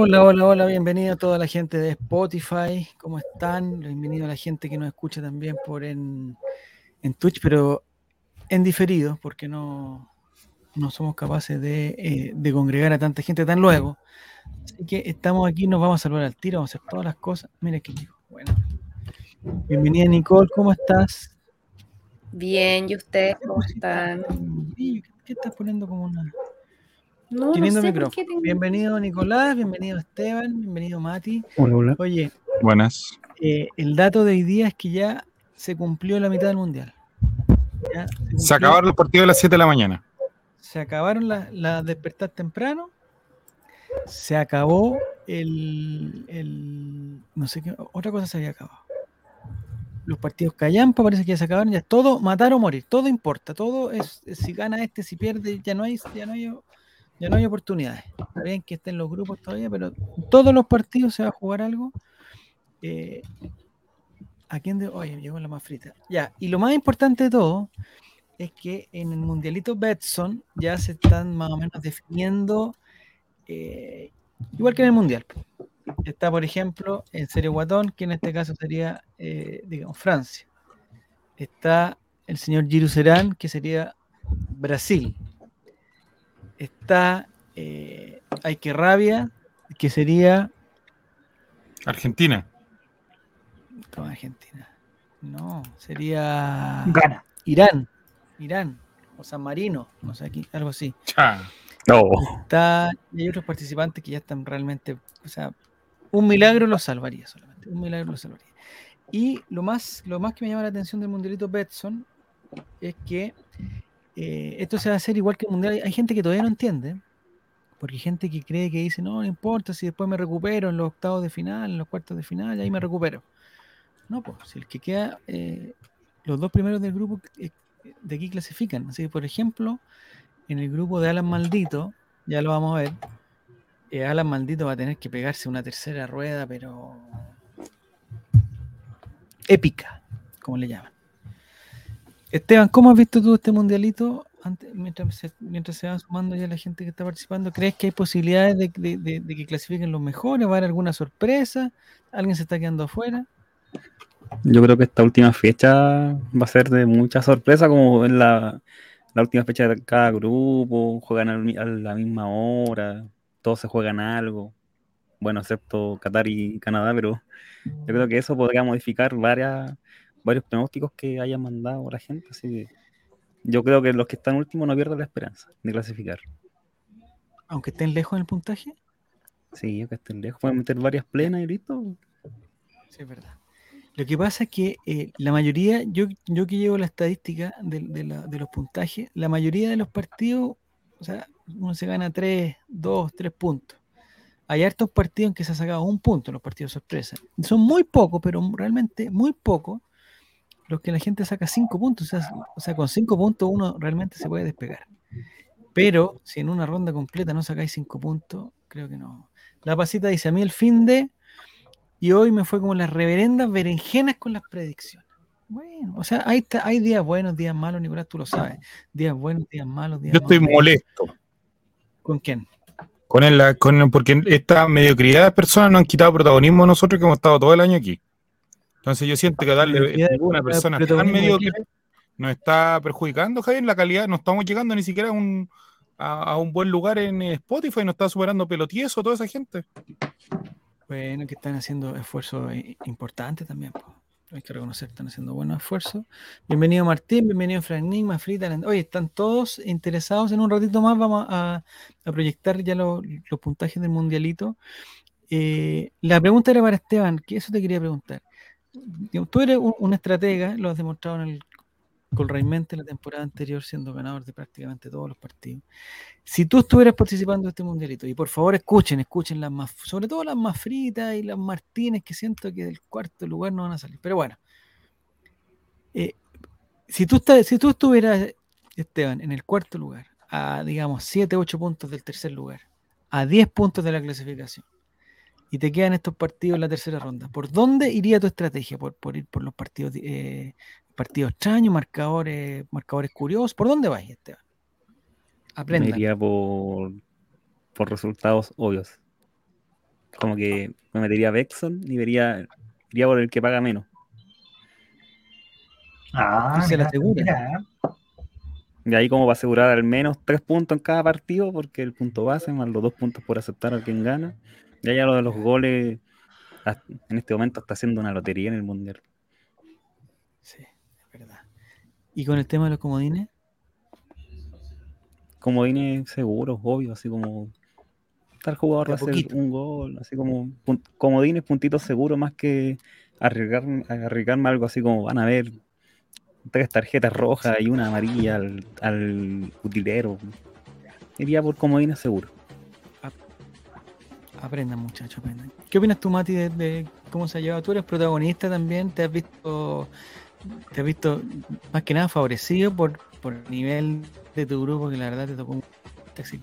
Hola, hola, hola, bienvenido a toda la gente de Spotify, ¿cómo están? Bienvenido a la gente que nos escucha también por en, en Twitch, pero en diferido, porque no, no somos capaces de, eh, de congregar a tanta gente tan luego. Así que estamos aquí, nos vamos a salvar al tiro, vamos a hacer todas las cosas. Mira qué hijo, bueno. Bienvenida Nicole, ¿cómo estás? Bien, ¿y ustedes cómo están? ¿Qué, qué estás poniendo como una... No, no Teniendo sé por micrófono. tengo- Bienvenido Nicolás, bienvenido Esteban, bienvenido Mati. Hola, hola. Oye, Buenas. eh, el dato de hoy día es que ya se cumplió la mitad del mundial. Ya se, acabaron los partidos a las 7 de la mañana. se acabaron las la despertar temprano. Se acabó el, el- No sé qué. Otra cosa se había acabado. Los partidos callampa parece que ya se acabaron. Ya todo matar o morir. Todo importa. Todo es. es si gana este, si pierde. Ya no hay, ya no hay, ya no hay oportunidades. Está bien que estén los grupos todavía, pero todos los partidos se va a jugar algo. Eh, ¿A quién de.? Oye, llegó la más frita. Ya. Y lo más importante de todo es que en el mundialito Betson ya se están más o menos definiendo, eh, igual que en el mundial. Está, por ejemplo, en Serie Guatón, que en este caso sería, eh, digamos, Francia. Está el señor Giru Serán, que sería Brasil. Está eh, Aike Rabia, que sería Argentina. ¿cómo Argentina. No, sería Gana. Irán. Irán. O San Marino, no sé, aquí, algo así. Cha. No. Está, y hay otros participantes que ya están realmente, o sea, un milagro los salvaría solamente, un milagro los salvaría. Y lo más, lo más que me llama la atención del mundialito Betson es que eh, esto se va a hacer igual que el mundial. Hay, gente que todavía no entiende, porque hay gente que cree que dice, no, no importa si después me recupero en los octavos de final, en los cuartos de final, ahí me recupero. No, pues, si el que queda, eh, los dos primeros del grupo eh, de aquí clasifican. Así que, por ejemplo, en el grupo de Alan Maldito, ya lo vamos a ver, eh, Alan Maldito va a tener que pegarse una tercera rueda, pero épica, como le llaman. Esteban, ¿cómo has visto tú este mundialito? Antes, mientras, se, mientras va sumando ya la gente que está participando, ¿crees que hay posibilidades de, que clasifiquen los mejores? ¿Va a haber alguna sorpresa? ¿Alguien se está quedando afuera? Yo creo que esta última fecha va a ser de mucha sorpresa, como en la, la última fecha de cada grupo, juegan a la misma hora, todos se juegan algo. Bueno, excepto Qatar y Canadá, pero yo creo que eso podría modificar varias, varios pronósticos que hayan mandado la gente. Así que yo creo que los que están últimos no pierden la esperanza de clasificar. Aunque estén lejos en el puntaje. Sí, que estén lejos, pueden meter varias plenas y listo. Sí, es verdad. Lo que pasa es que eh, la mayoría, yo, yo que llevo la estadística de, de la- de los puntajes, la mayoría de los partidos, o sea, uno se gana 3, 2, 3 puntos. Hay hartos partidos en que se ha sacado un punto, los partidos sorpresa. Son muy pocos, pero realmente muy pocos, los que la gente saca 5 puntos. O sea, o sea, con 5 puntos uno realmente se puede despegar. Pero si en una ronda completa no sacáis 5 puntos, creo que no. La pasita dice, a mí el fin de... Y hoy me fue como las reverendas berenjenas con las predicciones. Bueno, o sea, hay, hay días buenos, días malos, Nicolás, tú lo sabes. Días buenos, días malos, días Yo estoy malos. molesto ¿Con quién? con el, con el- porque esta mediocridad de personas nos han quitado protagonismo a nosotros que hemos estado todo el año aquí. Entonces yo siento que darle a una persona tan mediocre nos está perjudicando, Javier, la calidad. No estamos llegando ni siquiera a un, a, a un buen lugar en Spotify, nos está superando pelotieso toda esa gente. Bueno, que están haciendo esfuerzos importantes también. Hay que reconocer, están haciendo buenos esfuerzos. Bienvenido Martín, bienvenido Frank Nigma, Oye, están todos interesados. En un ratito más vamos a, a proyectar ya lo- los puntajes del mundialito. Eh, la pregunta era para Esteban, que eso te quería preguntar. Tú eres un, estratega, lo has demostrado en el, Colraimente la temporada anterior siendo ganador de prácticamente todos los partidos. Si tú estuvieras participando en este mundialito, y por favor escuchen, escuchen las más, sobre todo las más fritas y las Martínez, que siento que del cuarto lugar no van a salir. Pero bueno, eh, si, tú estás, si tú estuvieras, Esteban, en el cuarto lugar, a digamos 7, 8 puntos del tercer lugar, a 10 puntos de la clasificación, y te quedan estos partidos en la tercera ronda, ¿por dónde iría tu estrategia? ¿Por, por ir por los partidos, eh, partidos extraños, marcadores, marcadores curiosos? ¿Por dónde vas, Esteban? Me Aprenda. iría por, por resultados obvios. Como que me metería a Bexon y vería, iría por el que paga menos. Ah, Se la mira, asegura. mira, Y ahí como para asegurar al menos tres puntos en cada partido, porque el punto base, más los dos puntos por aceptar a quien gana. Ya ya lo de los goles, en este momento está haciendo una lotería en el Mundial. Sí, es verdad. ¿Y con el tema de los comodines? Como viene seguro, obvio, así como tal jugador va a hacer un gol, así como pun- comodines, puntitos seguros, más que arriesgar, arriesgarme algo así como van a ver tres tarjetas rojas y una amarilla al, al utilero. Iría por comodines seguro. Aprendan, muchachos, aprendan. ¿Qué opinas tú, Mati, de, de cómo se ha llevado? Tú eres protagonista también, te has visto, te has visto más que nada favorecido por, por el nivel de tu grupo, que la verdad te tocó un sí,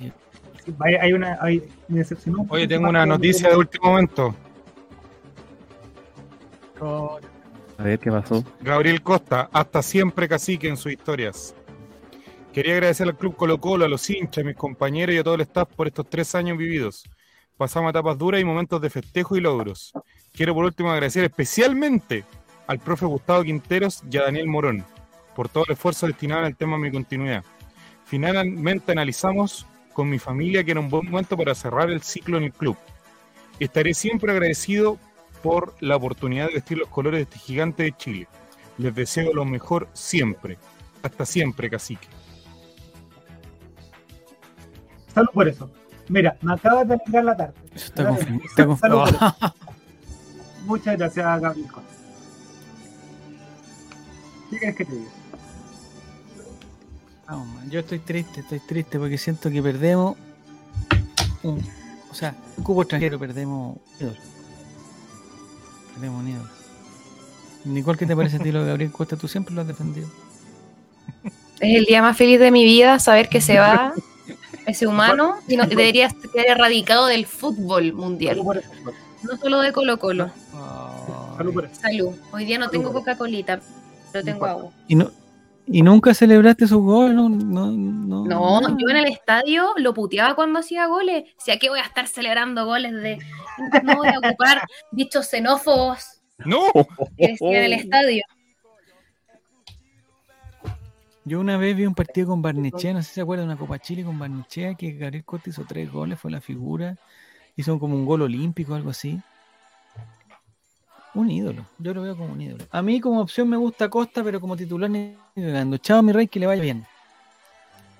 hay, hay una, hay, me decepcionó un Oye, tengo una noticia de último momento. A ver qué pasó. Gabriel Costa, hasta siempre cacique en sus historias. Quería agradecer al Club Colo Colo, a los hinchas, a mis compañeros y a todo el staff por estos tres años vividos. Pasamos etapas duras y momentos de festejo y logros. Quiero por último agradecer especialmente al profe Gustavo Quinteros y a Daniel Morón por todo el esfuerzo destinado el tema de mi continuidad. Finalmente analizamos con mi familia que era un buen momento para cerrar el ciclo en el club. Estaré siempre agradecido por la oportunidad de vestir los colores de este gigante de Chile. Les deseo lo mejor siempre. Hasta siempre, cacique. Salud por eso. Mira, me acabas de alegrar la tarde. eso está eso. Muchas gracias, Gabriel Costa. ¿Qué quieres que te diga? Vamos, man, Yo estoy triste, estoy triste porque siento que perdemos un, o sea, un cubo extranjero, perdemos ídolo. Perdemos un ídolo. Nicole, ¿qué te parece a ti lo de Gabriel Costa? Tú siempre lo has defendido. Es el día más feliz de mi vida saber que se va ese humano y no, debería quedar erradicado del fútbol mundial, no solo de Colo Colo. Salud por eso. Salud. Hoy día no tengo Coca-Colita, pero tengo agua. ¿Y, no, ¿Y nunca celebraste su gol? No, no, no, No, yo en el estadio lo puteaba cuando hacía goles. O sea, que voy a estar celebrando goles de. No voy a ocupar dichos xenófobos ¡No! que decía en el estadio. Yo una vez vi un partido con Barnechea, no sé si se acuerdan, una Copa Chile con Barnechea, que Gabriel Costa hizo tres goles, fue la figura, hizo como un gol olímpico, algo así. Un ídolo, yo lo veo como un ídolo. A mí como opción me gusta Costa, pero como titular ni cagando. Chao mi rey, que le vaya bien.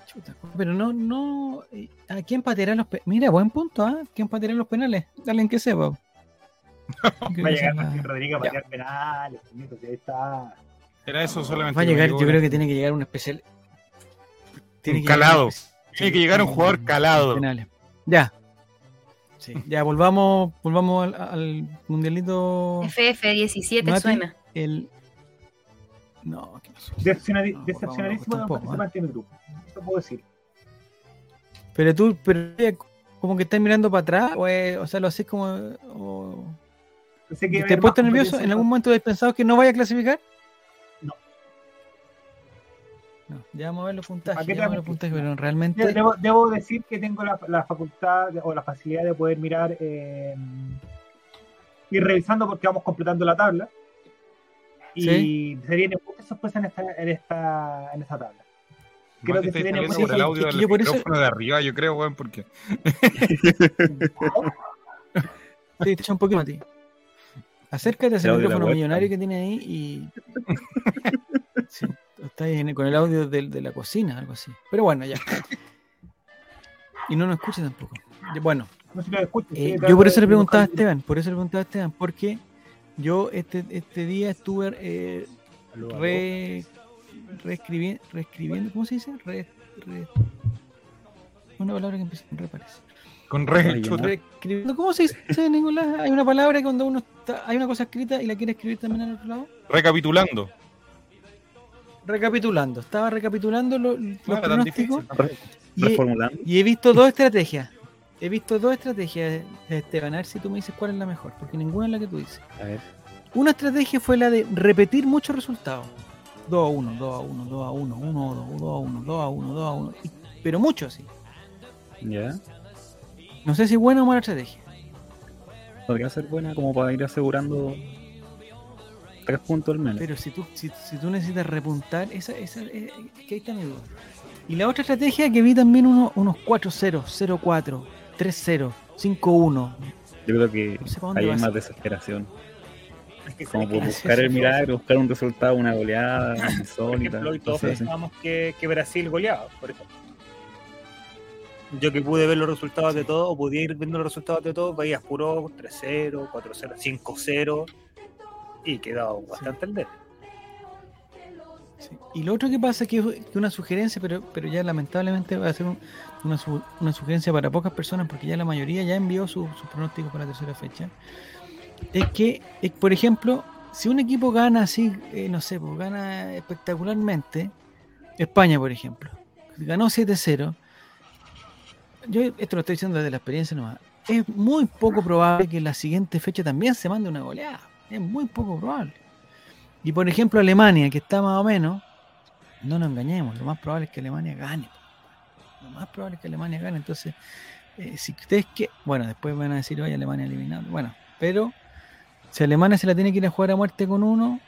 Chuta, pero no, no. eh, ¿A quién pateará los penales? Mira, buen punto, ¿ah? ¿Quién pateará los penales? Dale en que sepa. Va a llegar Martín Rodríguez a patear penales. Ahí está. Era eso solamente. Va a que llegar, yo creo que tiene que llegar un especial. Un llegar calado. especial- Tiene que llegar un jugador calado. Ya. Sí, ya volvamos, volvamos al, al mundialito. FF17 Mati, suena. El. No, ¿qué pasó? Decepcionadi- No, decepcionadísimo de tampoco, ¿eh? participante en el grupo. Eso puedo decir. Pero tú, pero eh, como que estás mirando para atrás, o, sea, lo haces como. o- que ¿Te has puesto nervioso? ¿En algún momento has pensado que no vaya a clasificar? No. Ya vamos a ver los puntajes, ¿Para qué ya te vamos a ver los puntajes, pero realmente. Debo, debo decir que tengo la, la facultad o la facilidad de poder mirar, eh, ir revisando porque vamos completando la tabla. Y Sí. se vienen muchas sorpresas en esta, en esta, en esta tabla. Creo Mati, que se viene por el audio es que del yo por eso- micrófono de arriba, yo creo, weón, porque Sí, te echa un poquito a ti. Acércate a ese El audio de la micrófono millonario que tiene ahí y. Sí, está ahí en- con el audio del- de, la cocina, algo así. Pero bueno, ya. Y no nos escucha tampoco. Bueno, No eh, yo por eso le de preguntaba a Esteban, por eso le preguntaba a Esteban, porque yo este, este día estuve eh, re reescribiendo, reescribiendo, ¿cómo se dice? Re- re- una palabra que empieza con re parece. Con re. Reescribiendo, ¿cómo se dice, Nicolás? Hay una palabra que cuando uno está, hay una cosa escrita y la quiere escribir también al otro lado. recapitulando. Recapitulando, estaba recapitulando lo- los No tan pronósticos difícil y, he- y he visto dos estrategias. He visto dos estrategias, Esteban, a ver si tú me dices cuál es la mejor, porque ninguna es la que tú dices. A ver. Una estrategia fue la de repetir muchos resultados. 2 a 1, 2 a 1, 2 a 1, 1 a 2, 2 a 1, 2 a 1, 2 a 1. y- Pero mucho así. Ya. No sé si es buena o mala estrategia. Podría ser buena como para ir asegurando tres puntos al menos. Pero si tú, si, si tú necesitas repuntar, esa, esa, eh, es que ahí está mi duda. Y la otra estrategia que vi también uno- unos 4-0, 0-4, 3-0, 5-1. Yo creo que No sé hay más desesperación. Es que Como por buscar el milagro, buscar un resultado, una goleada, por insólita. ejemplo, hoy todos pensábamos que, que Brasil goleaba, por ejemplo. Yo que pude ver los resultados de todos, o podía ir viendo los resultados de todos, veías puro 3-0, 4-0, 5-0, y quedaba bastante al. Sí. Y lo otro que pasa es que, que una sugerencia, pero, pero ya lamentablemente va a ser un- una, su- una sugerencia para pocas personas, porque ya la mayoría ya envió su- sus pronósticos para la tercera fecha, es que, es, por ejemplo, si un equipo gana así, eh, no sé, pues gana espectacularmente, España, por ejemplo, ganó 7-0, yo esto lo estoy diciendo desde la experiencia nomás, es muy poco probable que en la siguiente fecha también se mande una goleada, es muy poco probable. Y por ejemplo, Alemania, que está más o menos, no nos engañemos, lo más probable es que Alemania gane. Lo más probable es que Alemania gane. Entonces, eh, si ustedes que, bueno, después van a decir, oye, Alemania eliminado. Bueno, pero si Alemania se la tiene que ir a jugar a muerte con uno,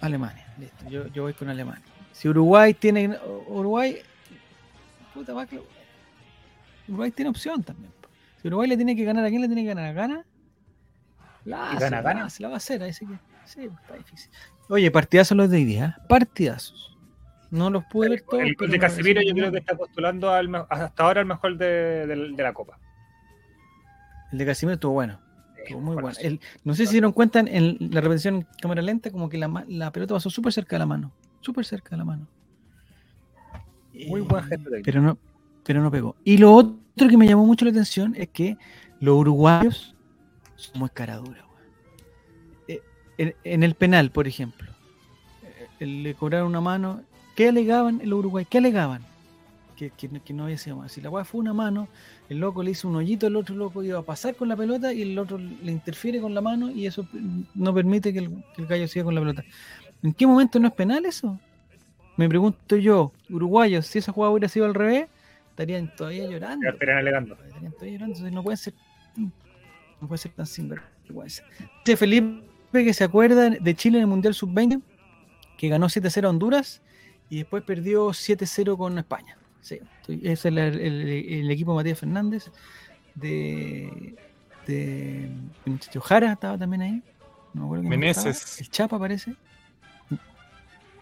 Alemania, listo, yo, yo voy con Alemania. Si Uruguay tiene, Uruguay, puta va Uruguay tiene opción también. Si Uruguay le tiene que ganar, ¿a quién le tiene que ganar? ¿A Gana? La ¿Y hace, gana, la gana? hace, la va a hacer, ahí sí que, sí, está difícil. Oye, partidazos los de hoy día, ¿eh? partidazos. No los pude ver todos. El pero de Casemiro yo creo que está postulando al hasta ahora el mejor de, de- de la Copa. El de Casimiro estuvo bueno. Estuvo muy bueno, bueno. El- no sé si se dieron cuenta en, en la repetición en cámara lenta, como que la, la pelota pasó súper cerca de la mano. Súper cerca de la mano. Muy Eh, buen gesto pero no, pero no pegó. Y lo otro que me llamó mucho la atención es que los uruguayos son muy caraduras. en, en el penal, por ejemplo, eh, le cobraron una mano. ¿Qué alegaban en los uruguayos? ¿Qué alegaban? Que, que no- que no había sido más. Si la weá fue una mano, el loco le hizo un hoyito, el otro loco iba a pasar con la pelota y el otro le interfiere con la mano y eso no permite que el, que el gallo siga con la pelota. ¿En qué momento no es penal eso? Me pregunto yo, uruguayos, si esa jugada hubiera sido al revés, estarían todavía llorando. Estarían alegando. Estarían todavía llorando, entonces no puede ser, no puede ser tan sinvergüenza. Dice Felipe que se acuerda de Chile en el Mundial Sub-20, que ganó 7-0 a Honduras y después perdió 7-0 con España. Sí, ese es el, el- el equipo de Matías Fernández, de, de Jara estaba también ahí. No me acuerdo más Meneses. El Chapa parece.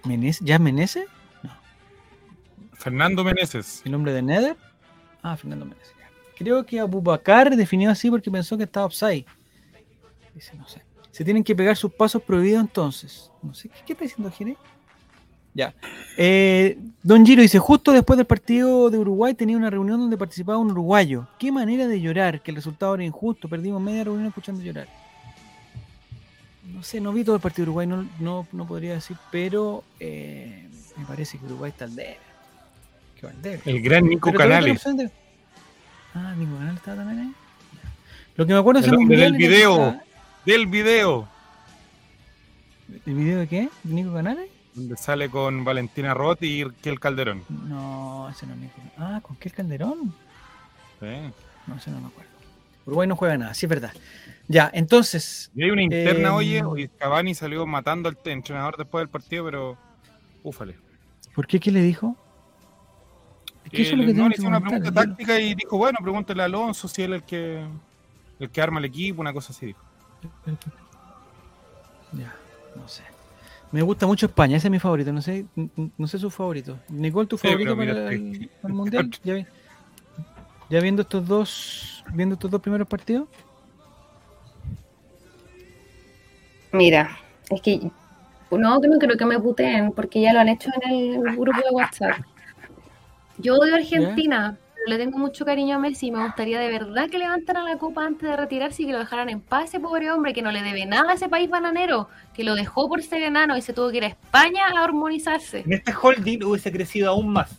Meneses, ¿Ya es Meneses? Fernando Meneses. ¿El nombre de Nether? Ah, Fernando Meneses. Creo que Abubakar definió así porque pensó que estaba offside. Dice, no sé. Se tienen que pegar sus pasos prohibidos entonces. No sé, ¿qué, qué está diciendo Jerez? Ya. Eh, Don Giro dice, justo después del partido de Uruguay tenía una reunión donde participaba un uruguayo. Qué manera de llorar, que el resultado era injusto. Perdimos media reunión escuchando llorar. No sé, no vi todo el partido de Uruguay, no, no, no podría decir, pero eh, me parece que Uruguay está al debe. Que va al debe. El gran Nico Pero Canales. Ah, Nico Canales estaba también ahí. Lo que me acuerdo es El mundial del video. estaba- Del video. ¿El video de qué? ¿De Nico Canales? Donde sale con Valentina Roth y Kiel Calderón. No, ese no es Nico. Ah, ¿con qué Calderón? Sí. No, ese no me acuerdo. Uruguay no juega nada, sí es verdad. Ya, entonces, Y hay una interna, Eh, oye, hoy Cavani salió matando al entrenador después del partido, pero úfale. ¿por qué qué le dijo? Es que Que eso es lo le- que no, le hizo una pregunta táctica y dijo, bueno, pregúntale a Alonso si él es el que el que arma el equipo, una cosa así dijo. Ya, no sé. Me gusta mucho España, ese es mi favorito, no sé, no sé su favorito. Nicole, tu favorito para el, sí. para el mundial. Ya, vi- ya viendo estos dos, viendo estos dos primeros partidos. Mira, es que no, que no creo que me puteen, porque ya lo han hecho en el grupo de WhatsApp. Yo odio a Argentina, pero le tengo mucho cariño a Messi y me gustaría de verdad que levantaran la copa antes de retirarse y que lo dejaran en paz ese pobre hombre que no le debe nada a ese país bananero, que lo dejó por ser enano y se tuvo que ir a España a hormonizarse. En este holding hubiese crecido aún más.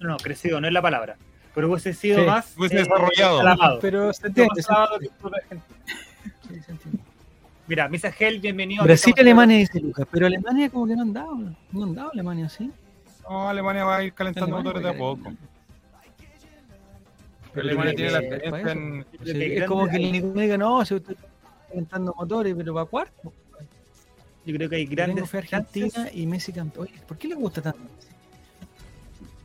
No, no, crecido no es la palabra. Pero hubiese sido Sí, más. hubiese desarrollado. aclamado. Pero se entiende. Mira, Misa Hell, bienvenido. Brasil, Estamos- Alemania dice Lucas, pero Alemania como que no han dado, no han dado Alemania, ¿sí? No, Alemania va a ir calentando motores de a poco. Pero Alemania yo tiene la experiencia en... Es como que el Nico diga, no, se está calentando motores, pero va a cuarto. Yo creo que hay grandes Argentina y Messi campeón. Oye, ¿por qué le gusta tanto?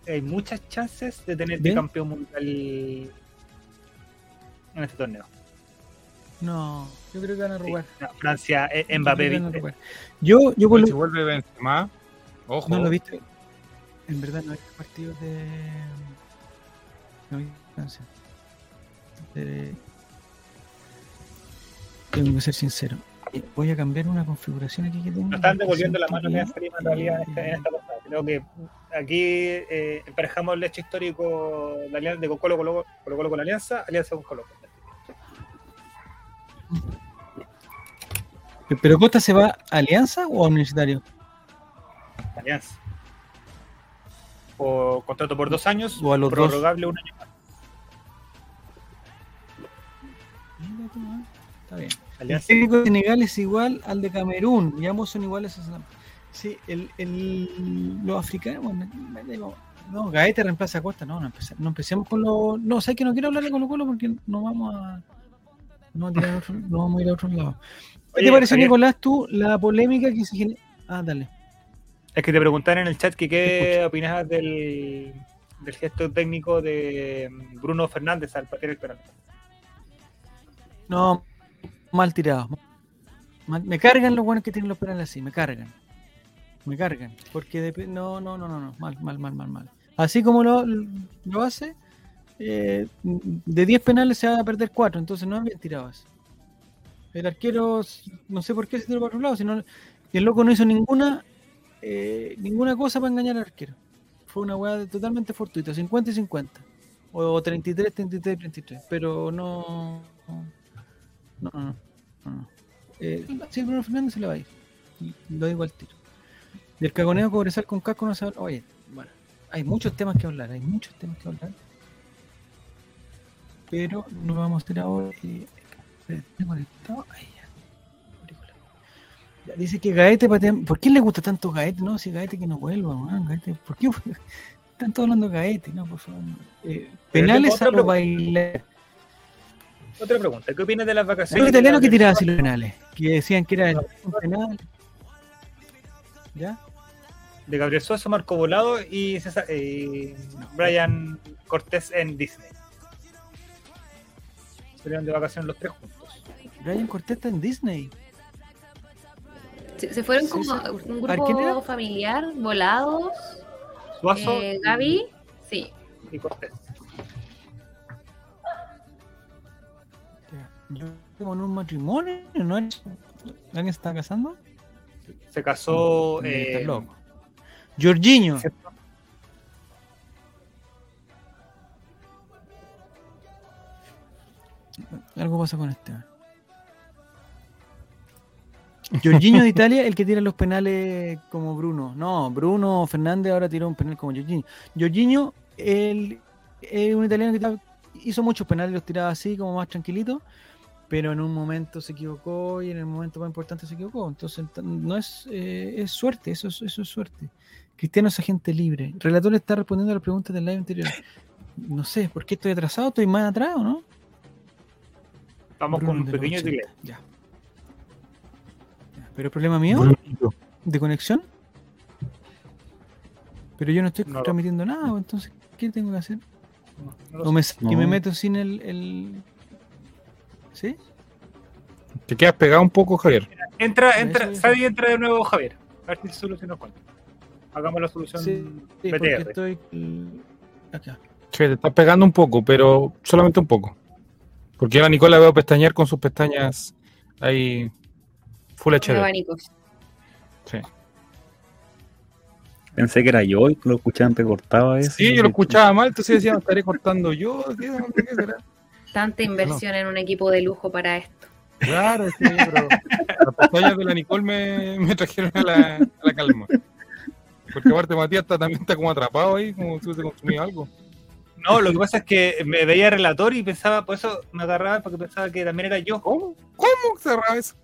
hay muchas chances de tener ¿Ven? campeón mundial en este torneo. No, yo creo que van a Sí. robar. No, Francia, eh, Yo Mbappé, robar. Yo, yo por Si vuelve Benzema, ojo. no lo viste. En verdad no hay partidos de. No vi Francia. De- Tengo que ser sincero. Eh, Voy a cambiar una configuración aquí que tengo. Nos están devolviendo la mano Alianza Lima en realidad en, este- en esta pasada. Creo que aquí eh, emparejamos el hecho histórico de, Alianza, de Colo Colo, Colo Colo con Alianza, Alianza con Colo. ¿Pero Costa se va a Alianza o a Universitario? Alianza. O contrato por dos años, O a los dos. prorrogable un año más. Ah, Está bien. El técnico de Senegal es igual al de Camerún, y ambos son iguales a. Sí, el, el, los africanos, bueno, no, Gaete reemplaza a Costa, no, no, empecemos, no empecemos con los, no, sé que no quiero hablar de Colo Colo porque no vamos a, no, otro- no vamos a ir a otro lado. ¿Qué te pareció, Nicolás, tú, la polémica que se genera? Ah, dale. Es que te preguntaron en el chat que qué opinabas del, del gesto técnico de Bruno Fernández al patear el penal. No, mal tirado. Mal- me cargan los buenos que tienen los penales así, me cargan. Me cargan. Porque dep- no, no, no, no, no, mal, mal, mal, mal, mal. Así como lo, lo hace, eh, de 10 penales se va a perder 4, entonces no es bien tirado eso. El arquero, no sé por qué se tiró para otro lado, sino el loco no hizo ninguna eh, ninguna cosa para engañar al arquero. Fue una weá totalmente fortuita, 50 y 50. O 33, 33, 33. Pero no. No, no, no. no. Eh, sí, Bruno Fernández se le va a ir. Lo digo al tiro. Del cagoneo cobresal con casco no se habla. Oye, bueno, hay muchos temas que hablar, hay muchos temas que hablar. Pero no vamos a hacer ahora. eh. Ahí Dice que Gaete patea. ¿Por qué le gusta tanto Gaete? No, si Gaete que no vuelva, man, Gaete. ¿Por qué están todos hablando de Gaete? No, por favor. Eh, penales a los bailar. Otra pregunta, ¿qué opinas de las vacaciones? un italiano que tiraba así los penales, que decían que era un penal. ¿Ya? de Gabriel Suazo, Marco Volado y César- eh, Brian Cortés en Disney. Salieron de vacaciones los tres juntos. Brian Cortés está en Disney. Se, se fueron Sí, como sí. un grupo familiar, volados. Suazo Eh, Gaby, sí. y Cortés. Yo como en un matrimonio, ¿no? ¿Alguien se está casando? Se casó. Eh, eh, estás loco. Jorginho. Algo pasa con este. Jorginho de Italia, el que tira los penales como Bruno. No, Bruno Fernández ahora tiró un penal como Jorginho. Jorginho él, es un italiano que tira- hizo muchos penales, los tiraba así, como más tranquilito, pero en un momento se equivocó y en el momento más importante se equivocó. Entonces, no es, eh, es suerte, eso es, eso es suerte. Cristiano es agente libre. El relator está respondiendo a las preguntas del live anterior. No sé, ¿por qué estoy atrasado? ¿Estoy más atrás o no? Bruno con un pequeño 80, delay. Ya. ¿Pero problema mío? ¿De conexión? Pero yo no estoy No transmitiendo nada, entonces, ¿qué tengo que hacer? No ¿O me, que meto sin el, el... ¿Sí? Te quedas pegado un poco, Javier. Entra, entra, sale y entra de nuevo Javier. A ver si se soluciona el cuento. Hagamos la solución Sí, Sí, BTR. estoy... Acá. Sí, te estás pegando un poco, pero solamente un poco. Porque yo a la Nicola veo pestañear con sus pestañas ahí full de HD. abanicos. Sí. Pensé que era yo y que lo escuchaba entrecortado a veces. Sí, yo lo escuchaba mal, entonces decía, "Me estaré cortando yo. ¿qué, qué será?". Tanta inversión en un equipo de lujo para esto. Claro, sí, pero las pestañas de la Nicole me, me trajeron a la, a la calma. Porque aparte Matías está, también está como atrapado ahí, como si hubiese consumido algo. No, lo que pasa es que me veía relator y pensaba, por eso me agarraba porque pensaba que también era yo. ¿Cómo? ¿Cómo cerraba eso?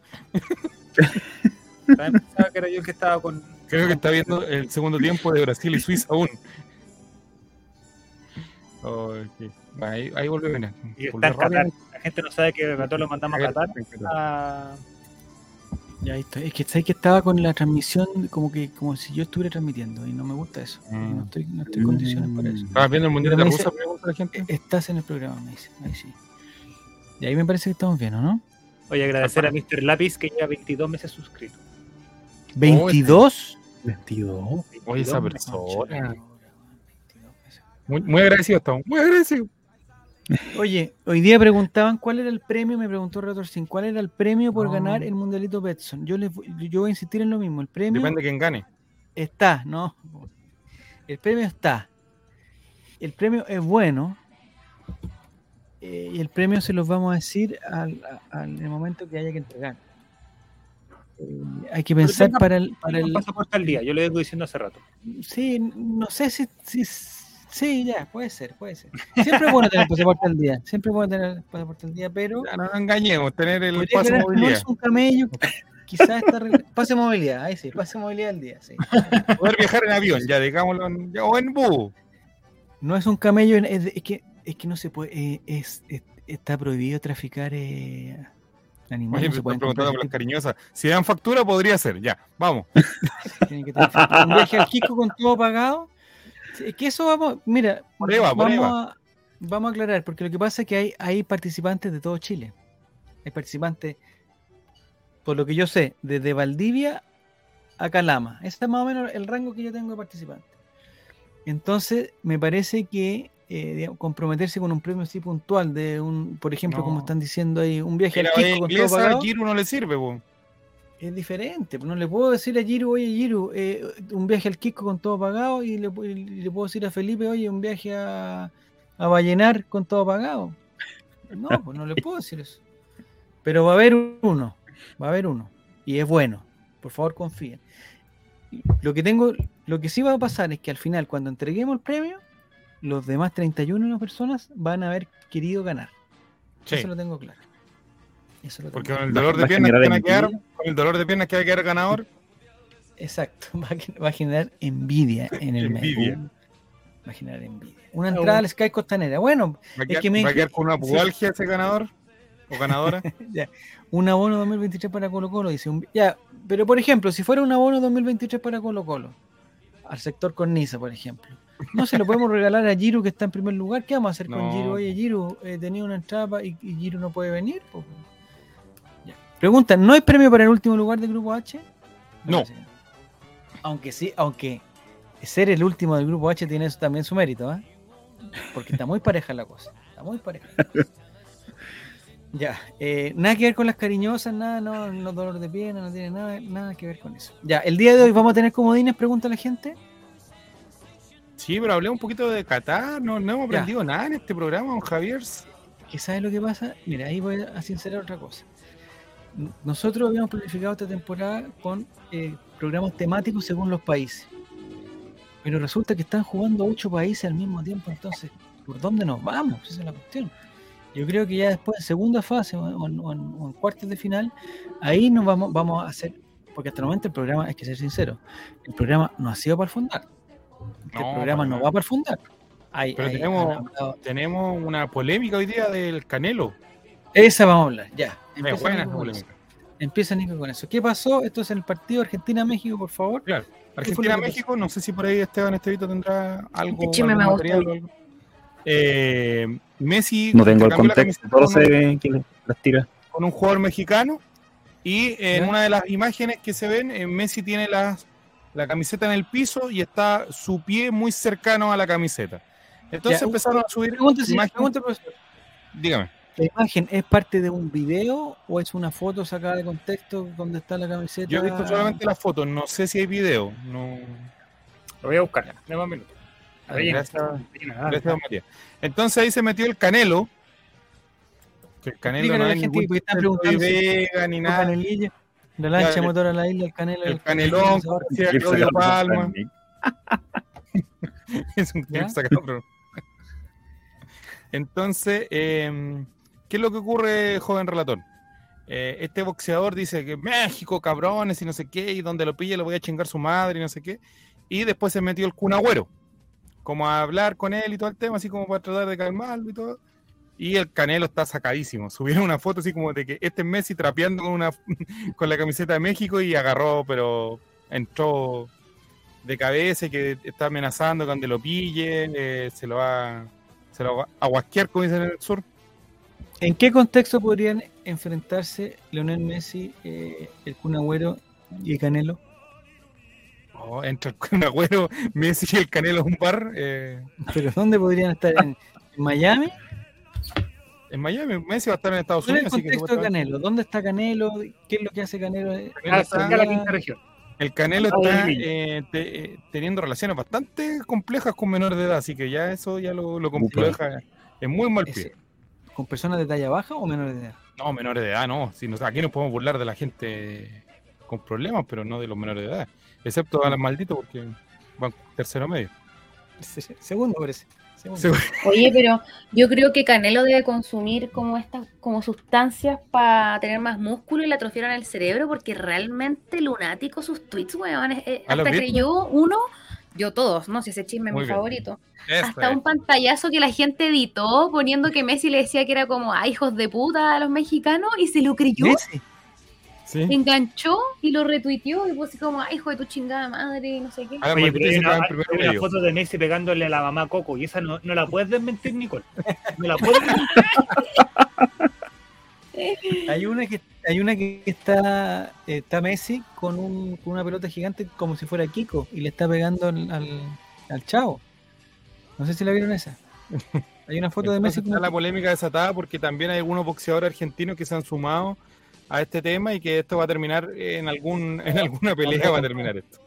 También pensaba que era yo el que estaba con. Creo que está viendo el segundo tiempo de Brasil y Suiza aún. Ok. Ahí, ahí volvió a venir. Y Volvió está en. Qatar. La gente no sabe que el relator lo mandamos a Qatar. a- Ya ahí está. Es que sabes que estaba con la transmisión como que como si yo estuviera transmitiendo y no me gusta eso. Mm. No estoy, no estoy en condiciones para eso. ¿Estabas viendo el Mundial de me Rusia? dice- Pregunta la gente. Eh, Estás en el programa, me dice. Ahí sí. Y ahí me parece que estamos bien, ¿o no? Oye, agradecer a Mr. Lápiz que lleva 22 meses suscrito. ¿22? 22. Oye, esa 22 persona. Muy, muy agradecido estamos. Muy agradecido. Oye, hoy día preguntaban cuál era el premio, me preguntó Retorcin, ¿cuál era el premio por No. ganar el Mundialito Betson? Yo les voy- yo voy a insistir en lo mismo, el premio Depende de quién gane. está, ¿no? El premio está. El premio es bueno. Eh, y el premio se los vamos a decir al, al- en el momento que haya que entregar. Eh, hay que pensar tenga- para el, para el, el pasaporte al día, yo le vengo diciendo hace rato. Sí, no sé si, si- Sí, ya, puede ser, puede ser. Siempre es bueno tener pasaporte al día. Siempre es bueno tener el pasaporte al día, pero. Ya no nos engañemos, tener el pase que no movilidad. es un camello. Quizás está. Pase movilidad, ahí sí, pase movilidad al día, sí. Poder viajar en avión, ya digámoslo, en- ya, o en bus. No es un camello, es, es que, es que no se puede. eh, es, es- está prohibido traficar eh, animales. Oye, no se preguntando por las cariñosas. Si dan factura, podría ser. Ya, vamos. tienen que traficar. Un viaje al Kiko con todo pagado. Es que eso vamos. Mira, Prueba, vamos, prueba. A, vamos a aclarar, porque lo que pasa es que hay, hay participantes de todo Chile. Hay participantes, por lo que yo sé, desde Valdivia a Calama. Ese es más o menos el rango que yo tengo de participantes. Entonces, me parece que eh, digamos, comprometerse con un premio así puntual de un, por ejemplo, No. como están diciendo ahí, un viaje al Kiko con todo pagado, a Giro no le sirve, po. es diferente. No le puedo decir a Giru, oye Giru, eh, un viaje al Kiko con todo pagado y le, y le puedo decir a Felipe, oye, un viaje a, a Vallenar con todo pagado. No, pues no le puedo decir eso. Pero va a haber uno, va a haber uno. Y es bueno. Por favor, confíen. Lo que tengo, lo que sí va a pasar es que al final, cuando entreguemos el premio, los demás 31 personas van a haber querido ganar. Sí, Eso lo tengo claro. Eso lo tengo porque con el Va- dolor de va piernas que van a quedar, con el dolor de piernas que va a quedar ganador, Exacto, va a, va a generar envidia en el Envidia. medio. Va a generar envidia. Una entrada al Sky Costanera. Bueno, va a quedar, que me- va a quedar con una sí. pubalgia ese ganador o ganadora. ya, un abono 2023 para Colo Colo, dice. un- ya, pero por ejemplo, si fuera un abono 2023 para Colo Colo, al sector Cornisa, por ejemplo, no se lo podemos regalar a Giro que está en primer lugar. ¿Qué vamos a hacer con. Giro? Oye, Giro, eh, tenía una entrada y, y Giro no puede venir. Ya. Pregunta, ¿no hay premio para el último lugar del grupo H? No. no. Aunque sí, aunque ser el último del grupo H tiene eso también su mérito, ¿ah? Porque está muy pareja la cosa. Está muy pareja. Ya, eh, nada que ver con las cariñosas, nada, no, no dolor de pierna, no tiene nada, nada que ver con eso. Ya, el día de hoy vamos a tener comodines, pregunta la gente. Sí, pero hablé un poquito de Qatar, no, no hemos Ya. aprendido nada en este programa, don Javier. que sabes lo que pasa, mira, ahí voy a sincerar otra cosa. Nosotros habíamos planificado esta temporada con eh, programas temáticos según los países. Pero resulta que están jugando ocho países al mismo tiempo, entonces, ¿por dónde nos vamos? Esa es la cuestión. Yo creo que ya después, en segunda fase o en, o en- o cuartos de final, ahí nos vamos, vamos a hacer, porque hasta el momento el programa, hay que ser sincero, el programa no ha sido para fundar. El No, programa no va para el fundar. Hay- Pero tenemos- Tenemos una polémica hoy día del Canelo. esa vamos a hablar, ya. Empieza buena Nico polémica. Empieza Nico con eso. ¿Qué pasó? Esto es en el partido Argentina-México, por favor. Claro. Argentina-México, no sé si por ahí Esteban Estevito tendrá algo. Este chisme me o algo. Eh, Messi No tengo el contexto, con un- sé que las tira. con un jugador mexicano y en una de las imágenes que se ven, eh, Messi tiene las- la camiseta en el piso y está su pie muy cercano a la camiseta. Entonces Ya, empezaron a subir Pregunta, señor, imágenes. pregunta, profesor. Dígame. ¿La imagen es parte de un video o es una foto sacada de contexto donde está la camiseta? Yo he visto solamente las fotos, no sé si hay video. No, Lo voy a buscar. De más minutos. Rellena, Gracias. dale. Gracias, don Matías. Entonces ahí se metió el Canelo. Que el Canelo Explícale no la es gente ningún vega ni Un nada. La lancha Claro, motor a la isla, el canelo. El canelón, como decía Irse Claudio Palma. Es un clip sacado. pero- Entonces, eh, ¿qué es lo que ocurre, joven relator? Eh, este boxeador dice que México, cabrones, y no sé qué, y donde lo pille lo voy a chingar su madre, y no sé qué. Y después se metió el Kun Agüero, como a hablar con él y todo el tema, así como para tratar de calmarlo y todo. Y el Canelo está sacadísimo. Subieron una foto así como de que este es Messi trapeando con, una, con la camiseta de México y agarró, pero entró de cabeza y que está amenazando que donde lo pille, eh, se lo va, se lo va a guasquear, como dicen en el sur. ¿En qué contexto podrían enfrentarse Leonel Messi, eh, el Kun Agüero y Canelo? Oh, entra el Kun Agüero, Messi y el Canelo a un bar. eh, ¿Pero dónde podrían estar? ¿En, en Miami? En Miami, Messi va a estar en Estados ¿Cuál es el Unidos. así que contexto de Canelo? ¿Dónde está Canelo? ¿Qué es lo que hace Canelo? Está- la quinta región. El Canelo está eh, te- eh, teniendo relaciones bastante complejas con menores de edad, así que ya eso ya lo, lo, com- Upa. lo deja en muy mal pie. ¿Con personas de talla baja o menores de edad? No, menores de edad no. Si nos, aquí nos podemos burlar de la gente con problemas, pero no de los menores de edad. Excepto a las malditos porque van tercero medio. Se- Segundo, parece. Segundo. Segundo. Oye, pero yo creo que Canelo debe consumir como estas como sustancias para tener más músculo y le atrofiaron el cerebro porque realmente lunático sus tweets, weón. Eh, eh, ¿Ah, los hasta creyó uno, yo todos, no sé, ese chisme es Muy mi bien. favorito. Hasta un pantallazo que la gente editó poniendo que Messi le decía que era como, ah, hijos de puta a los mexicanos y se lo creyó, Messi. Sí. enganchó y lo retuiteó y puso así como, hijo de tu chingada madre no sé qué. Oye, pero hay una, hay foto de Messi pegándole a la mamá Coco y esa no, no la puedes desmentir, Nicole. No la puedes desmentir. Hay una que hay una que está está Messi con, un, con una pelota gigante como si fuera Kiko y le está pegando al, al, al chavo. No sé si la vieron esa. Hay una foto de Messi está como la polémica desatada porque también hay algunos boxeadores argentinos que se han sumado a este tema y que esto va a terminar en algún en alguna pelea va a terminar esto.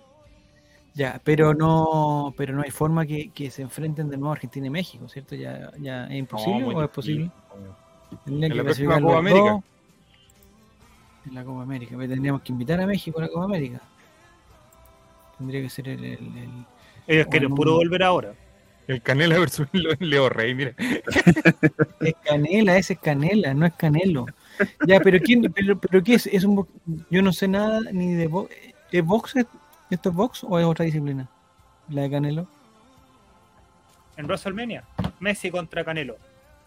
ya, pero no pero no hay forma que, que se enfrenten de nuevo Argentina y México, ¿cierto? Ya, ya es imposible No, o es posible. En la próxima Copa los América. dos En la Copa América. Tendríamos que invitar a México a la Copa América. Tendría que ser el, el- el- Ellos quieren no. puro volver ahora. El Canela versus Leo Rey, mira. Es Canela, ese es Canela, no es Canelo. Ya, pero ¿quién, pero, pero qué es? es un yo no sé nada ni de box. ¿Es box? ¿Esto es box o es otra disciplina? La de Canelo. En WrestleMania, Messi contra Canelo.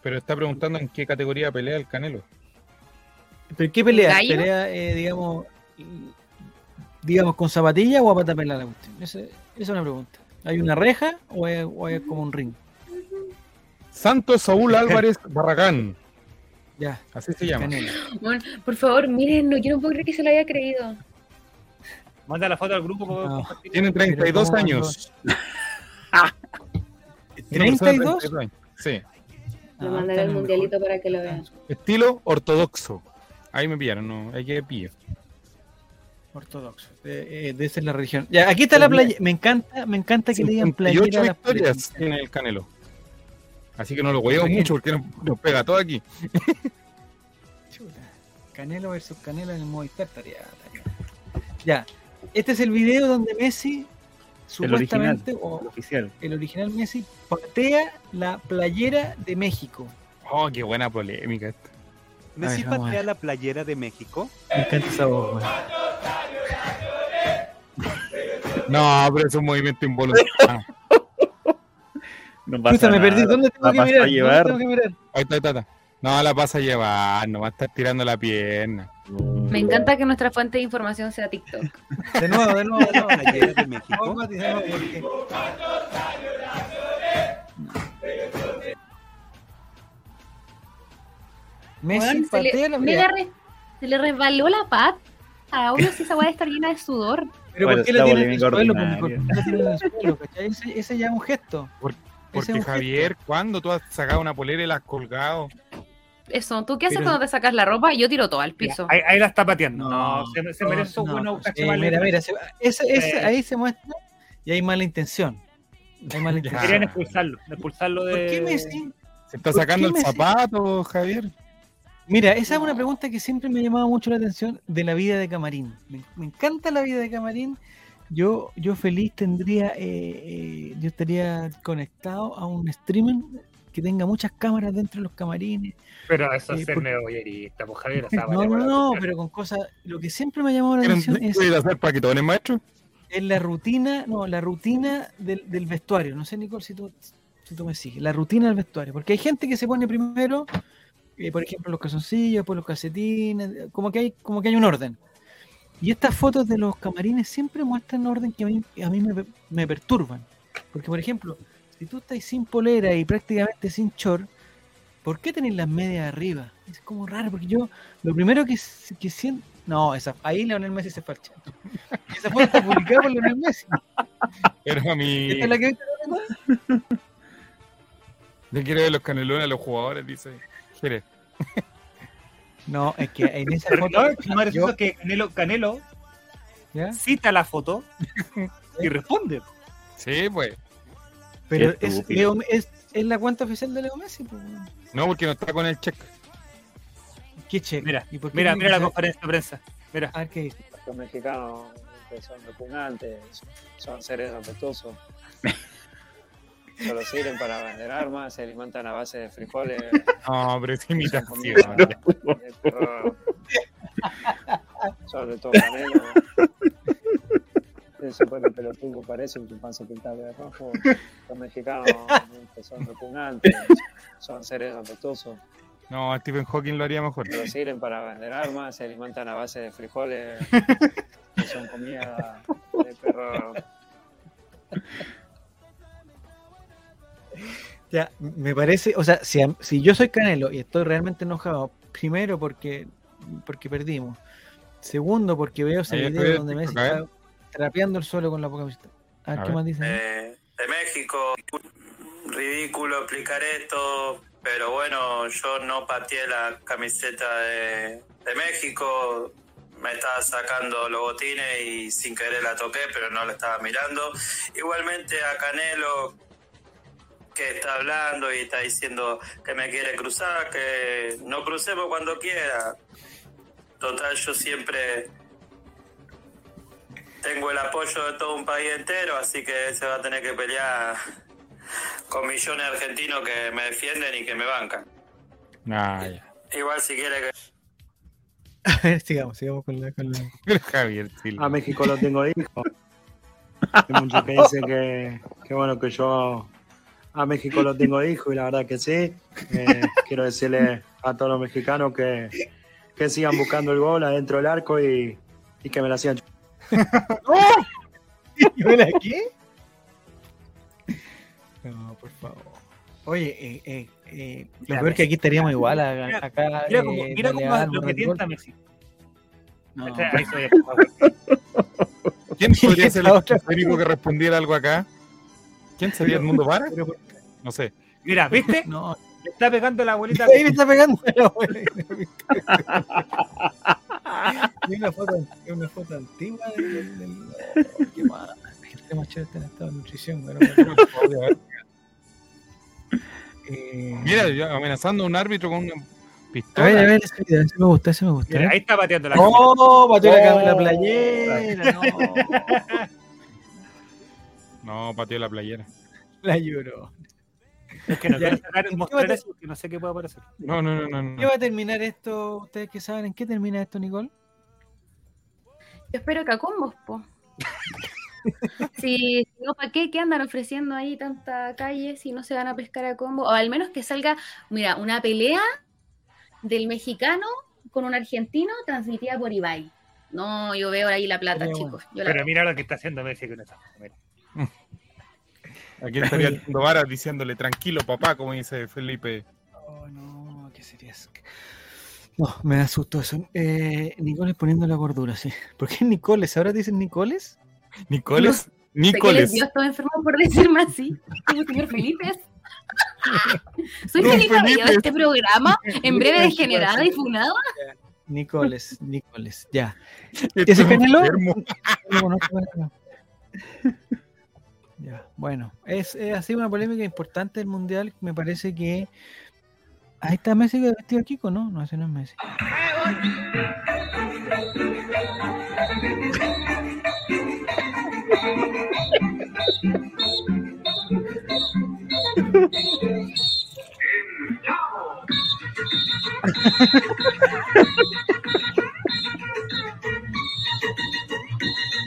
Pero está preguntando en qué categoría pelea el Canelo. ¿Pero qué pelea? ¿Gallo? ¿Pelea, eh, digamos, digamos, con zapatilla o a pata pelada la cuestión? Esa, esa es una pregunta. ¿Hay una reja o es, o es como un ring? Santos Saúl Álvarez Barragán, Ya, así se llama. Bueno, por favor, miren, no, yo no puedo creer que se lo haya creído. Manda la foto al grupo. No. compartir. Tiene 32 ¿cómo años. Una persona de ¿32? 32 años. Sí. Le Ah, mandaré el en mundialito mejor. para que lo vean. Estilo ortodoxo. Ahí me pillaron, no, hay que pillo. Ortodoxo. Eh, eh, de esa es la religión. Ya, aquí está la playa. Me encanta, me encanta que le digan 58 playera las victorias tiene el Canelo. Así que no lo huevo mucho porque nos, nos pega todo aquí. Chuta. Canelo versus Canelo en el Movistar estaría. Ya. Este es el video donde Messi El original, supuestamente, o el oficial. el original Messi, patea la playera de México. Oh, qué buena polémica esta. Messi patea la playera de México. Me encanta esa voz. No, pero es un movimiento involuntario. No pasa Puta, me perdí. nada, ¿Dónde tengo la que mirar? a ¿Dónde llevar. tengo que mirar? Ahí está, ahí está, ahí está. No, la pasa a llevar, no va a estar tirando la pierna. Me encanta que nuestra fuente de información sea TikTok. De nuevo, de nuevo, de nuevo. De México. Messi se, le, la mira, mira, re- se le resbaló la pata. Obvio si esa weá está llena de sudor. Pero Bueno, ¿por qué la tiene en el suelo? ordinaria. ¿Por qué la tiene en el suelo? ¿cachai? Ese, ese ya es un gesto. Por- Porque Javier, ¿cuándo tú has sacado una polera y la has colgado? Eso, ¿tú qué haces Pero- cuando te sacas la ropa? Yo tiro todo al piso. ahí, ahí la está pateando. No, No, se, se no, merece un no, buen no. Eh, mira, mira, se- ese- ese- Eh. ahí se muestra y hay mala intención. Hay mala Ya. intención. Querían expulsarlo, expulsarlo de. ¿Por qué Messi? Se está ¿Por sacando el zapato, Javier. Mira, esa es una pregunta que siempre me ha llamado mucho la atención de la vida de Camarín. Me, me encanta la vida de Camarín. Yo, yo feliz tendría, eh, eh, yo estaría conectado a un streaming que tenga muchas cámaras dentro de los camarines. Pero eso es Eh, ser neobollerista, pues Javier. No, no, no, pero con cosas. Lo que siempre me ha llamado la ¿Quieren atención es, ¿Puede hacer paquetones, maestro? es la rutina, no, la rutina del, del vestuario. No sé, Nicole, si tú, si tú me sigues. La rutina del vestuario. Porque hay gente que se pone primero, eh, por ejemplo, los calzoncillos, después los calcetines, eh, como que hay, como que hay un orden. Y estas fotos de los camarines siempre muestran orden que a mí, a mí me, me perturban. Porque, por ejemplo, si tú estás sin polera y prácticamente sin short, ¿por qué tenés las medias arriba? Es como raro, porque yo lo primero que, que siento... No, esa, ahí Leonel Messi se farcha. Esa foto está publicada por Leonel Messi. Pero a mí. ¿Esta es la que Yo quiero ver los canelones a los jugadores, dice. Quiere. No, es que en esa Pero foto... no, lo más gracioso yo- es que Canelo, Canelo ¿ya? cita la foto y responde. Sí, pues. Pero es. Leo- es, es la cuenta oficial de Leo Messi. pues. No, porque no está con el check. ¿Qué cheque? Mira, ¿Y por qué Mira, mira la conferencia de prensa. Mira. A ver qué dice. Los mexicanos que son repugnantes, son seres respetuosos. Solo sirven para vender armas, se alimentan a base de frijoles. No, pero es imitación. Sobre todo canelo. Eso fue que pelotudo parece un chimpanzé pintado de rojo. Los mexicanos son repugnantes, son seres respetuosos. No, Stephen Hawking lo haría mejor. Solo sirven para vender armas, se alimentan a base de frijoles. Que son comida de perro. Ya, me parece, o sea, si, a- si yo soy Canelo y estoy realmente enojado, primero porque, porque perdimos, segundo porque veo ese Ahí video estoy, donde Messi a ver. está trapeando el suelo con la poca vista. A ver A qué ver. más dicen. eh, de México. Ridículo explicar esto, pero bueno, yo no pateé la camiseta de, de México. Me estaba sacando los botines y sin querer la toqué, pero no la estaba mirando. Igualmente a Canelo, que está hablando y está diciendo que me quiere cruzar, que no crucemos cuando quiera. Total, yo siempre tengo el apoyo de todo un país entero, así que se va a tener que pelear con millones de argentinos que me defienden y que me bancan. Ah, ya. Igual si quiere que sigamos, sigamos con la... Con la... Javier Silva. A México lo tengo hijo. Hay muchos que dicen que, que bueno que yo a México lo tengo hijo y la verdad que sí. Eh, quiero decirle a todos los mexicanos que, que sigan buscando el gol adentro del arco y, y que me la sigan. ¿Y ahora qué? No, por favor. Oye, eh, eh, eh, lo Mira, peor que aquí estaríamos igual a- Mira- acá. Mira cómo, eh, mira algo, lo que tienta Messi. No, Ahí favor. ¿Quién podría ser el otra- único que respondiera algo acá? ¿Quién sería el mundo por- No sé. Mira, ¿viste? no, Le está pegando la abuelita. ahí me está pegando la abuela. Y una foto, una foto antigua del. del, del- oh, qué mal. Este macho está en estado de nutrición. bueno, eh, Mira, yo amenazando a un árbitro con una a pistola. ver, a ver, ese video, ese me gusta, ese me gusta. Mira, ¿eh? ahí está pateando la No, pateó la, cam- la Oh. playera, no. No, pateó la playera. La lloró. Es que no quiero sacar, ¿En qué mostrar eso porque no sé qué puede aparecer. No, no, no, no. ¿Qué va a terminar esto? ¿Ustedes que saben en qué termina esto, Nicole? Yo espero que a combos, po. Si no, ¿para qué? ¿Qué andan ofreciendo ahí tanta calle si no se van a pescar a combo? O al menos que salga, mira, una pelea del mexicano con un argentino transmitida por Ibai. No, yo veo ahí la plata, chicos. Yo la Pero mira lo que está haciendo Messi con esa. Mira. Aquí estaría el mundo Vara diciéndole tranquilo, papá, como dice Felipe. Oh, no, ¿qué sería eso? No, me da susto eso. Eh, Nicoles poniendo la gordura, sí. ¿Por qué Nicoles? ¿Ahora dicen Nicoles? Nicoles. sé que les Nicoles. dio todo enfermo por decirme así. Como señor Felipe. Soy Felipe Abello de este programa, en breve degenerada y funada. Nicoles, Nicoles, ya. Este ¿Ese. No Canelo. Ya, bueno, es, es así una polémica importante del mundial. Me parece que. Ahí está Messi vestido de Kiko, ¿no? No, ese no es Messi.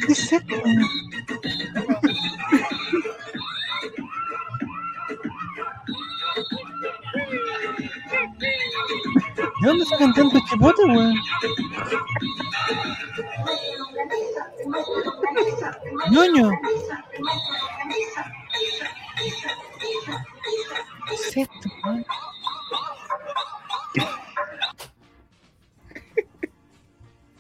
¿Qué es? ¿De dónde sacan tanto chipote, weón? ñoño. ¿Qué es esto, weón?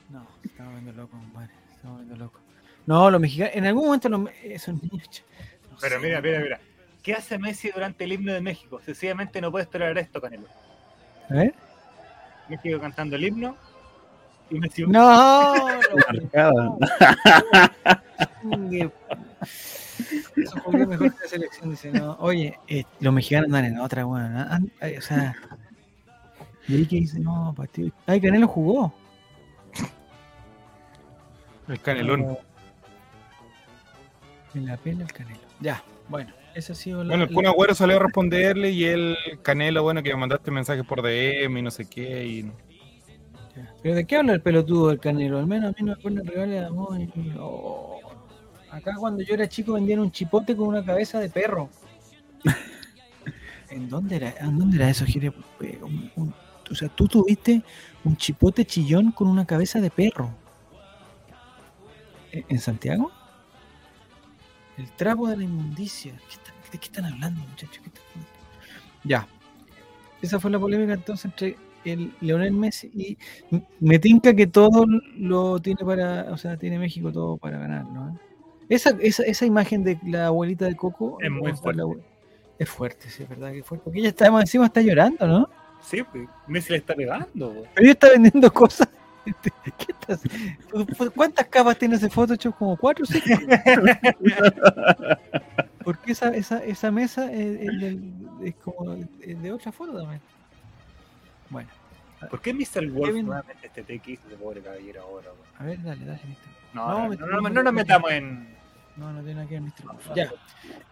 No, se estaba volviendo loco, compadre. Se estaba volviendo loco. No, los mexicanos, en algún momento los, esos niños. ch- no Pero sé, mira, mira, mira. ¿Qué hace Messi durante el himno de México? Sencillamente no puede esperar esto, Canelo. A ver. México cantando el himno y Messi. No, no. Eso mejor que la selección. Dice, no. Oye, eh, los mexicanos andan en otra, weón. ah, ah, O sea, y ahí que dice, no, partido. Ay, Canelo jugó. El canelón. Me la pena el Canelo. Ya, bueno, esa ha sido la. Bueno, el Kun Agüero salió a responderle y el Canelo, bueno, que me mandaste mensajes por DM y no sé qué. Y... ¿Pero de qué habla el pelotudo del Canelo? Al menos a mí no me ponen regales de oh. Acá cuando yo era chico vendían un chipote con una cabeza de perro. ¿En dónde era, ¿en dónde era eso, Gire? Eh, un- un- o sea, tú tuviste un chipote chillón con una cabeza de perro. ¿En en Santiago? El trapo de la inmundicia. ¿Qué ¿De qué están hablando, muchachos? ¿Qué están hablando? Ya. Esa fue la polémica entonces entre el Leonel Messi y me tinca que todo lo tiene para, o sea, tiene México todo para ganar, ¿no? Esa, esa, esa imagen de la abuelita de Coco Es muy la fuerte. es fuerte, sí, es verdad que es fuerte. Porque ella está encima está llorando, ¿no? Sí, pues, Messi le está pegando. po. Pero ella está vendiendo cosas. ¿Qué estás? ¿Cuántas capas tiene ese Photoshop? Como cuatro o cinco. Porque esa, esa, esa mesa es, es del- es como es de otra foto también. Bueno, ¿Por qué Mr. Wolf Kevin- nuevamente este TX de pobre caballero ahora? a ver, dale, dale, mister. No, No, no, no, no, no nos metamos en. No, no tiene nada que ver, Mr. Wolf. Ya.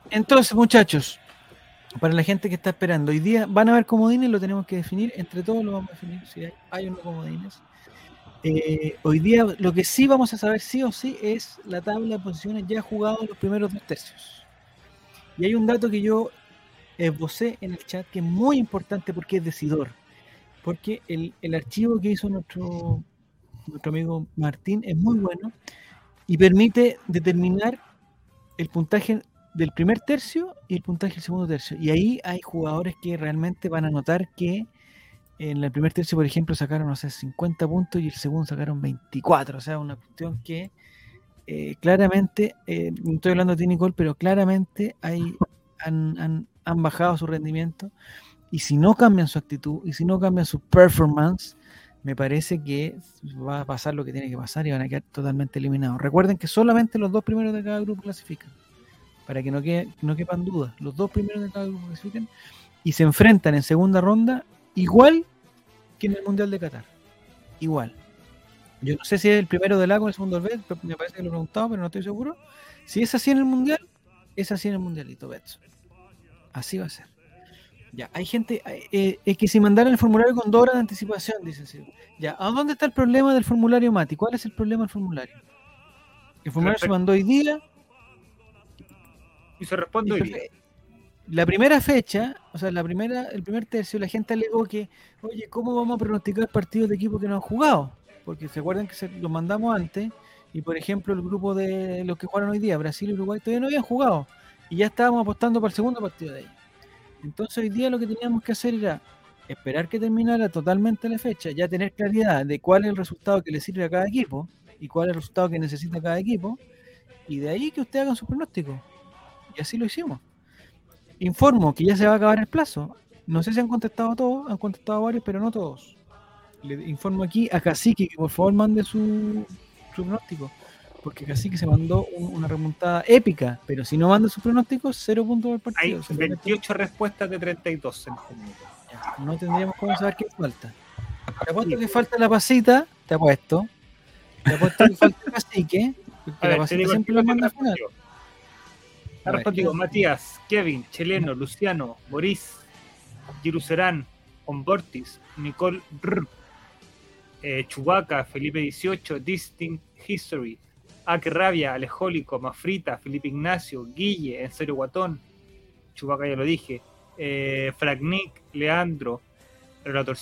Entonces, muchachos, para la gente que está esperando, hoy día van a haber comodines, lo tenemos que definir, entre todos lo vamos a definir, si hay, hay o no comodines. Eh, hoy día lo que sí vamos a saber sí o sí es la tabla de posiciones ya jugados los primeros dos tercios. Y hay un dato que yo esbocé en el chat que es muy importante porque es decidor. Porque el, el archivo que hizo nuestro, nuestro amigo Martín es muy bueno y permite determinar el puntaje del primer tercio y el puntaje del segundo tercio. Y ahí hay jugadores que realmente van a notar que en el primer tercio, por ejemplo, sacaron, no sé, 50 puntos y el segundo sacaron 24. O sea, una cuestión que eh, claramente, eh, no estoy hablando de Tini Cole, pero claramente hay, han, han- han bajado su rendimiento. Y si no cambian su actitud y si no cambian su performance, me parece que va a pasar lo que tiene que pasar y van a quedar totalmente eliminados. Recuerden que solamente los dos primeros de cada grupo clasifican. Para que no, quede, no quepan dudas. Los dos primeros de cada grupo clasifican y se enfrentan en segunda ronda igual que en el Mundial de Qatar. Igual. Yo no sé si es el primero del A con el segundo del B, me parece que lo he preguntado, pero no estoy seguro. Si es así en el Mundial, es así en el Mundialito, Betson. Así va a ser. Ya, hay gente, eh, es que si mandaran el formulario con dos horas de anticipación, dicen. sí. Ya, ¿a dónde está el problema del formulario, Mati? ¿Cuál es el problema del formulario? El formulario se mandó hoy día. Y se responde y hoy día. La primera fecha, o sea, la primera, el primer tercio, la gente alegó que, oye, ¿cómo vamos a pronosticar partidos de equipos que no han jugado? Porque se acuerdan que se los mandamos antes, y por ejemplo, el grupo de los que jugaron hoy día, Brasil y Uruguay, todavía no habían jugado, y ya estábamos apostando para el segundo partido de ellos. Entonces, hoy día lo que teníamos que hacer era esperar que terminara totalmente la fecha, ya tener claridad de cuál es el resultado que le sirve a cada equipo y cuál es el resultado que necesita cada equipo, y de ahí que ustedes hagan su pronóstico. Y así lo hicimos. Informo que ya se va a acabar el plazo. No sé si han contestado todos, han contestado varios, pero no todos. Le informo aquí a Cacique que por favor mande su, su pronóstico. porque Cacique se mandó un- una remontada épica, pero si no manda sus pronósticos, cero puntos del Hay partido. Simplemente 28 respuestas de 32 en este ya, no tendríamos cómo saber qué falta. Te apuesto que falta la pasita, te apuesto. Te apuesto que falta Cacique, porque la ver, te pasita siempre lo manda final. ¿quién? Matías, Kevin, Cheleno, Luciano, Boris, Giruserán, Ombortis, Nicole R, eh, Chubaca, Felipe 18, Distinct History, Ake Rabia, Alejólico, Mafrita, Felipe Ignacio, Guille, En Serio Guatón, Chubaca ya lo dije, eh, Leandro, Relator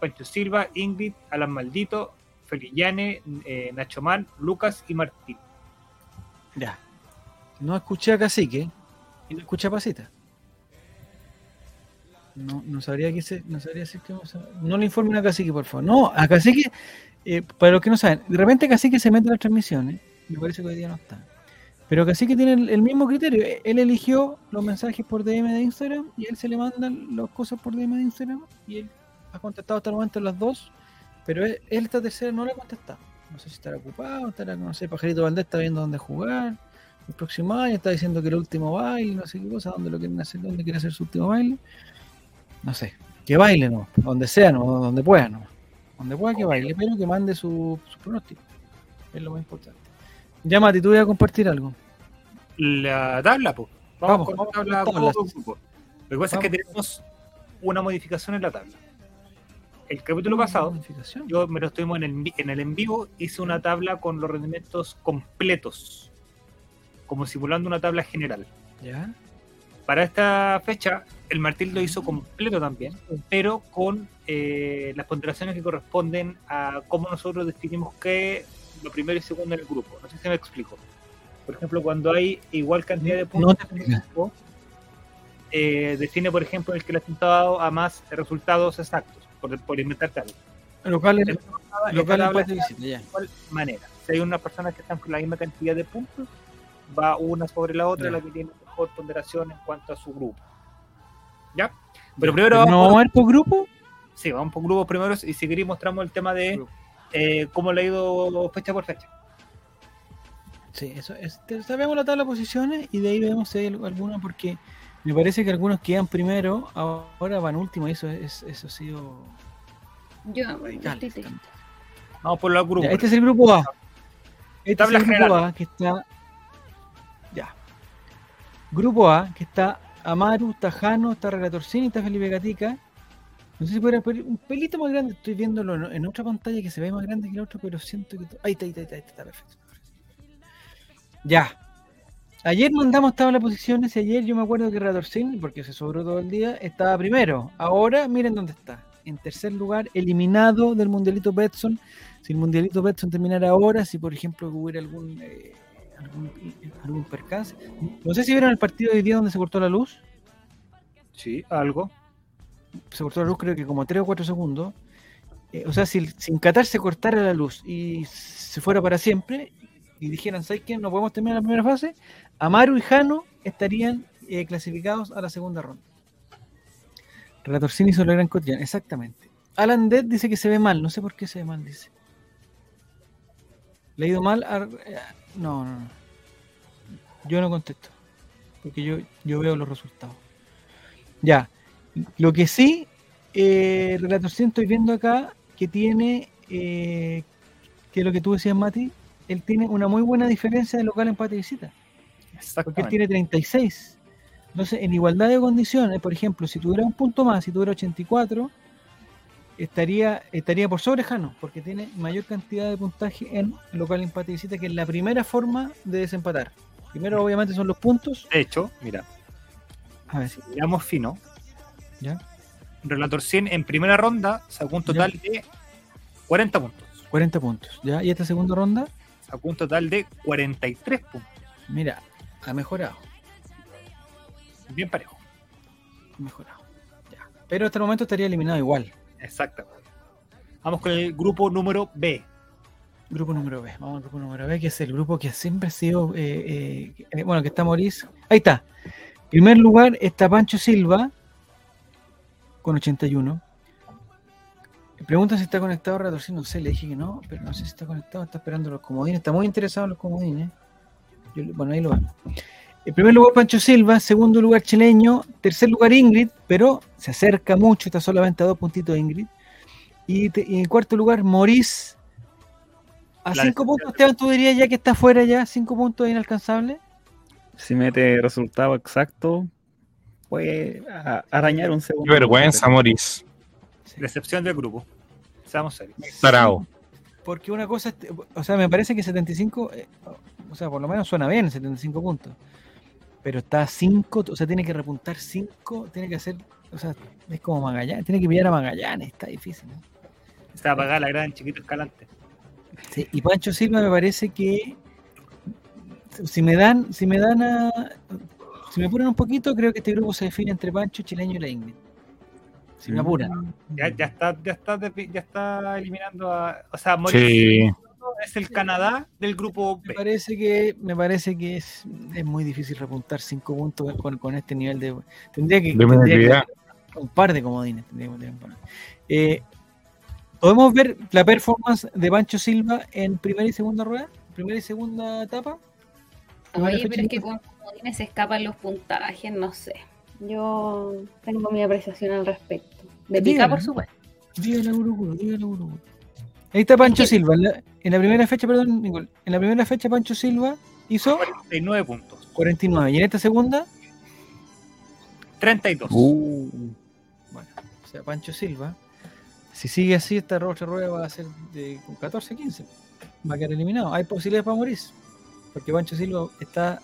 Pancho Silva, Ingrid, Alan Maldito, Felillane, eh, Nacho Man, Lucas y Martín. Ya. No escuché a Cacique y no escuché a. No, no sabría qué se, no sabría decir que no le informen a Cacique, por favor. No, a Cacique, eh, para los que no saben, de repente Cacique se mete en las transmisiones, me parece que hoy día no está. Pero Cacique tiene el, mismo criterio. Eh, Él eligió los mensajes por DM de Instagram y él se le mandan las cosas por DM de Instagram y él ha contestado hasta el momento las dos, pero él, él esta tercera no la ha contestado. No sé si estará ocupado, estará, no sé, Pajarito Valdés está viendo dónde jugar el próximo año, está diciendo que el último baile, no sé qué cosa, dónde lo quieren hacer, dónde quiere hacer su último baile. No sé, que baile, no, donde sea, no, donde pueda, no. Donde pueda que baile, pero que mande su, su pronóstico. Es lo más importante. Ya, Mati, tú voy a compartir algo. La tabla, pues. Vamos, Vamos, con la tabla. grupo. Lo que pasa es que tenemos una modificación en la tabla. El capítulo pasado, yo me lo estuvimos en el, en el en vivo, hice una tabla con los rendimientos completos, como simulando una tabla general. Ya. Para esta fecha, el Martín lo hizo completo también, pero con eh, las ponderaciones que corresponden a cómo nosotros definimos qué lo primero y segundo en el grupo. No sé si me explico. Por ejemplo, cuando hay igual cantidad de No puntos en el grupo, eh, define, por ejemplo, el que le ha apuntado a más resultados exactos, por, por tabla empate está visita, ya. de manera. Si hay unas personas que están con la misma cantidad de puntos, va una sobre la otra, la que tiene mejor ponderación en cuanto a su grupo. ¿Ya? Pero primero ¿No vamos, vamos a ver por grupo? sí, vamos por grupos primero y si queréis mostramos el tema de eh, cómo le ha ido fecha por fecha. Sí, eso es. Sabemos la tabla de posiciones y de ahí vemos si hay al- alguna, porque me parece que algunos quedan primero, ahora van último, y eso, es, eso ha sido Yo. Vamos por los grupos. Ya, este es el grupo A. Este Tabla es el grupo. A que está. Grupo A, que está Amaru, está Jano, está Relatorcini, está Felipe Gatica. No sé si pudiera poner un pelito más grande. Estoy viéndolo en- otra pantalla que se ve más grande que la otra, pero siento que. ahí está, ahí está, ahí está, está perfecto. Ya. Ayer mandamos tabla de posiciones y ayer yo me acuerdo que Relatorcini, porque se sobró todo el día, estaba primero. Ahora miren dónde está. En tercer lugar, eliminado del Mundialito Betson si el mundialito Betson terminara ahora, si por ejemplo hubiera algún, eh, algún, algún percance. No sé si vieron el partido de hoy día donde se cortó la luz. Sí, algo. Se cortó la luz creo que como 3 o 4 segundos. Eh, o sea, si, si en Qatar se cortara la luz y se fuera para siempre y dijeran, ¿sabes qué? No podemos terminar la primera fase, Amaru y Jano estarían eh, clasificados a la segunda ronda. Relatorcini sobre Gran Cotidiano, exactamente. Alan Dead dice que se ve mal, no sé por qué se ve mal, dice. ¿Le ha ido mal? a- eh, No, no, no. Yo no contesto. Porque yo, yo veo los resultados. Ya. Lo que sí, eh, Relator 100 estoy viendo acá que tiene, eh, que es lo que tú decías, Mati, él tiene una muy buena diferencia de local empate y visita. Porque él tiene 36. Entonces, en igualdad de condiciones, por ejemplo, si tuviera un punto más, si tuviera 84, estaría, estaría por sobre Jano, porque tiene mayor cantidad de puntaje en local empate y visita, que es la primera forma de desempatar. Primero, obviamente, son los puntos. De hecho, mira, A ver, si miramos fino, ¿ya? Relator 100 en primera ronda sacó un total de 40 puntos. 40 puntos. ¿ya? Y esta segunda ronda, Sacó un total de 43 puntos. mira, ha mejorado. Bien parejo. ha mejorado. Ya. Pero hasta el momento estaría eliminado igual. Exactamente. Vamos con el grupo número B. Grupo número B. Vamos al grupo número B, que es el grupo que siempre ha sido. eh, eh, eh, bueno, que está Maurice. Ahí está. En primer lugar está Pancho Silva con 81. Pregunta si está conectado Retorcido. No sé, le dije que no, pero no sé si está conectado. Está esperando los comodines. Está muy interesado en los comodines. Yo bueno, ahí lo vemos. En primer lugar, Pancho Silva. Segundo lugar, Chileño. Tercer lugar, Ingrid, pero se acerca mucho. Está solamente a dos puntitos Ingrid. Y, te- y en cuarto lugar, Morís. A La cinco puntos, Esteban, tú dirías ya que está fuera ya. Cinco puntos inalcanzable. Si mete resultado exacto, puede arañar un segundo. Qué vergüenza, Moris. Decepción del grupo. Seamos serios. Tarao. Porque una cosa, es- o sea, me parece que 75, eh, o sea, por lo menos suena bien 75 puntos. Pero está a 5, o sea, tiene que repuntar 5, tiene que hacer, o sea, es como Magallanes, tiene que pillar a Magallanes, está difícil. ¿no? Se va a pagar la gran chiquito escalante. Sí, y Pancho Silva me parece que si me dan, si me dan a, si me apuran un poquito, creo que este grupo se define entre Pancho, Chileño y la Ingrid. Si me apuran. Ya, ya está, ya está, ya está eliminando a. O sea, Sí. Es el Canadá del grupo Me B. parece que, me parece que es, es muy difícil repuntar 5 puntos con, con este nivel de. Tendría que. De tendría que un par de comodines. tendríamos que tener un par. Eh, ¿Podemos ver la performance de Pancho Silva en primera y segunda rueda? ¿Primera y segunda etapa? Oye, pero es que con comodines se escapan los puntajes, no sé. Yo tengo mi apreciación al respecto. De pica, por supuesto. Dígale, Guruguru, dígale, Guruguru. Ahí está Pancho Es que- Silva. En la, en la primera fecha, perdón, Nicole, En la primera fecha, Pancho Silva hizo 49 puntos. 49. Y en esta segunda, 32. Uh, Bueno, o sea, Pancho Silva, si sigue así, esta otra rueda va a ser de con 14, 15. Va a quedar eliminado. Hay posibilidades para morir. Porque Pancho Silva está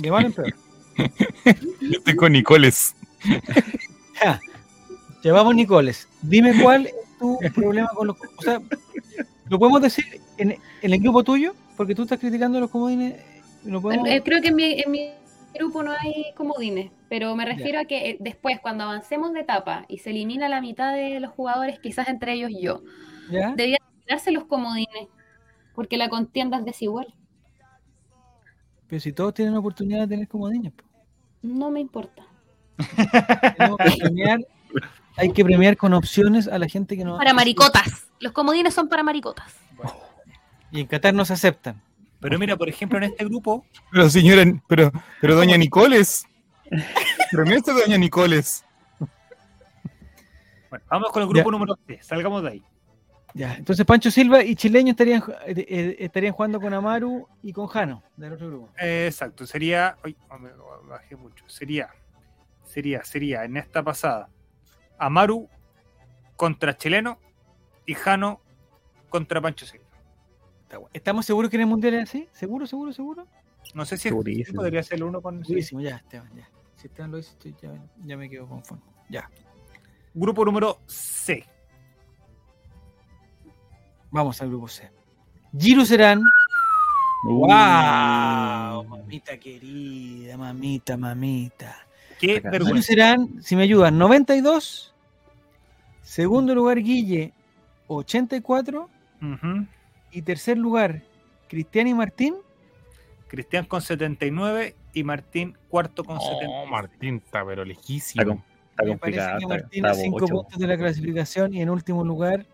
de mal en peor. Yo estoy con Nicoles. Llevamos Nicoles. Dime cuál es tu problema con los. O sea, lo podemos decir en, en el grupo tuyo, porque tú estás criticando los comodines. Lo podemos... Eh, Creo que en mi, en mi grupo no hay comodines, pero me refiero a que eh, después, cuando avancemos de etapa y se elimina la mitad de los jugadores, quizás entre ellos yo, debían darse los comodines, porque la contienda es desigual. Pero si todos tienen oportunidad de tener comodines, po. No me importa. Tenemos que premiar- hay que premiar con opciones a la gente que no. Para maricotas. Los comodines son para maricotas. Y en Qatar no se aceptan. Pero mira, por ejemplo, en este grupo, Pero señora, pero, pero doña Nicoles. Pero mira esta doña Nicoles. bueno, vamos con el grupo Ya. número 3. Salgamos de ahí. Ya, entonces Pancho Silva y Chileño estarían, eh, eh, estarían jugando con Amaru y con Jano del otro grupo. Eh, exacto, sería. Ay, me bajé mucho. Sería. Sería, sería en esta pasada. Amaru contra Chileno y Jano contra Pancho Silva. Está bueno. ¿Estamos seguros que en el mundial es así? ¿Seguro, seguro, seguro? No sé si Segurísimo. podría ser el uno con. Segurísimo, ya, Esteban, ya. Si Esteban lo dice, ya, ya me quedo conforme. Ya. Grupo número C. Vamos al grupo C. Giro Serán. uh, ¡Wow! Mamita querida, mamita, mamita. Qué Acá. Giro. Serán, si me ayudan, 92. Segundo lugar, Guille, 84. Ujú. Y tercer lugar, Cristian y Martín. Cristian con 79 y Martín cuarto con No, 70. Martín está pero lejísimo. está Me parece complicado. que Martín está a 5 bocho. puntos de la clasificación y en último lugar,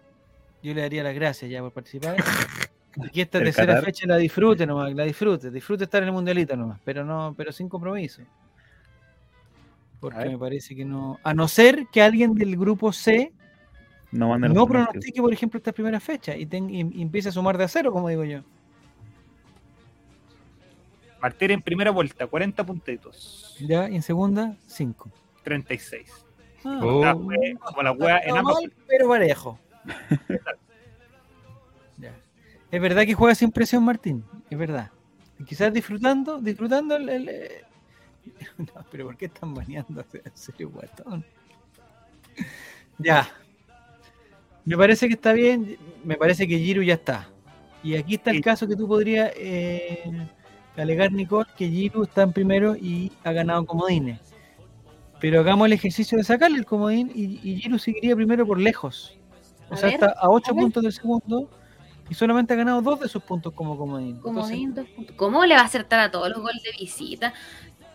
yo le daría las gracias ya por participar. Y que esta El tercera Qatar. fecha la disfrute nomás, la disfrute, disfrute estar en el mundialito nomás, pero no, pero sin compromiso. Porque me parece que no. A no ser que alguien del grupo C No, no pronostique, por ejemplo, esta primera fecha y, ten- y- y empiece a sumar de a cero, como digo yo. Martín en primera vuelta, 40 puntitos. Ya, y en segunda, 5. 36. Oh. Ah, fue como la wea en ambas. pero parejo. Ya. Es verdad que juega sin presión Martín, es verdad. Y quizás disfrutando, disfrutando el... el, eh, No, pero ¿por qué están baneando a ese guatón? Ya. Me parece que está bien, me parece que Giru ya está. Y aquí está el Sí. caso que tú podrías eh, alegar, Nicole, que Giru está en primero y ha ganado comodines. Pero hagamos el ejercicio de sacarle el comodín y, y Giru seguiría primero por lejos. O A sea, ver, está a 8 a puntos del segundo y solamente ha ganado dos de sus puntos como comodín. Entonces, Comodín, dos puntos. ¿Cómo le va a acertar a todos los goles de visita?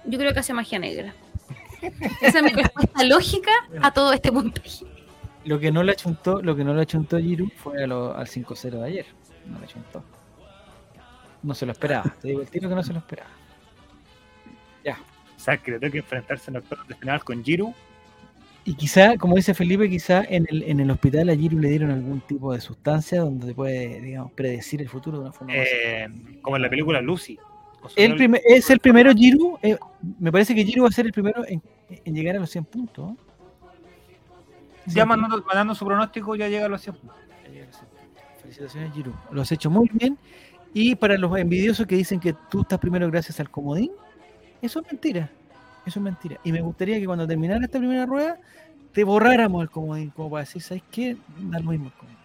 Yo creo que hace magia negra. Esa es mi respuesta lógica a todo este puntaje. Lo que no le achuntó, lo que no le achuntó Giru fue a lo- al 5-0 de ayer. No le achuntó. No se lo esperaba. Te digo el tiro que no se lo esperaba. O sea, que le tengo que enfrentarse en octavos de final con Giru. Y quizá, como dice Felipe, quizá en el, en el hospital a Giru le dieron algún tipo de sustancia donde puede, digamos, predecir el futuro de una forma más eh, como en la película Lucy. El primer- es el primero Giru. eh, me parece que Giru va a ser el primero en, en llegar a los 100 puntos. Ya mandando, mandando su pronóstico, ya llega a los 100 puntos. Felicitaciones, Giru. Lo has hecho muy bien. Y para los envidiosos que dicen que tú estás primero gracias al comodín, eso es mentira. Eso es mentira. Y me gustaría que cuando terminara esta primera rueda, te borráramos el comodín, como para decir, ¿sabes qué? Da lo mismo el comodín.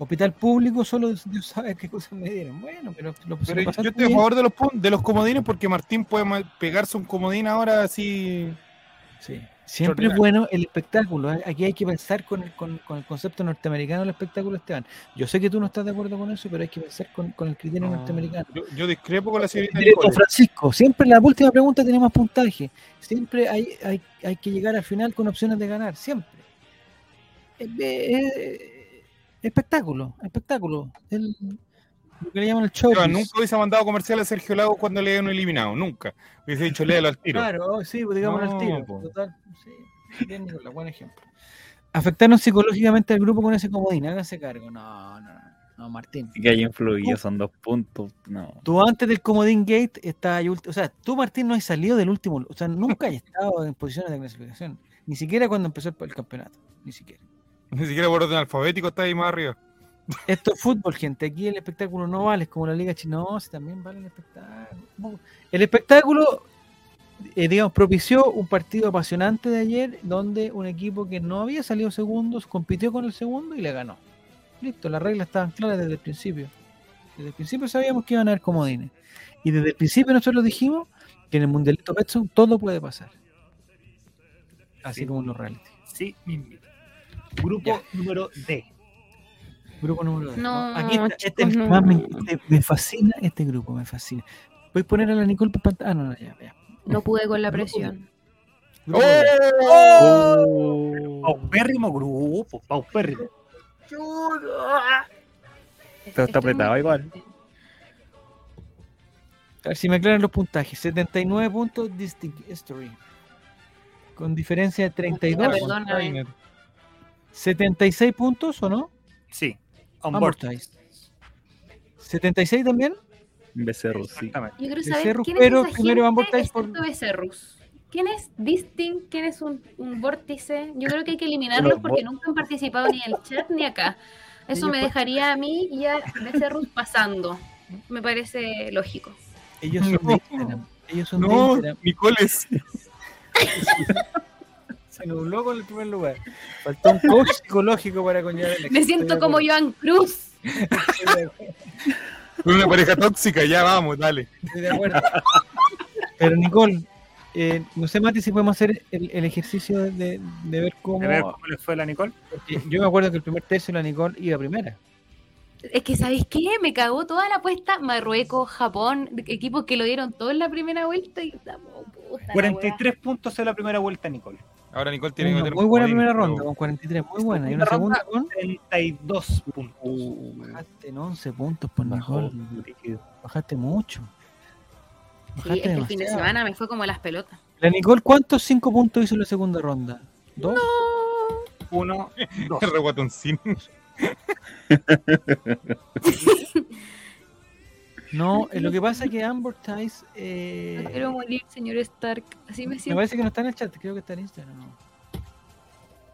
Hospital público, solo Dios sabe qué cosas me dieron. Bueno, pero lo Pero yo estoy a bien. favor de los, de los comodines porque Martín puede pegarse un comodín ahora así. Sí. Siempre es bueno el espectáculo. ¿eh? Aquí hay que pensar con el, con, con el concepto norteamericano del espectáculo, Esteban. Yo sé que tú no estás de acuerdo con eso, pero hay que pensar con, con el criterio norteamericano. Yo, yo discrepo con la señorita. Francisco, siempre la última pregunta tiene más puntaje. Siempre hay, hay, hay que llegar al final con opciones de ganar, siempre. Eh, eh, espectáculo, espectáculo. El, lo que le llaman el show. Nunca hubiese mandado comercial a Sergio Lago cuando le habían eliminado, nunca. Hubiese dicho, léalo al tiro. Claro, sí, pues digamos No, al tiro. po. Total, sí. Bien, Nicolás, buen ejemplo. Afectaron psicológicamente al grupo con ese comodín, háganse cargo. No, no, no, Martín. Sí que hay influido, son dos puntos. No. Tú antes del comodín gate ulti- o sea, tú Martín no has salido del último, o sea, nunca has estado en posiciones de clasificación, ni siquiera cuando empezó el, el campeonato, ni siquiera. Ni siquiera por orden alfabético está ahí más arriba. Esto es fútbol, gente. Aquí el espectáculo no vale, es como la Liga China. No, si también vale el espectáculo. El espectáculo, eh, digamos, propició un partido apasionante de ayer, donde un equipo que no había salido segundos compitió con el segundo y le ganó. Listo, las reglas estaban claras desde el principio. Desde el principio sabíamos que iban a haber comodines. Y desde el principio nosotros dijimos que en el Mundialito Betson todo puede pasar. Así Sí. como en los reality. Sí. Grupo número D. Grupo número dos. No, Aquí está, este chicos, no. me, este- me fascina este grupo, me fascina. Voy a poner a la Nicole por pantalla. Ah, no, no, ya, ya. No pude con la presión. Grupo ¡Oh! Paupérrimo grupo, paupérrimo. Pero está apretado igual. A ver si me aclaran los puntajes. 79 puntos Distinct History. Con diferencia de 32. Perdona, eh. 76 puntos, ¿o no? Sí, on board. Amortize. 76 también. Becerro, sí. Yo quiero De saber Cerrus, quién pero es esa primero Bortais por- Becerrus. ¿Quién es Distinct? ¿Quién es un, un vórtice? Yo creo que hay que eliminarlos Los porque nunca han participado ni en el chat ni acá. Eso me dejaría a mí y a Becerrus pasando. Me parece lógico. Ellos son de No. Instagram. Ellos son de No, Instagram. Nicoles. Se nubló con el primer lugar. Faltó un coach psicológico para conllevar el Me siento como Joan Cruz. Con una pareja tóxica, ya vamos, dale. Estoy de acuerdo. Pero Nicole, eh, no sé, Mati, si podemos hacer el, el ejercicio de, ver cómo. A ver cómo le fue a la Nicole. porque yo me acuerdo que el primer tercio la Nicole iba primera. Es que, ¿sabéis qué? Me cagó toda la apuesta. Marruecos, Japón, equipos que lo dieron todo en la primera vuelta y oh, puta la 43 puntos en la primera vuelta, Nicole. Ahora Nicole tiene que Una meter muy buena primera ronda, con 43, muy buena. Y Segunda una segunda ronda, con. 32 puntos. Bajaste en 11 puntos por Nicole. Bajaste mucho. Sí, Bajaste es que el fin de semana me fue como las pelotas. La Nicole, ¿cuántos 5 puntos hizo en la segunda ronda? ¿Dos? Uno, dos. Reguatoncín. No, eh, lo que pasa es que Amber Tice. eh, No quiero morir, señor Stark. Así me Me siento. parece que no está en el chat, creo que está en Instagram. ¿no?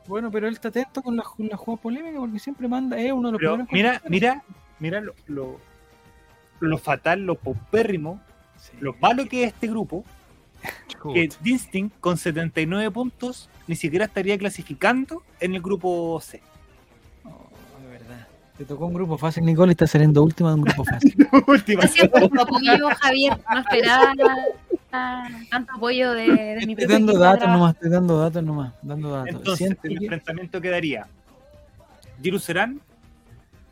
Bueno, pero él está atento con la, con la jugada polémica porque siempre manda, es uno de los Pero primeros mira, mira, mira lo, lo, lo fatal, lo paupérrimo, Sí. lo malo que es este grupo, que Distinct con 79 puntos ni siquiera estaría clasificando en el grupo C. Te tocó un grupo fácil, Nicole, y está saliendo última de un grupo fácil. Última. Gracias por tu apoyo, Javier. No esperaba tanto apoyo de, de mi Estoy dando datos nomás, estoy dando datos nomás, dando datos. Entonces, Siente el que- enfrentamiento quedaría Giru Serán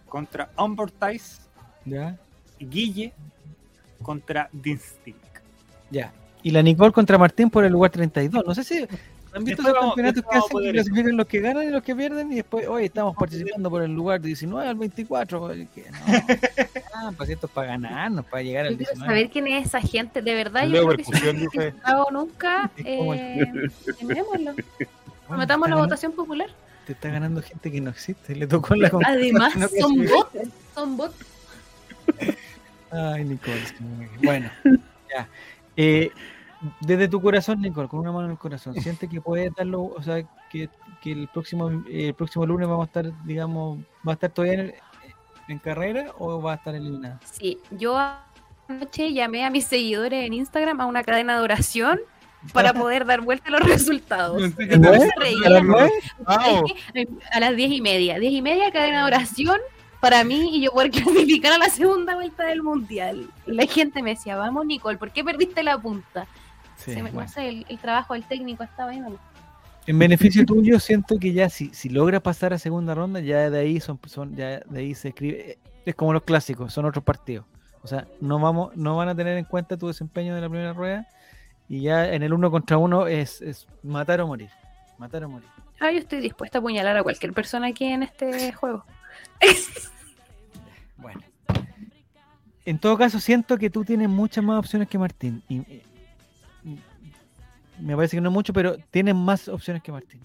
contra Umbertice Ya, Guille contra Distinct. ya. Y la Nicole contra Martín por el lugar 32. No sé si ¿Han visto esos campeonatos que hacen que clasifican los que ganan y los que pierden y después, hoy estamos participando por el lugar 19 al 24? oye, que no. Ah, pues esto es para ganarnos, para llegar al Yo quiero 19. saber quién es esa gente. De verdad, yo creo que si no he nunca, eh. Bueno, Metamos la votación popular. Te está ganando gente que no existe. Le tocó la Además, no son bots. Son bots. Ay, Nicole. Bueno, ya. Eh, desde tu corazón, Nicole, con una mano en el corazón, ¿sientes que puedes darlo, o sea, que, que el próximo eh, el próximo lunes vamos a estar, digamos, va a estar todavía en, en carrera o va a estar eliminada? Sí, yo anoche llamé a mis seguidores en Instagram a una cadena de oración para poder dar vuelta a los resultados. Que ¿A las. ¿A las nueve? A las diez y media. Diez y media, cadena de oración para mí y yo poder clasificar a la segunda vuelta del mundial. La gente me decía, vamos Nicole, ¿por qué perdiste la punta? Sí, Se me- bueno. No sé, el, el trabajo del técnico estaba ahí. En beneficio tuyo, siento que ya si, si logra pasar a segunda ronda, ya de ahí son, son ya de ahí se escribe, es como los clásicos, son otros partidos. O sea, no vamos, no van a tener en cuenta tu desempeño de la primera rueda y ya en el uno contra uno es, es matar o morir. Matar o morir. Ah, yo estoy dispuesta a apuñalar a cualquier persona aquí en este juego. Bueno. En todo caso, siento que tú tienes muchas más opciones que Martín. Y, eh, me parece que no es mucho, pero tienes más opciones que Martín.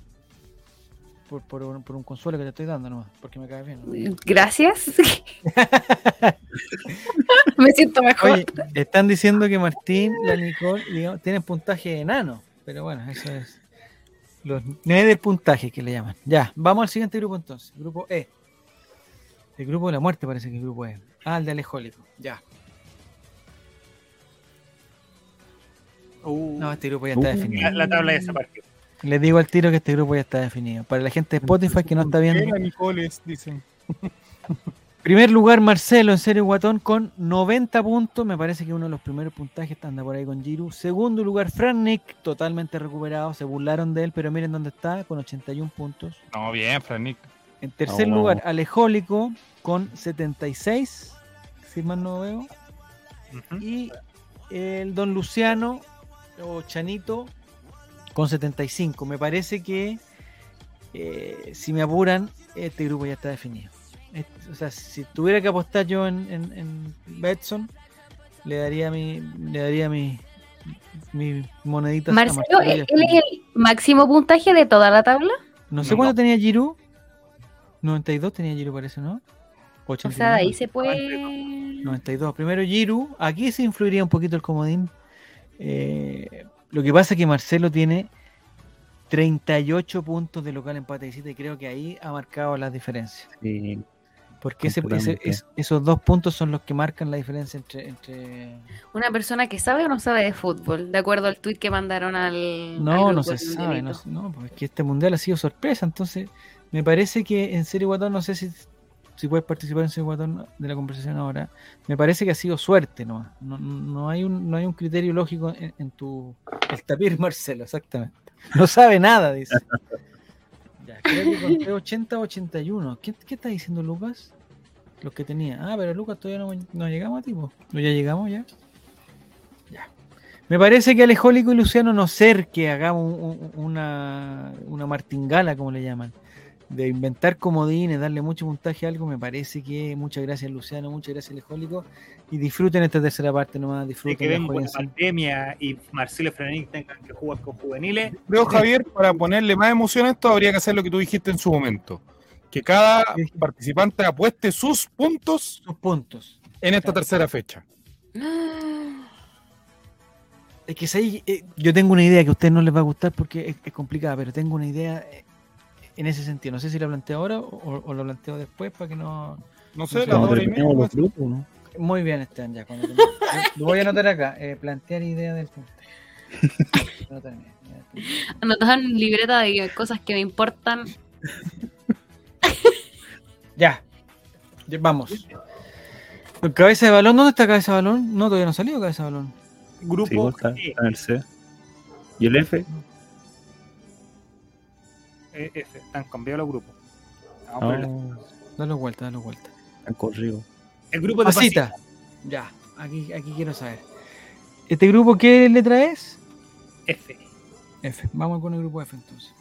Por, por un, por un consuelo que te estoy dando nomás, porque me cae bien. ¿no? Gracias. me siento mejor. Oye, están diciendo que Martín, la Nicole, digamos, tienen puntaje enano. Pero bueno, eso es. Los del puntaje que le llaman. Ya, vamos al siguiente grupo entonces. Grupo E. El grupo de la muerte parece que es el grupo E. Ah, el de Alejólico. Ya. Uh, No, este grupo ya está Uh. definido. la, la tabla de esa parte. Les digo al tiro que este grupo ya está definido. Para la gente de Spotify que no está viendo. Nicoles, dicen. Primer lugar, Marcelo en serio Guatón con 90 puntos. Me parece que uno de los primeros puntajes anda por ahí con Giru. Segundo lugar, Fran Nick, totalmente recuperado. Se burlaron de él, pero miren dónde está, con 81 puntos. No, bien, Franik. En tercer lugar, vamos. Alejólico con 76, si mal no veo. Y el Don Luciano o Chanito con 75. Me parece que, eh, si me apuran, este grupo ya está definido. Este- o sea, si tuviera que apostar yo en, en, en Betson, le daría mi, le daría mi, mi monedita. Marcelo, ¿él es el máximo puntaje de toda la tabla? No sé No. cuánto tenía Giru. 92 tenía Giru, parece, ¿no? O sea, ahí se puede... 92. Primero Giru. Aquí se influiría un poquito el comodín. Eh, lo que pasa es que Marcelo tiene 38 puntos de local empate de visita y creo que ahí ha marcado las diferencias. Sí, Porque ese- ese- Completamente. es- esos dos puntos son los que marcan la diferencia entre... entre... Una persona que sabe o no sabe de fútbol, de acuerdo al tweet que mandaron al. al No, no se sabe. No, no, porque este mundial ha sido sorpresa. Entonces, me parece que en serio, Guatón, no sé si, si puedes participar en serio, Guatón, de la conversación ahora. Me parece que ha sido suerte, ¿no? No, no, hay, un, no hay un criterio lógico en, en tu. El tapir Marcelo, exactamente. No sabe nada, dice. Ya, creo que conté 80 81. ¿Qué, ¿Qué está diciendo Lucas? Los que tenía. Ah, pero Lucas todavía no, no llegamos a tipo. ¿No ya llegamos ya? Ya. Me parece que Alejólico y Luciano no ser que hagamos un- un- una, una martingala, como le llaman, de inventar comodines, darle mucho puntaje a algo, me parece que muchas gracias Luciano, muchas gracias Alejólico y disfruten esta tercera parte nomás, De disfruten. que ven por la pandemia y Marcelo Frenic tengan que jugar con juveniles. Creo, Javier, para ponerle más emoción a esto, habría que hacer lo que tú dijiste en su momento. Que cada Sí. participante apueste sus puntos Sus puntos. en esta tercera fecha. Es que si yo tengo una idea que a ustedes no les va a gustar porque es, es complicada, pero tengo una idea eh, en ese sentido. No sé si la planteo ahora o, o lo planteo después para que no... No sé, No sé, la no, hora y tenemos media. los grupos, ¿no? Muy bien, Esteban, ya. Cuando lo voy a anotar acá. eh, plantear idea del puntaje. Anotar libreta de cosas que me importan. Ya. Ya, Vamos. ¿El cabeza de balón? ¿Dónde está cabeza de balón? No, todavía no ha salido cabeza de balón. Grupo Sí, E, está en el C. ¿Y el F? F, están cambiados los grupos. El- No, Dale vuelta, dale vuelta. están corridos. El grupo de Pasita. Ya, aquí, aquí quiero saber. ¿Este grupo qué letra es? F. F. Vamos con el grupo F entonces.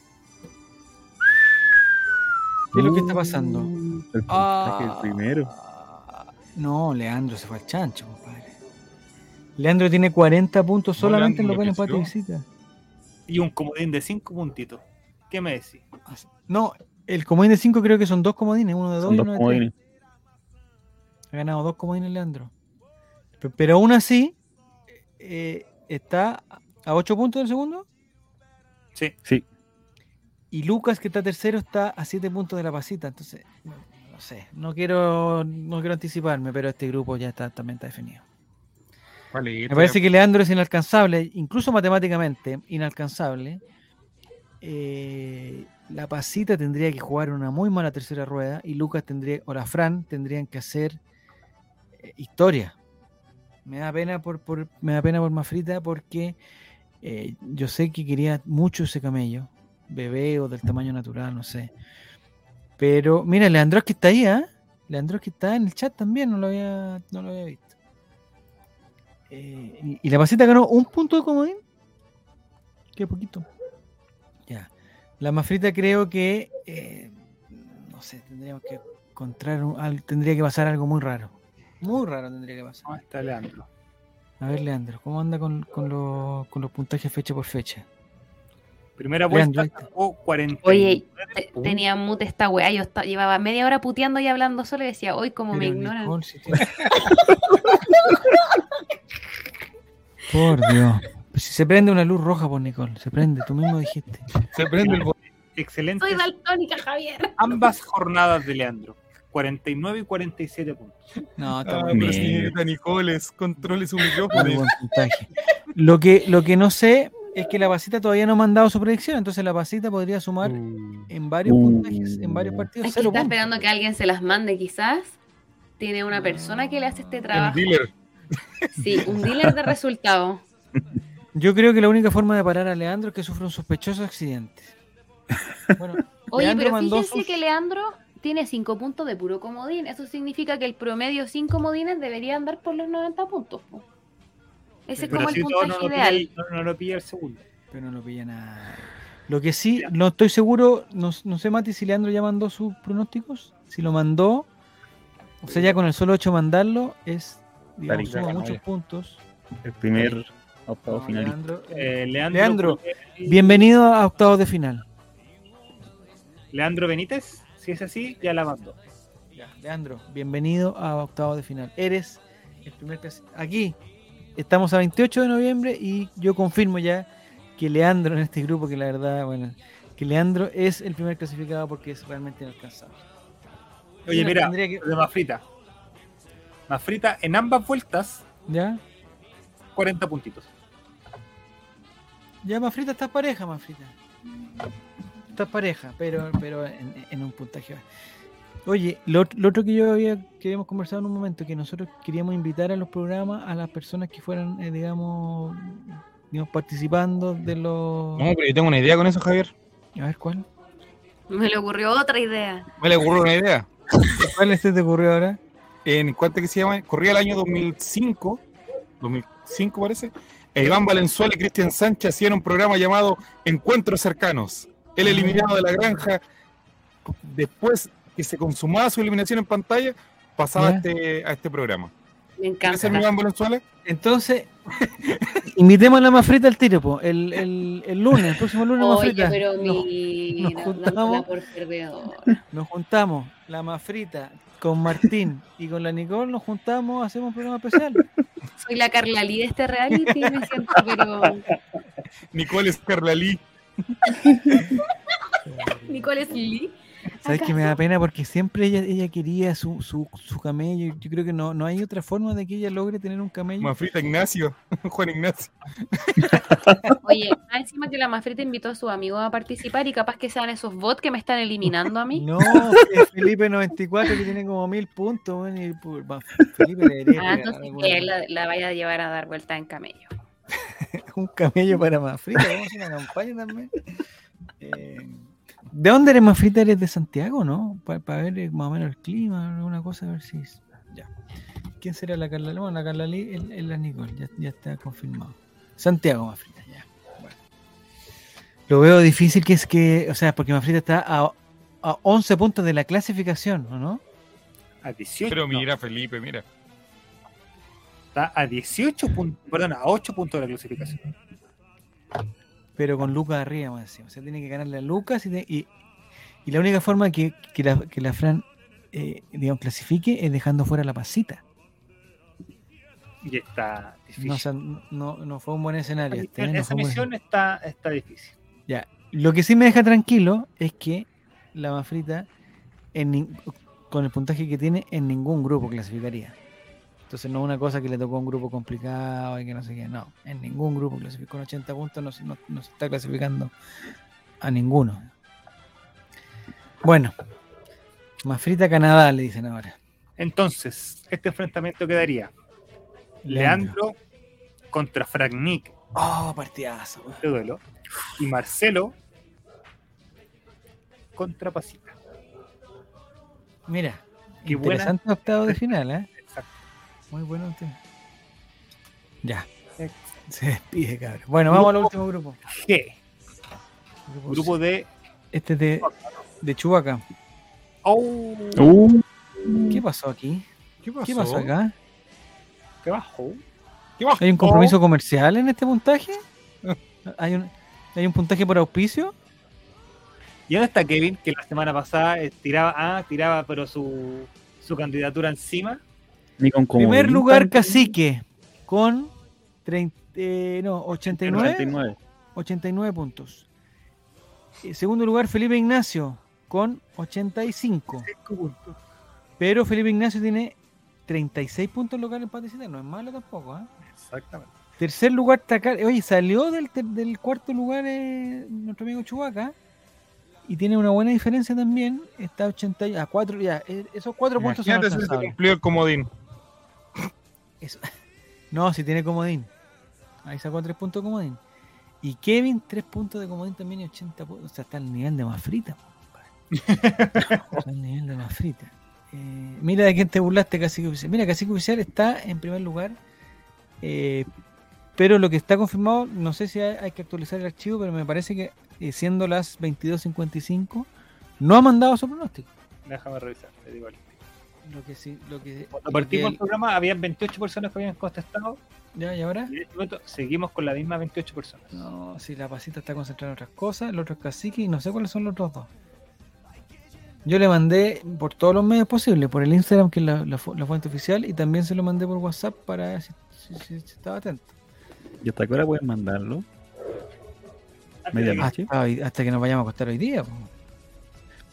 ¿Qué es lo que está pasando? El puntaje del primero. Ah, No, Leandro se fue al chancho, compadre. Leandro tiene 40 puntos No, solamente en Leandro lo que empate visita. Y un comodín de 5 puntitos. ¿Qué me decís? No, el comodín de 5 creo que son dos comodines, uno de dos Son y dos uno de tres. Ha ganado dos comodines Leandro. Pe- Pero aún así, eh, está a 8 puntos del segundo. Sí. Sí. Y Lucas, que está tercero, está a 7 puntos de la pasita. Entonces, no, no sé, no quiero, no quiero anticiparme, pero este grupo ya está, también está definido. Vale, Me parece que Leandro es inalcanzable, incluso matemáticamente inalcanzable. Eh, la pasita tendría que jugar una muy mala tercera rueda y Lucas tendría, o la Fran tendrían que hacer eh, historia. Me da pena por, por- me da pena por porque eh, yo sé que quería mucho ese camello, bebé o del tamaño natural, no sé. Pero mira, Leandro que está ahí, ¿ah? Leandro que está en el chat también, no lo había, no lo había visto. Eh, y, y la pasita ganó un punto de comodín. Qué poquito. La Mafrita creo que, eh, no sé, tendríamos que encontrar, un- al- tendría que pasar algo muy raro. Muy raro tendría que pasar. ¿Dónde está Leandro? A ver, Leandro, ¿cómo anda con, con, los- con los puntajes fecha por fecha? Primera Leandro, vuelta sacó 40. Oye, te- tenía mute esta weá. Yo esta- llevaba media hora puteando y hablando solo y decía, hoy como me ignoran. Nicole, si tiene- Por Dios. Pues si se prende una luz roja por Nicole, se prende, tú mismo dijiste. Se prende el. Excelente. Soy daltónica, Javier. Ambas jornadas de Leandro. 49 y 47 puntos. No, está Ah, bien. señorita Nicoles, controle su micrófono. Lo que, lo que no sé es que la pasita todavía no ha mandado su predicción, entonces la pasita podría sumar en varios Uh. puntajes, en varios partidos. Es que cero está puntos. esperando que alguien se las mande, quizás. Tiene una persona que le hace este trabajo. dealer. Sí, un dealer de resultados. Yo creo que la única forma de parar a Leandro es que sufra un sospechoso accidente. Bueno, Oye, Leandro pero fíjense sus- que Leandro tiene 5 puntos de puro comodín. Eso significa que el promedio sin comodines debería andar por los 90 puntos. po. Ese es como el si puntaje no lo, ideal. pilla, no, no lo pilla el segundo. pero no lo pilla nada. Lo que sí, no estoy seguro, no, no sé Mati si Leandro ya mandó sus pronósticos. Si lo mandó, o sea, ya con el solo 8 mandarlo, es, digamos, Clarita, suma muchos puntos. El primer octavo No. Leandro, Eh, Leandro, Leandro, bienvenido a octavos de final. Leandro Benítez, si es así, ya la mandó. Ya, Leandro, bienvenido a octavos de final. Eres el primer Aquí estamos a 28 de noviembre y yo confirmo ya que Leandro en este grupo, que la verdad, bueno, que Leandro es el primer clasificado porque es realmente inalcanzable. Oye, Mira, que- de Mafrita. Mafrita en ambas vueltas, ¿Ya? 40 puntitos. Ya, Mafrita, estás pareja, Mafrita. Estás pareja, pero, pero en, en un puntaje. Oye, lo, lo otro que yo había que habíamos conversado en un momento, que nosotros queríamos invitar a los programas a las personas que fueran, eh, digamos, digamos, participando de los. No, pero yo tengo una idea con eso, Javier. A ver, ¿cuál? Me le ocurrió otra idea. Me le ocurrió una idea. ¿Cuál se te ocurrió ahora? En cuánto que se llama, corría el año 2005, 2005 parece. E Iván Valenzuela y Cristian Sánchez hacían un programa llamado Encuentros Cercanos. El eliminado de la granja, después que se consumaba su eliminación en pantalla, pasaba a este, a este programa. Me ¿Quieres encanta. ser mi Iván Valenzuela? Entonces, invitemos a la Mafrita al tiro, po. El, el, el lunes, el próximo lunes, Oye, Mafrita. pero Nos- mira, nos juntamos. por. Nos juntamos, la Mafrita, con Martín y con la Nicole, nos juntamos, hacemos un programa especial. Soy la Carla Lee de este reality me siento, pero. Nicole Escarlalí. Nicole es Lee. ¿Sabes que me da pena? Porque siempre ella, ella quería su, su, su camello. Yo creo que no, no hay otra forma de que ella logre tener un camello. Mafrita Ignacio. Juan Ignacio. Oye, encima que la Mafrita invitó a sus amigos a participar y capaz que sean esos bots que me están eliminando a mí. No, que Felipe 94 que tiene como mil puntos. bueno, y por- va, Felipe le debería Ah, entonces que la, la vaya a llevar a dar vuelta en camello. un camello para Mafrita. Vamos a hacer una campaña también. Eh, ¿De dónde eres Mafrita? ¿Eres de Santiago, no? Para ver eh, más o menos el clima, alguna cosa, a ver si. es- Ya. ¿Quién será la Carla? Bueno, la Carla Lee es, la Nicole, ya, ya está confirmado. Santiago, Mafrita, ya. Bueno. Lo veo difícil que es que, o sea, porque Mafrita está a, a 11 puntos de la clasificación, ¿o no? A 18. Pero mira, Felipe, mira. está a 18 puntos, perdón, a 8 puntos de la clasificación. Pero con Lucas arriba, más encima. O sea, tiene que ganarle a Lucas y, y, y la única forma que, que la, que la Fran, eh, digamos, clasifique es dejando fuera la pasita. Y está difícil. No, o sea, no, no fue un buen escenario. este, ¿eh? No esa buen misión está, está difícil. Ya, lo que sí me deja tranquilo es que la Mafrita, en con el puntaje que tiene, en ningún grupo clasificaría. Entonces no es una cosa que le tocó a un grupo complicado y que no sé qué, no. En ningún grupo clasificó con 80 puntos, no, se- no- no se está clasificando a ninguno. Bueno, Mafrita Canadá le dicen ahora. Entonces, este enfrentamiento quedaría Leandro contra Fragnic Oh, partidazo. de duelo y Marcelo contra Pasita. Mira, Qué buena. interesante octavo de final, ¿eh? Muy bueno usted. Ya. Se despide, cabrón. Bueno, vamos al último grupo. G. Grupo Grupo de. Este es de, de Chubaca. Oh, Uh, ¿Qué pasó aquí? ¿Qué pasó? ¿Qué pasó acá? ¿Qué bajó? ¿Qué pasó? ¿Hay un compromiso comercial en este puntaje? ¿Hay un, ¿Hay un puntaje por auspicio? ¿Y dónde está Kevin? Que la semana pasada tiraba, ah, tiraba, pero su, su candidatura encima. Ni con comodín Primer lugar. Cacique, con 30, eh, no, 89, 99. 89 puntos. Eh, segundo lugar, Felipe Ignacio, con 85. Pero Felipe Ignacio tiene 36 puntos locales en Patricita, no es malo tampoco, ¿ah? Exactamente. Tercer lugar, Takar. Oye, salió del, ter- del cuarto lugar eh, nuestro amigo Chubaca. Y tiene una buena diferencia también. Está 80 y- a 4. Ya, eh, esos 4 puntos son Imagínate si se alcanzables. cumplió el comodín. Eso. No, si tiene comodín. Ahí sacó 3 puntos de comodín. Y Kevin, 3 puntos de comodín también y 80 puntos. O sea, está al nivel de más frita. Está al nivel de más frita. Eh, mira de quién te burlaste, Cacique Oficial. Mira, Cacique Oficial está en primer lugar. eh, pero lo que está confirmado, no sé si hay, hay que actualizar el archivo, pero me parece que eh, siendo las 22.55, no ha mandado su pronóstico. Déjame revisar, digo. Lo que sí, lo que, Cuando partimos que el él- programa, había 28 personas que habían contestado. ya, ¿y ahora? Y en este momento seguimos con la misma 28 personas. No, si la pasita está concentrada en otras cosas, el otro es cacique y no sé cuáles son los otros dos. Yo le mandé por todos los medios posibles, por el Instagram, que es la, la fu- la fuente oficial, y también se lo mandé por WhatsApp para ver si, si- si- si estaba atento. ¿Y hasta qué hora pueden mandarlo? Medianoche. Hasta, hasta que nos vayamos a acostar hoy día. po.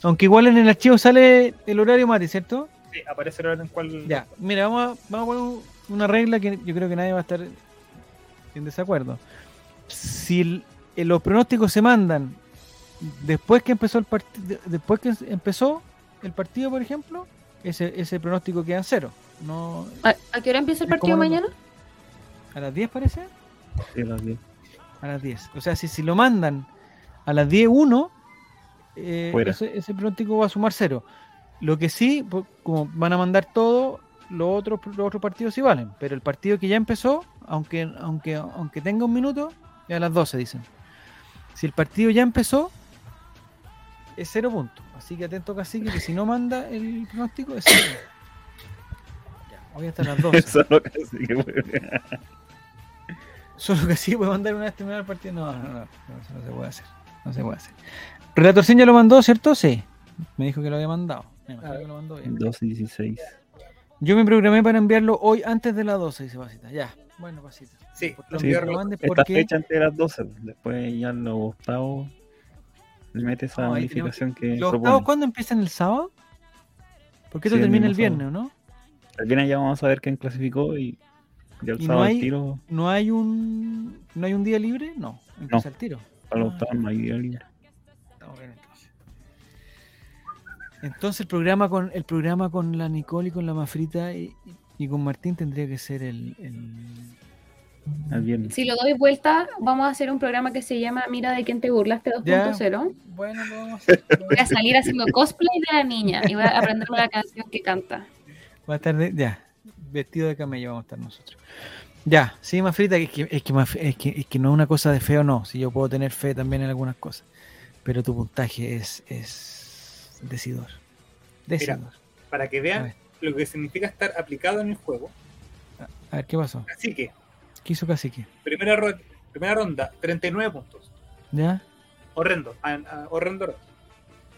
Aunque igual en el archivo sale el horario Mati, ¿cierto? Sí, aparece el en cual. Ya, mira, vamos a, vamos a poner un- una regla que yo creo que nadie va a estar en desacuerdo. Si el- eh, los pronósticos se mandan después que empezó el partido, después que empezó el partido, por ejemplo, ese, ese pronóstico queda en cero. No, ¿A, a qué hora empieza el partido mañana? a las 10 parece. Sí, a las 10. A las 10. O sea, si, si lo mandan a las 10.1, eh, ese pronóstico va a sumar cero. Lo que sí, como van a mandar todo, los otros, los otros partidos sí valen. Pero el partido que ya empezó, aunque, aunque, aunque tenga un minuto, es a las 12, dicen. Si el partido ya empezó, es cero puntos. Así que atento cacique, que si no manda el pronóstico, es cero. Ya, hoy hasta las 12. Eso es lo que sí que puede. Solo que sí puede mandar una vez terminado el partido. No, no, no, no, eso no se puede hacer. No se puede hacer. Relatorcín ya lo mandó, ¿cierto? Sí. Me dijo que lo había mandado. Me imagino que lo mandó bien. 12 y 16. Yo me programé para enviarlo hoy antes de las 12, dice Pasita. Ya. Bueno, Pasita. Sí, Lo Sí, mandes Esta porque... fecha antes de las 12. Después ya los octavos le mete esa No, modificación que ¿Los octavos cuándo empiezan el sábado? Porque esto Sí, el termina el viernes, sábado. ¿o ¿no? El viernes ya vamos a ver quién clasificó y ya el ¿Y no sábado hay- el tiro ¿No hay un no hay un día libre? No. Empieza el tiro. para los Ah, octavos no hay día libre. Entonces el programa con el programa con la Nicole y con la Mafrita y, y con Martín tendría que ser el, el- El viernes. Si lo doy vuelta, vamos a hacer un programa que se llama Mira de quién te burlaste 2.0. Bueno, lo vamos a hacer. Voy a salir haciendo cosplay de la niña y voy a aprenderme la canción que canta. Va a estar de- ya, vestido de camello vamos a estar nosotros. Ya, sí, más frita, es que, es, que es, que, es que no es una cosa de fe o no, si yo puedo tener fe también en algunas cosas, pero tu puntaje es, es decidor. Decidor. Para que vean lo que significa estar aplicado en el juego. A ver, ¿qué pasó? Así que, ¿Qué hizo Cacique? primera, ro- primera ronda, 39 puntos. ¿Ya? Horrendo. a- a- horrendo.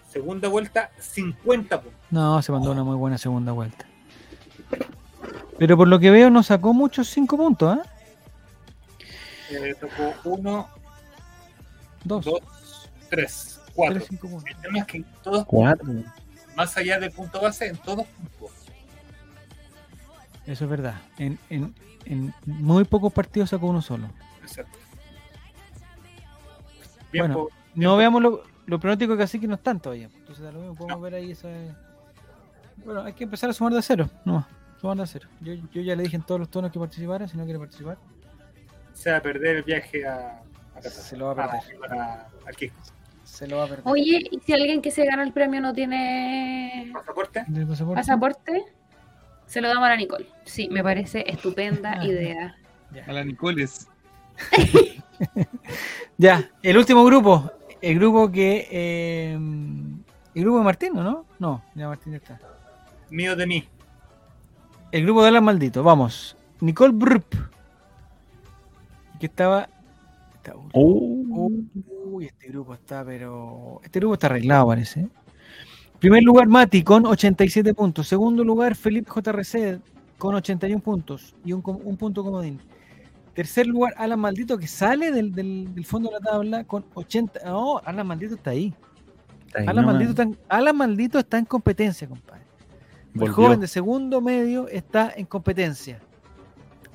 Segunda vuelta, 50 puntos. No, se mandó una muy buena segunda vuelta. Pero por lo que veo no sacó muchos cinco puntos, ¿eh? Eh, tocó 1, Dos. 2, 3, 4. Tres, cinco puntos. El tema es que en todos, Cuatro. más allá del punto base, en todos puntos. Eso es verdad. En, en, en muy pocos partidos sacó uno solo. Exacto. Bien, Bueno, po- No veamos lo, lo pronóstico de Cacique no están todavía. Entonces, da lo mismo, podemos ver ahí esa. Bueno, hay que empezar a sumar de cero. No, sumar de cero. Yo, yo ya le dije en todos los tonos que participara. Si no quiere participar, se va a perder el viaje a, a se lo va a perder. A- a- al Kiko. Se lo va a perder. Oye, ¿y si alguien que se gana el premio no tiene ¿Pasaporte? ¿Del pasaporte? pasaporte? Se lo damos a la Nicole. Sí, me parece estupenda Ah. idea. A la Nicoles. Ya, el último grupo. El grupo que. eh, el grupo de Martín, ¿o ¿no? No, ya Martín ya está. Mío de mí. El grupo de Alan Maldito. Vamos. Nicole Brup. Que estaba. está- Oh, Uy, este grupo está, pero. Este grupo está arreglado, parece. Primer lugar, Mati con 87 puntos. Segundo lugar, Felipe JRC con 81 puntos y un, un punto comodín. Tercer lugar, Alan Maldito, que sale del, del- del fondo de la tabla con 80. No, Alan Maldito está ahí. está ahí Alan. Maldito, está en, Alan Maldito está en competencia, compadre. El joven de segundo medio está en competencia.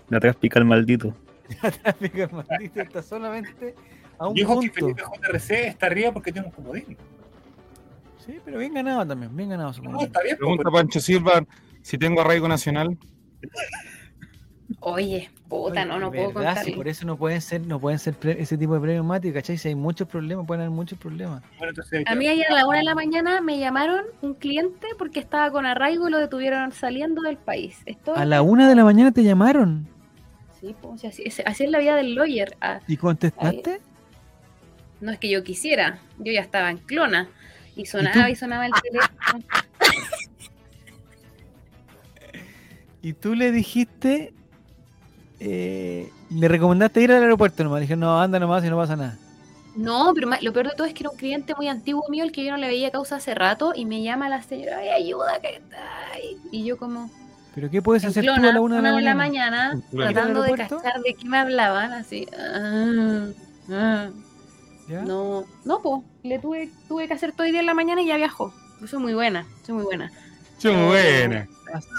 Le atrás pica el maldito. Alan Maldito está solamente a un Dijo que. Felipe JRC está arriba porque tiene un comodín. Sí, pero bien ganado también, bien ganado su No, comodín. está bien. po, Pregunta pero- Pancho Silva si tengo arraigo nacional. Oye, puta, no, no puedo ¿Verdad? contar. Si por eso no pueden ser, no pueden ser pre- ese tipo de premios Mati, ¿cachai? Si hay muchos problemas, pueden haber muchos problemas. Bueno, entonces, A mí ayer a la una de la mañana me llamaron un cliente porque estaba con arraigo y lo detuvieron saliendo del país. A la una de la mañana te llamaron sí, pues, así, es- así es la vida del lawyer. Ah, y contestaste. No es que yo quisiera, yo ya estaba en clona y sonaba y, sonaba el teléfono. Y tú le dijiste, eh, le recomendaste ir al aeropuerto nomás. Le dije, no, anda nomás y no pasa nada. No, pero lo peor de todo es que era un cliente muy antiguo mío, el que yo no le veía causa hace rato, y me llama la señora, ay, ayuda, que está ahí". Y yo como, ¿Pero qué puedes hacer tú a clona, la una de la mañana? mañana, Claro. tratando de cachar de qué me hablaban, así. ah, ah. ¿Ya? No, no, pues, le tuve, tuve que hacer todo el día en la mañana y ya viajó. Soy muy buena, soy muy buena. Che, muy buena.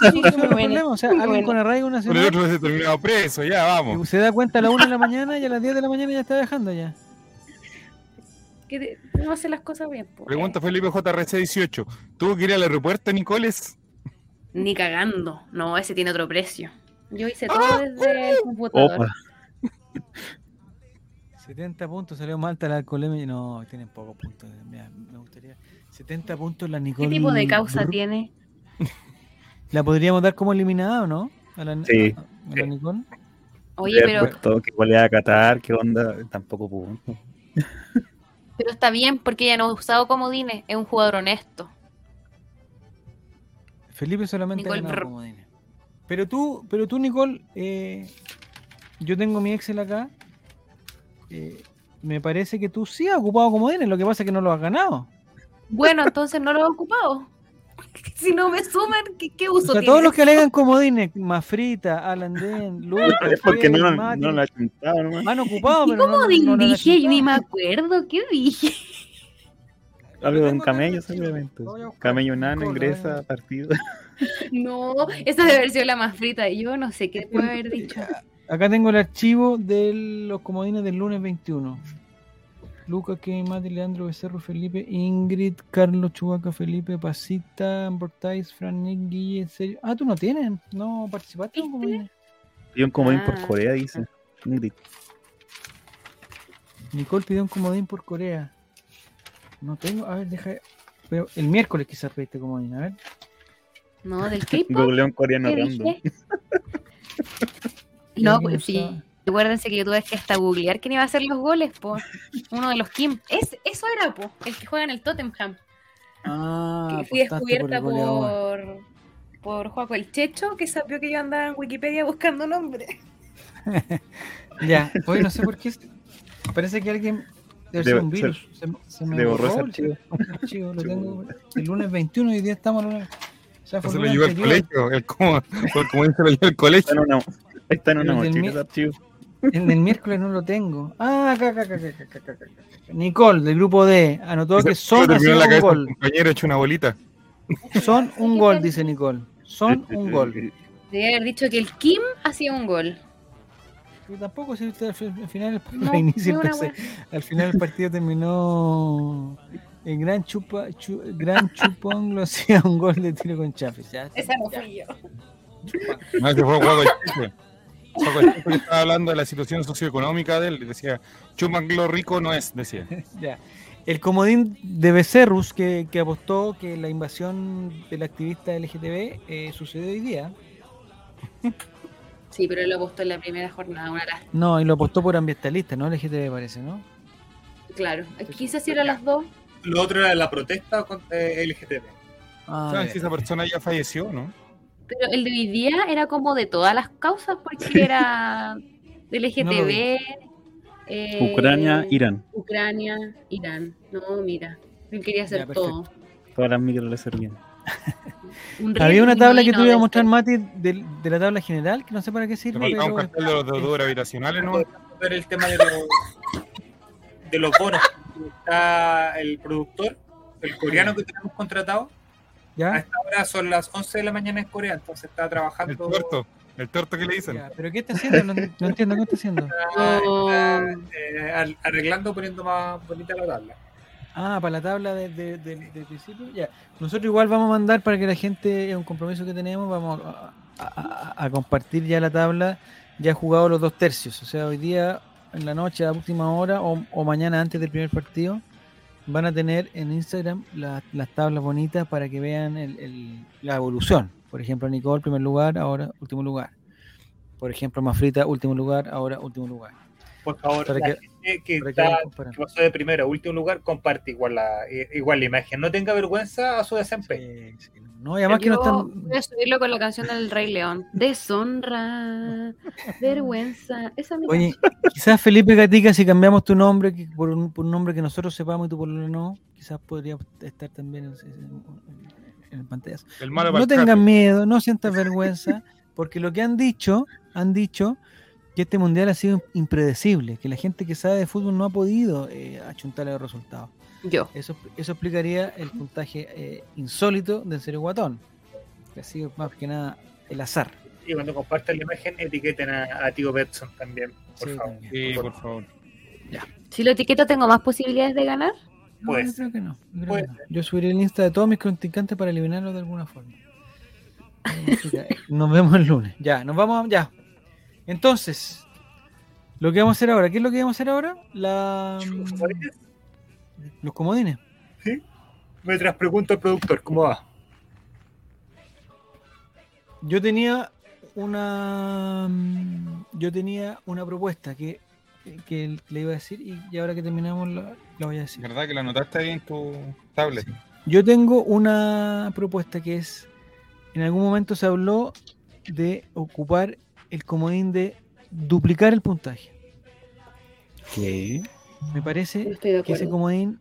Sí, muy buena, problema, O sea, muy alguien buena. con arraigo Por el nacional otro se terminado preso, ya vamos. se da cuenta a la una de la mañana y a las 10 de la mañana ya está viajando ya. Que no hace las cosas bien. po. Pregunta Felipe JRC 18. ¿Tuvo que ir al aeropuerto, Nicoles? Ni cagando. No, ese tiene otro precio. Yo hice todo desde el computador. Opa. 70 puntos salió Malta la alcoholemia. No, tienen pocos puntos. Mira, me gustaría. 70 puntos la ¿Qué Nicole. tipo de causa Brr. tiene? ¿La podríamos dar como eliminada o no? A la, Sí. a- a la Nicole. Oye, pero, puesto que golea a Qatar, qué onda, tampoco punto. pero está bien porque ella no ha usado comodines. Es un jugador honesto. Felipe solamente Nicole ha comodines. Pero tú, pero tú, Nicole, eh, yo tengo mi Excel acá. Eh, me parece que tú sí has ocupado comodines, lo que pasa es que no lo has ganado. Bueno, entonces no lo he ocupado. Si no me suman, ¿qué, qué O uso sea, tiene? todos los que alegan comodines, Mafrita, Alan Den, Lucas, Es porque no, no, Mati, chuntado nomás. han ocupado, ¿Y pero no- cómo no, no dije? achuntado. Ni me acuerdo. ¿Qué dije? Algo de un camello, seguramente. Buscar. Camello nano, ingresa, a partido. No, esa debe haber sido la más frita. Yo no sé qué puede haber dicho. Acá tengo el archivo de los comodines del lunes 21. Lucas, Kevin, Mati, Leandro, Becerro, Felipe, Ingrid, Carlos, Chubaca, Felipe, Pasita, Ambortais, Fran, Nick, Guille, en serio. Ah, tú no tienes, no participaste en comodines. Y un comodín por Ah. Corea, dice. Ingrid. Nicole pidió un comodín por Corea. No tengo, a ver, deja. Pero el miércoles quizás pediste comodín, a ver. No, del K-pop. Googleó un coreano ¿Qué random. No, pues sí. Acuérdense que yo tuve que hasta googlear quién iba a hacer los goles, po. Uno de los Kim. Es, eso era, po. El que juega en el Tottenham. Ah, que fui por descubierta por, por Juaco el Checho, que sabía que yo andaba en Wikipedia buscando nombre. Ya, hoy no sé por qué. Parece que alguien. Debe ser un virus. Se, se me borró ese el archivo. archivo, Lo tengo el lunes 21 y hoy día estamos. sea, fue Se lo llevó al colegio. El como, por como dice, lo llevó al colegio. En una, Está en una mochila El miércoles no lo tengo. Ah, acá, acá, acá, acá, Nicole, del grupo D, anotó que son un gol. Compañero hecho una bolita. Son un gol, dice Nicole. Son un gol. Debería haber dicho que el Kim hacía un gol. Yo tampoco sé si al final, al final el partido terminó en gran chupa gran chupón lo hacía un gol de tiro con Chafis. Esa no fui yo. No, se fue un Estaba hablando de la situación socioeconómica de él. Decía, Chumanglo rico no es, decía. Ya. El comodín de Becerrus que, que apostó que la invasión del activista LGTB eh, sucedió hoy día. Sí, pero él lo apostó en la primera jornada, una. No, y lo apostó por ambientalista, no LGTB parece, ¿no? Claro, quizás eran las dos. Lo otro era la protesta contra eh, LGTB. Ah, ¿Saben ya. si esa persona ya falleció, no? Pero el de hoy día era como de todas las causas, porque era del LGTB. eh, Ucrania, Irán. Ucrania, Irán. No, mira, él quería hacer Ya, todo. Todas las micros le servían. Un Había una tabla que te iba a mostrar. Mati, de, de la tabla general, que no sé para qué sirve, faltaba un pero cartel de los deudores habitacionales, ¿no? ver el tema de los, de los bonos. Está el productor, el coreano que tenemos contratado. A ¿ya? esta hora son las 11 de la mañana en Corea, entonces está El trabajando. tuerto. El tuerto que le dicen. Ya, ¿Pero qué está haciendo? No, no entiendo, ¿qué está haciendo? está, está, eh, ar- arreglando, poniendo más bonita la tabla. Ah, para la tabla de, de- de- del principio. Ya. Nosotros igual vamos a mandar para que la gente, es un compromiso que tenemos, vamos a, a- a- a compartir ya la tabla, ya jugado los dos tercios. O sea, hoy día, en la noche, a última hora, o, o mañana antes del primer partido, van a tener en Instagram la- las tablas bonitas para que vean el- el- la evolución. Por ejemplo, Nicole, primer lugar, ahora último lugar. Por ejemplo, Mafrita, último lugar, ahora último lugar. Por favor, Para la que- gente que, está- que pasó de primero a último lugar, comparte igual la, eh, igual la imagen. No tenga vergüenza a su desempeño. Sí, sí. No, y además que no Yo están. Voy a subirlo con la canción del Rey León. Deshonra, vergüenza. Esa es mi Oye, quizás Felipe Gatica, si cambiamos tu nombre que por, un, por un nombre que nosotros sepamos y tú por lo no, quizás podría estar también en, en, en pantallas. El malo No tengan miedo, no sientas vergüenza, porque lo que han dicho, han dicho que este mundial ha sido impredecible, que la gente que sabe de fútbol no ha podido eh, achuntarle los resultados. Yo. Eso, eso explicaría el puntaje eh, insólito del Serio Guatón, que ha sido más que nada el azar. Y cuando compartan la imagen, etiqueten a, a Tío Betson también, por Sí, favor. Sí, por favor. Si lo etiqueto, ¿tengo más posibilidades de ganar? No, Puede yo creo que no. Yo, creo Puede que no. Yo subiré el Insta de todos mis contrincantes para eliminarlos de alguna forma. Eh, que Nos vemos el lunes. Ya, nos vamos. a- Ya. Entonces, lo que vamos a hacer ahora. ¿Qué es lo que vamos a hacer ahora? La, los comodines. Mientras pregunto al productor, ¿cómo va? Yo tenía una. mm, Yo tenía una propuesta que, que le iba a decir y, y ahora que terminamos la, la voy a decir. ¿Verdad que la anotaste ahí en tu tablet? Yo tengo una propuesta que es, en algún momento se habló de ocupar el comodín de duplicar el puntaje. ¿Qué? Me parece que ese comodín,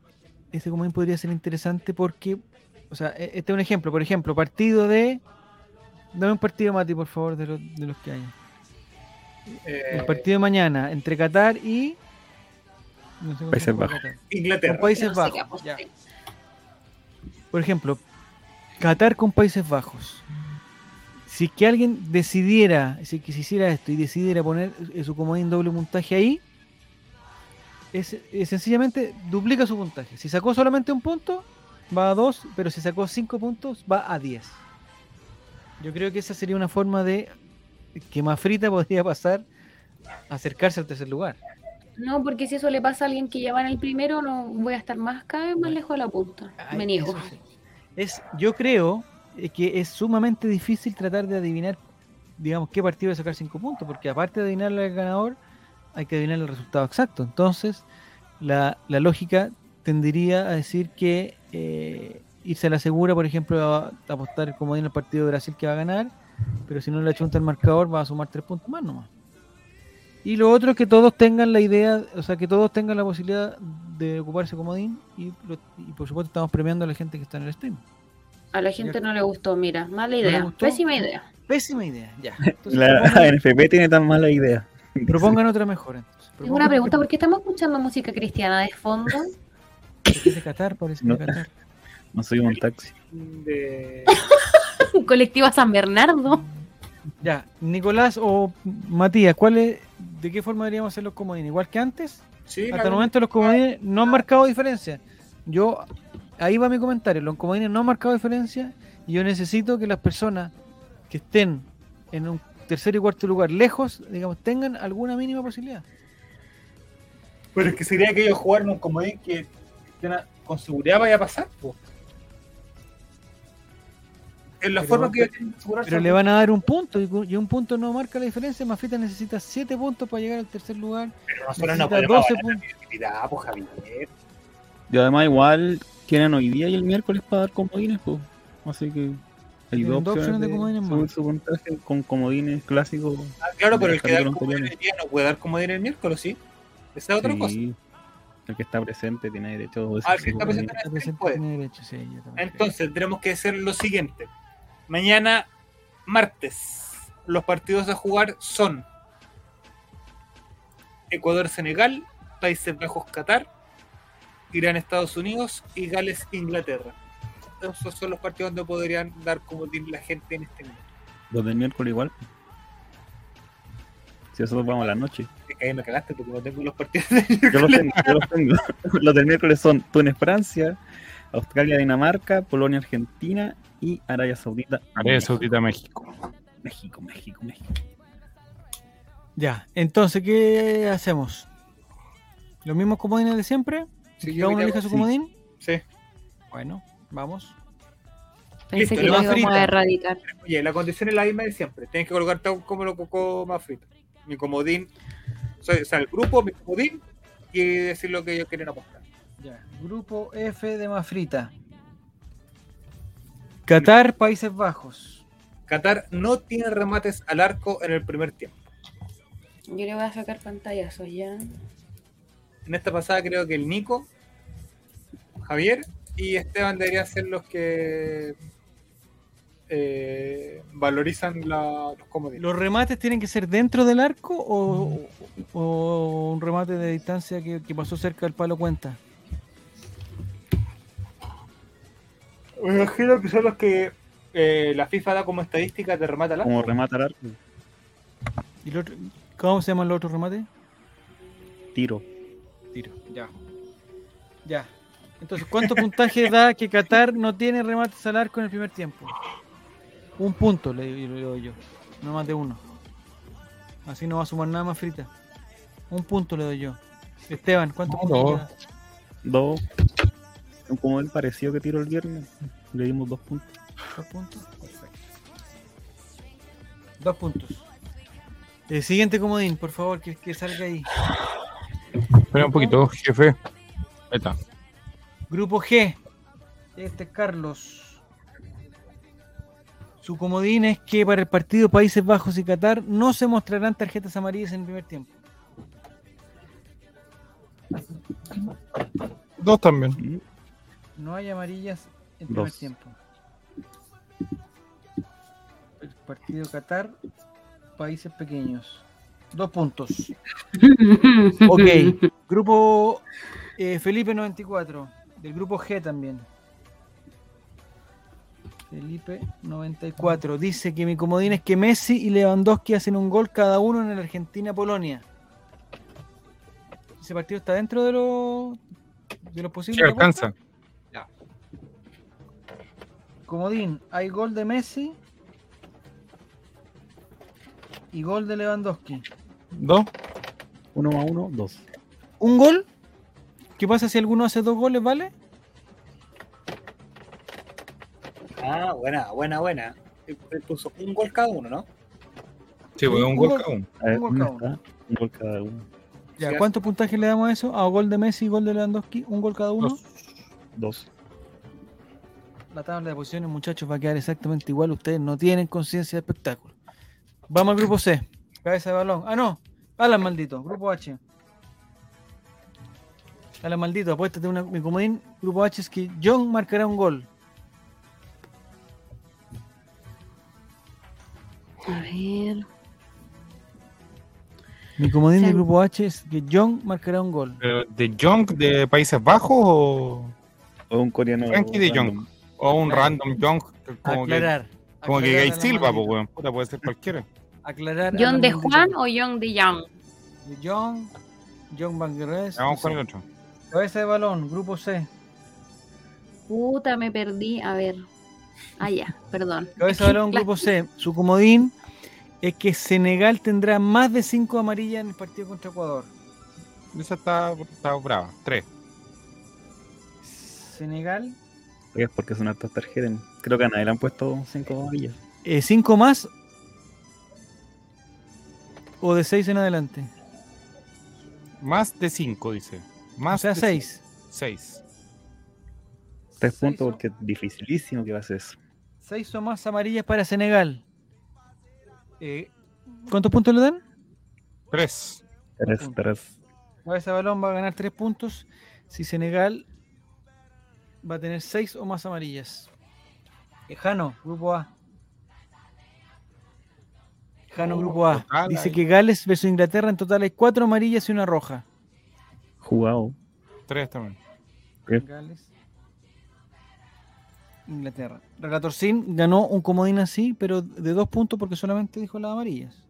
ese comodín podría ser interesante porque, o sea, e- este es un ejemplo, por ejemplo, partido de, dame un partido Mati, por favor, de los, de los que hay. Eh, El partido de mañana entre Qatar y no sé cómo Países Bajos. Inglaterra. Con Países No Bajos. ya. Por ejemplo, Qatar con Países Bajos. Si es que alguien decidiera, si es que se hiciera esto y decidiera poner eh, su comodín doble puntaje ahí, es, es sencillamente duplica su puntaje. Si sacó solamente un punto, va a dos, pero si sacó cinco puntos, va a 10. Yo creo que esa sería una forma de que Mafrita podría pasar a acercarse al tercer lugar. No, porque si eso le pasa a alguien que ya va en el primero, no voy a estar más cada vez más lejos de la punta. Ay, Me niego. sí. Es, yo creo eh, que es sumamente difícil tratar de adivinar digamos, qué partido va a sacar 5 puntos, porque aparte de adivinarle al ganador, hay que adivinar el resultado exacto. Entonces, la, la lógica tendería a decir que eh, irse a la segura, por ejemplo, a, a apostar como en el partido de Brasil que va a ganar, pero si no le achunta el marcador, va a sumar 3 puntos más nomás. Y lo otro es que todos tengan la idea, o sea, que todos tengan la posibilidad de ocuparse comodín y, lo- y por supuesto estamos premiando a la gente que está en el stream. A la gente no le gustó, mira, mala idea, pésima idea. Pésima idea, ya. Entonces, La NFP tiene tan mala idea. Propongan otra mejor. Entonces. Tengo una pregunta, ¿por qué estamos escuchando música cristiana de fondo? Porque de Qatar, parece No. de Qatar. No soy un taxi. De... Colectiva San Bernardo. Ya, Nicolás o Matías, ¿cuál es, ¿de qué forma deberíamos hacer los comodines? ¿Igual que antes? Sí, Hasta el momento los comodines no han marcado diferencia. Yo, ahí va mi comentario, los comodines no han marcado diferencia y yo necesito que las personas que estén en un tercer y cuarto lugar lejos, digamos, tengan alguna mínima posibilidad. Pero es que sería que ellos jugaran un comodín que con seguridad vaya a pasar. po. En la Pero- forma que ellos tienen que asegurarse. Pero le van a dar un punto y, y un punto no marca la diferencia. Mafita necesita 7 puntos para llegar al tercer lugar. Pero nosotros necesita no podemos 12 avalar la puntos. mediocridad, po, Javier. Y además igual quieren hoy día y el miércoles para dar comodines, pues. Así que hay Tienen dos dos opciones opciones de de comodines más. su puntaje con comodines clásicos. Ah, claro, pero el que da el comodín el día no puede dar comodín el miércoles, ¿sí? Esa es otra cosa. Sí. El que está presente tiene derecho a Ah, el que está presente el presente, puede. tiene derecho, sí, yo también creo. Entonces, tenemos que hacer lo siguiente. Mañana, martes, los partidos a jugar son Ecuador-Senegal, Países Bajos-Qatar, Irán-Estados Unidos y Gales-Inglaterra. Esos son los partidos donde podrían dar como la gente en este momento. Los del miércoles igual. Si nosotros vamos a la noche. Es que ahí me cagaste porque no tengo los partidos Yo los tengo, yo los tengo. Los del miércoles son Túnez-Francia, Australia-Dinamarca, Polonia-Argentina y Arabia Saudita. Arabia Saudita, México. México, México, México. Ya, entonces, ¿qué hacemos? ¿Los mismos comodines de siempre? Sí, ¿Cada uno elija su sí. comodín? Sí. Bueno, vamos. Pensé Listo, que lo íbamos frita. a erradicar. Oye, la condición es la misma de siempre. Tienes que colocar todo como lo colocó más frito. Mi comodín, o sea, o sea, el grupo, mi comodín y decir lo que ellos quieren apostar. Ya, grupo F de Mafrita. Qatar, Países Bajos. Qatar no tiene remates al arco en el primer tiempo. Yo le voy a sacar pantallazos ya. En esta pasada creo que el Nico, Javier y Esteban deberían ser los que eh, valorizan la- los comodines. ¿Los remates tienen que ser dentro del arco o, o un remate de distancia que, que pasó cerca del palo cuenta? Me imagino que son los que eh, la FIFA da como estadística de remate al arco. Como remata el arco, ¿Y el otro- ¿Cómo se llaman los otros remates? tiro. Tiro, ya. Ya. Entonces, ¿cuánto puntaje da que Qatar no tiene remates al arco en el primer tiempo? Un punto le le doy yo, no más de uno. Así no va a sumar nada más frita. Un punto le doy yo. Esteban, ¿cuántos No, puntos? dos. Dos. Como el parecido que tiró el viernes, le dimos dos puntos. ¿Dos puntos? Perfecto. Dos puntos. El siguiente comodín, por favor, que, que salga ahí. Espera un poquito, jefe. Ahí está. Grupo G. Este es Carlos. Su comodín es que para el partido Países Bajos y Qatar no se mostrarán tarjetas amarillas en el primer tiempo. Dos también. No hay amarillas en primer Dos. tiempo. El partido Qatar, países pequeños. Dos puntos. Ok. Grupo eh, Felipe 94. Del grupo G también. Felipe 94. Dice que mi comodín es que Messi y Lewandowski hacen un gol cada uno en el Argentina-Polonia. ¿Ese partido está dentro de lo, de los posibles? Sí, alcanza. Comodín, hay gol de Messi y gol de Lewandowski. Dos. Uno más uno, dos. ¿Un gol? ¿Qué pasa si alguno hace dos goles, vale? Ah, buena, buena, buena. Puso un gol cada uno, ¿no? Sí, pues, un Un gol gol. cada uno. Un gol ¿dónde cada uno. Un gol cada uno. Ya, Sí, ¿cuántos puntajes le damos a eso? A gol de Messi y gol de Lewandowski, un gol cada uno. Dos. Dos. La tabla de posiciones, muchachos, va a quedar exactamente igual. Ustedes no tienen conciencia de espectáculo. Vamos al grupo C. Cabeza de balón. Ah, no. Alan maldito. Grupo H. Alan maldito, apuéstate una, mi comodín. Grupo H es que John marcará un gol. A ver. Mi comodín Sí. del grupo H es que John marcará un gol. ¿De Jong de Países Bajos o, O un coreano. Frankie de. Jong? o un random Jong? Como que, Aclarar. como que Gay Silva, pues, weón. Puta, puede ser cualquiera. Aclarar. ¿John de. Juan o John de Young? De John. John Van Guerres. Vamos con el otro. Cabeza de balón, grupo C. Puta, me perdí. A ver. Ah, ya, perdón. Cabeza de balón, grupo C. Su comodín es que Senegal tendrá más de 5 amarillas en el partido contra Ecuador. Esa está, está brava. Tres. Senegal, Es porque son hartas tarjetas. Creo que a nadie le han puesto cinco amarillas. 5 más o de 6 en adelante. Más de cinco, dice. O Más sea, de 6. Seis. Tres Seis puntos o- porque es dificilísimo que va a ser eso. 6 o más amarillas para Senegal. Eh, ¿Cuántos puntos le dan? Tres. Tres, puntos. tres. Cabeza de balón va a ganar 3 puntos. Si Senegal va a tener 6 o más amarillas. Jano, grupo A. Jano, grupo A. Dice que Gales versus Inglaterra en total hay 4 amarillas y una roja. Jugado. Tres también. Gales. Inglaterra. Relatorcín ganó un comodín así, pero de 2 puntos porque solamente dijo las amarillas.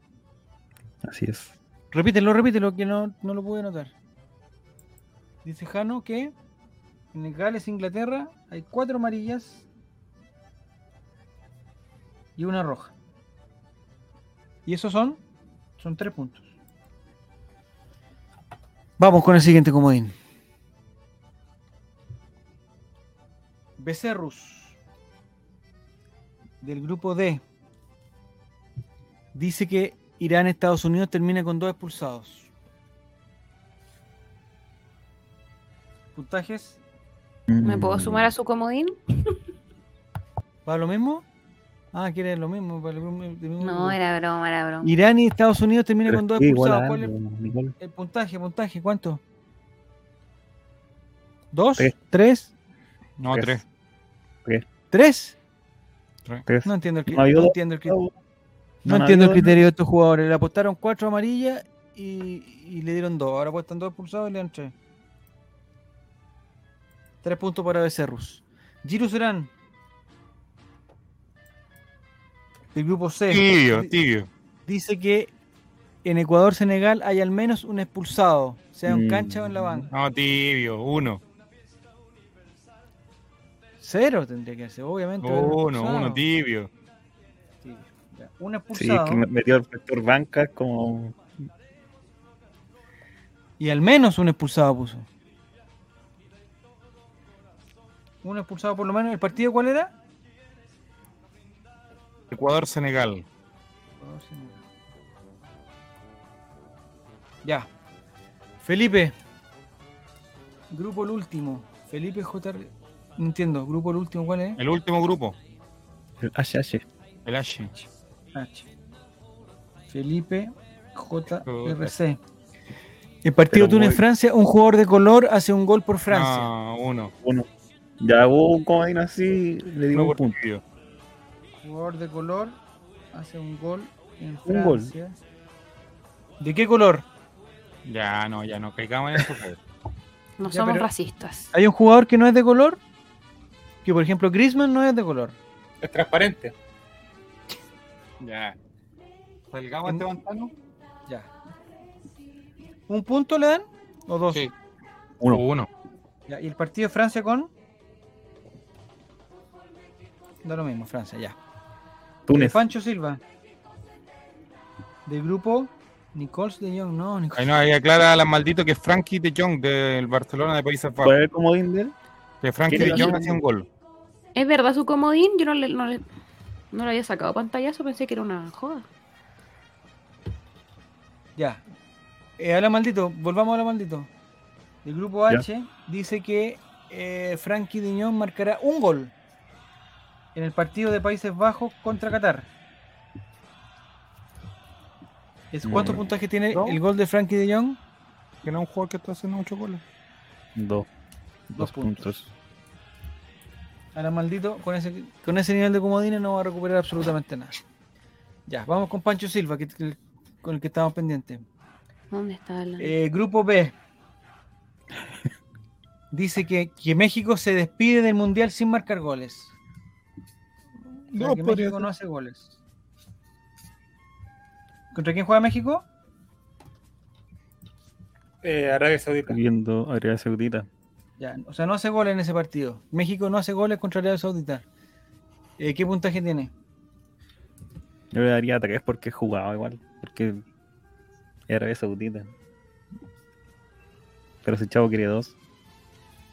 Así es. Repítelo, repítelo, que no, no lo pude notar. Dice Jano que en el Gales, Inglaterra, hay cuatro amarillas y una roja. ¿Y esos son? Son tres puntos. Vamos con el siguiente comodín. Becerrus del grupo D dice que Irán, Estados Unidos termina con dos expulsados. Puntajes. ¿Me puedo sumar a su comodín? ¿Para lo mismo? Ah, ¿quieres lo mismo? para lo mismo- No, grupo. era broma, era broma. Irán y Estados Unidos terminan pero con dos que expulsados. ¿Cuál es Nicole. el puntaje? ¿Puntaje? ¿Cuánto? ¿Dos? Tres. ¿Tres? No, Tres. tres. ¿Tres? Tres. No entiendo el, cri- No entiendo el, No, no entiendo el criterio de estos jugadores. Le apostaron cuatro amarillas y, y le dieron dos. Ahora apuestan dos expulsados y le dan tres. Tres puntos para Becerrus. Giru Serán. Del grupo C. Tibio, tibio. Dice que en Ecuador-Senegal hay al menos un expulsado, sea en Mm. cancha o en la banca. No, tibio. Uno. Cero tendría que ser, obviamente. un Uno, expulsado. uno, tibio. Sí, ya. Un Sí, expulsado. que me- metió el factor banca como. Y al menos un expulsado puso. Un expulsado por lo menos. ¿El partido cuál era? Ecuador-Senegal. Ya. Felipe. Grupo el último. Felipe JR. No entiendo. Grupo el último, ¿cuál es? El último grupo. El HH. El H. H. Felipe JRC. El partido Túnez-Francia, un jugador de color hace un gol por Francia. No, uno. Uno. Ya hubo un comodín así, le digo Uno un punto. Jugador de color hace un gol en Un gol. Francia. ¿De qué color? Ya, no, ya no caigamos en eso. No Ya, somos racistas. Hay un jugador que no es de color. Que por ejemplo Griezmann no es de color. Es transparente. Ya. ¿Salgamos a este pantano? Ya. ¿Un punto le dan? ¿O dos? Sí. Uno. Uno. Ya, ¿Y el partido de Francia con? Da lo mismo, Francia, ya. Túnez. Pancho Silva. Del grupo Nicols de Jong. No, Nicols. Ahí no, ahí aclara a las malditos que es Frankie de Jong del Barcelona de Países Bajos. ¿Cuál es el comodín de él? Que Frankie ¿Quién de? Jong hacía un gol. ¿Es verdad su comodín? Yo no le, no le, no le había sacado pantallazo, pensé que era una joda. Ya. Eh, habla maldito, volvamos a hablar maldito. El grupo Ya. H dice que eh, Frankie Diñón marcará un gol en el partido de Países Bajos contra Qatar. Es, ¿Cuántos Mm. puntajes tiene ¿No? el gol de Frankie de Jong? Que no es un jugador que está haciendo muchos goles. Dos. Dos Dos puntos. puntos. Ahora maldito, con ese, con ese nivel de comodines no va a recuperar absolutamente nada. Ya, vamos con Pancho Silva, que, que- con el que estamos pendientes. ¿Dónde está la.? Eh, grupo B. Dice que, que México se despide del Mundial sin marcar goles. O sea, No, que podría México ser. no hace goles. ¿Contra quién juega México? Eh, Arabia Saudita. Viendo Arabia Saudita. Ya, o sea, no hace goles en ese partido. México no hace goles contra Arabia Saudita. Eh, ¿Qué puntaje tiene? Yo le daría tres porque jugaba igual. Porque era Arabia Saudita. Pero ese chavo quiere dos.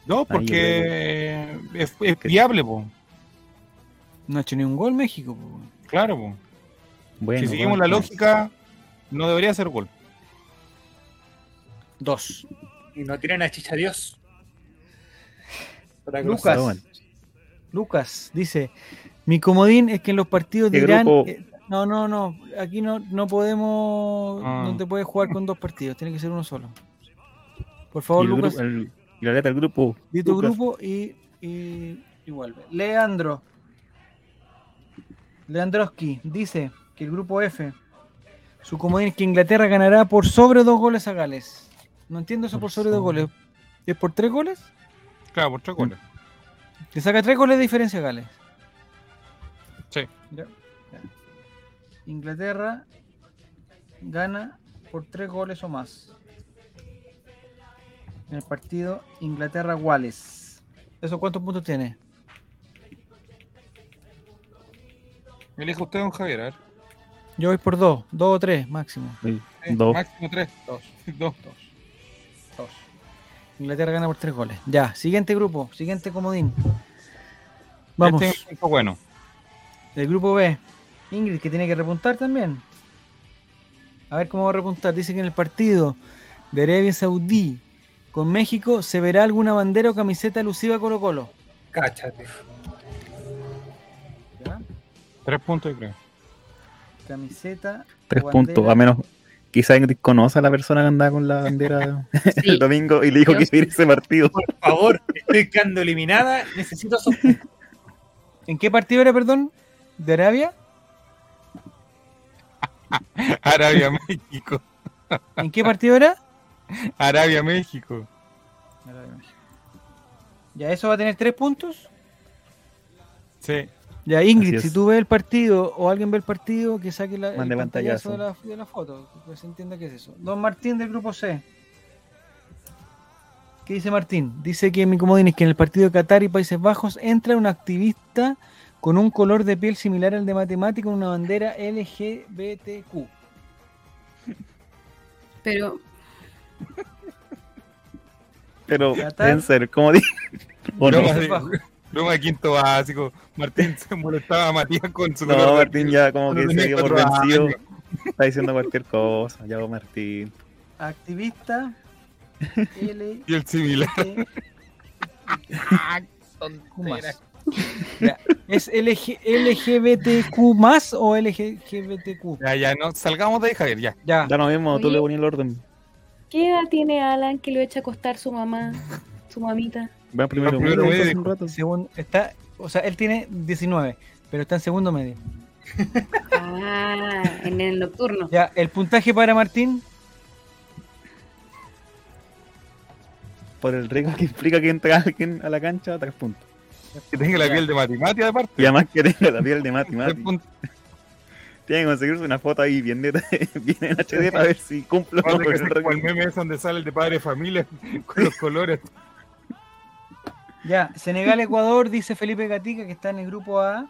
No, Ahí porque es, es viable, po. No ha hecho ni un gol México. po. Claro, po. Bueno, si seguimos bueno, la lógica, no debería ser gol. Dos. Y no tienen a Chicha Dios. Para Lucas. cruzar. Lucas dice, mi comodín es que en los partidos de ¿Qué Irán... eh, no, no, no. Aquí no, no podemos... Ah. No te puedes jugar con dos partidos. Tiene que ser uno solo. Por favor, Lucas, grupo- el- y la letra del grupo. di tu Lucas. grupo y, y, y vuelve. Leandro. Leandroski dice que el grupo F, su comodín es que Inglaterra ganará por sobre dos goles a Gales. No entiendo eso por Por sobre dos goles. ¿Es por tres goles? Claro, por tres goles. Le saca tres goles de diferencia a Gales. Sí. Ya, ya. Inglaterra gana por tres goles o más. En el partido Inglaterra-Wales. ¿Eso cuántos puntos tiene? Elija usted, don Javier. A ver. Yo voy por dos, dos o tres máximo. Sí, Eh, Dos. Máximo tres. Dos. Dos. Dos. Inglaterra gana por tres goles. Ya, siguiente grupo, siguiente comodín. Vamos, Este es un bueno. el grupo B. Ingrid, que tiene que repuntar también. A ver cómo va a repuntar. Dice que en el partido de Arabia Saudí con México se verá alguna bandera o camiseta alusiva a Colo Colo. Cáchate. Tres puntos, yo creo. Camiseta. Tres puntos. A menos. Quizá Ingrid conoce a la persona que andaba con la bandera Sí. el domingo y le dijo Yo que iba a ir ese partido. Por favor, estoy quedando eliminada. Necesito esos ¿En qué partido era, perdón? ¿De Arabia? Arabia, México. ¿En qué partido era? Arabia, México. Ya, eso va a tener tres puntos. Sí. Ya, Ingrid, si tú ves el partido o alguien ve el partido, que saque la, el Mande pantallazo pantallazo. de la, de la foto, que se entienda qué es eso. Don Martín del grupo C. ¿Qué dice Martín? Dice que mi comodín es que en el partido de Qatar y Países Bajos entra un activista con un color de piel similar al de matemático con una bandera LGBTQ. Pero Pero Qatar. deben ser, como dije. ¿O no? Broma de, quinto básico. Martín se molestaba a Matías con su No, de Martín ya como que se dio por vencido. años. Está diciendo cualquier cosa. Ya Martín. Activista L Y el similar. Ya, ¿Es LG LGBTQ más o LGBTQ? Ya, ya, no, salgamos de ahí, Javier, ya. Ya, Da lo mismo, tú le ponías el orden. ¿qué edad tiene Alan que lo echa a acostar su mamá, su mamita? Va primero, primero medio, rato. Está, o sea, él tiene 19, pero está en segundo medio. Ah, en el nocturno. Ya, el puntaje para Martín, Por el riesgo que implica que entra alguien a la cancha, tres puntos. Que tenga la piel de matemática aparte. Y además que tenga la piel de Mati Tres Mati. puntos. Tiene que conseguirse una foto ahí bien, neta, bien en HD para ver si cumple o no Aparte con el el meme es donde sale el de padre de familia con los colores. Ya, Senegal-Ecuador, dice Felipe Gatica, que está en el grupo A.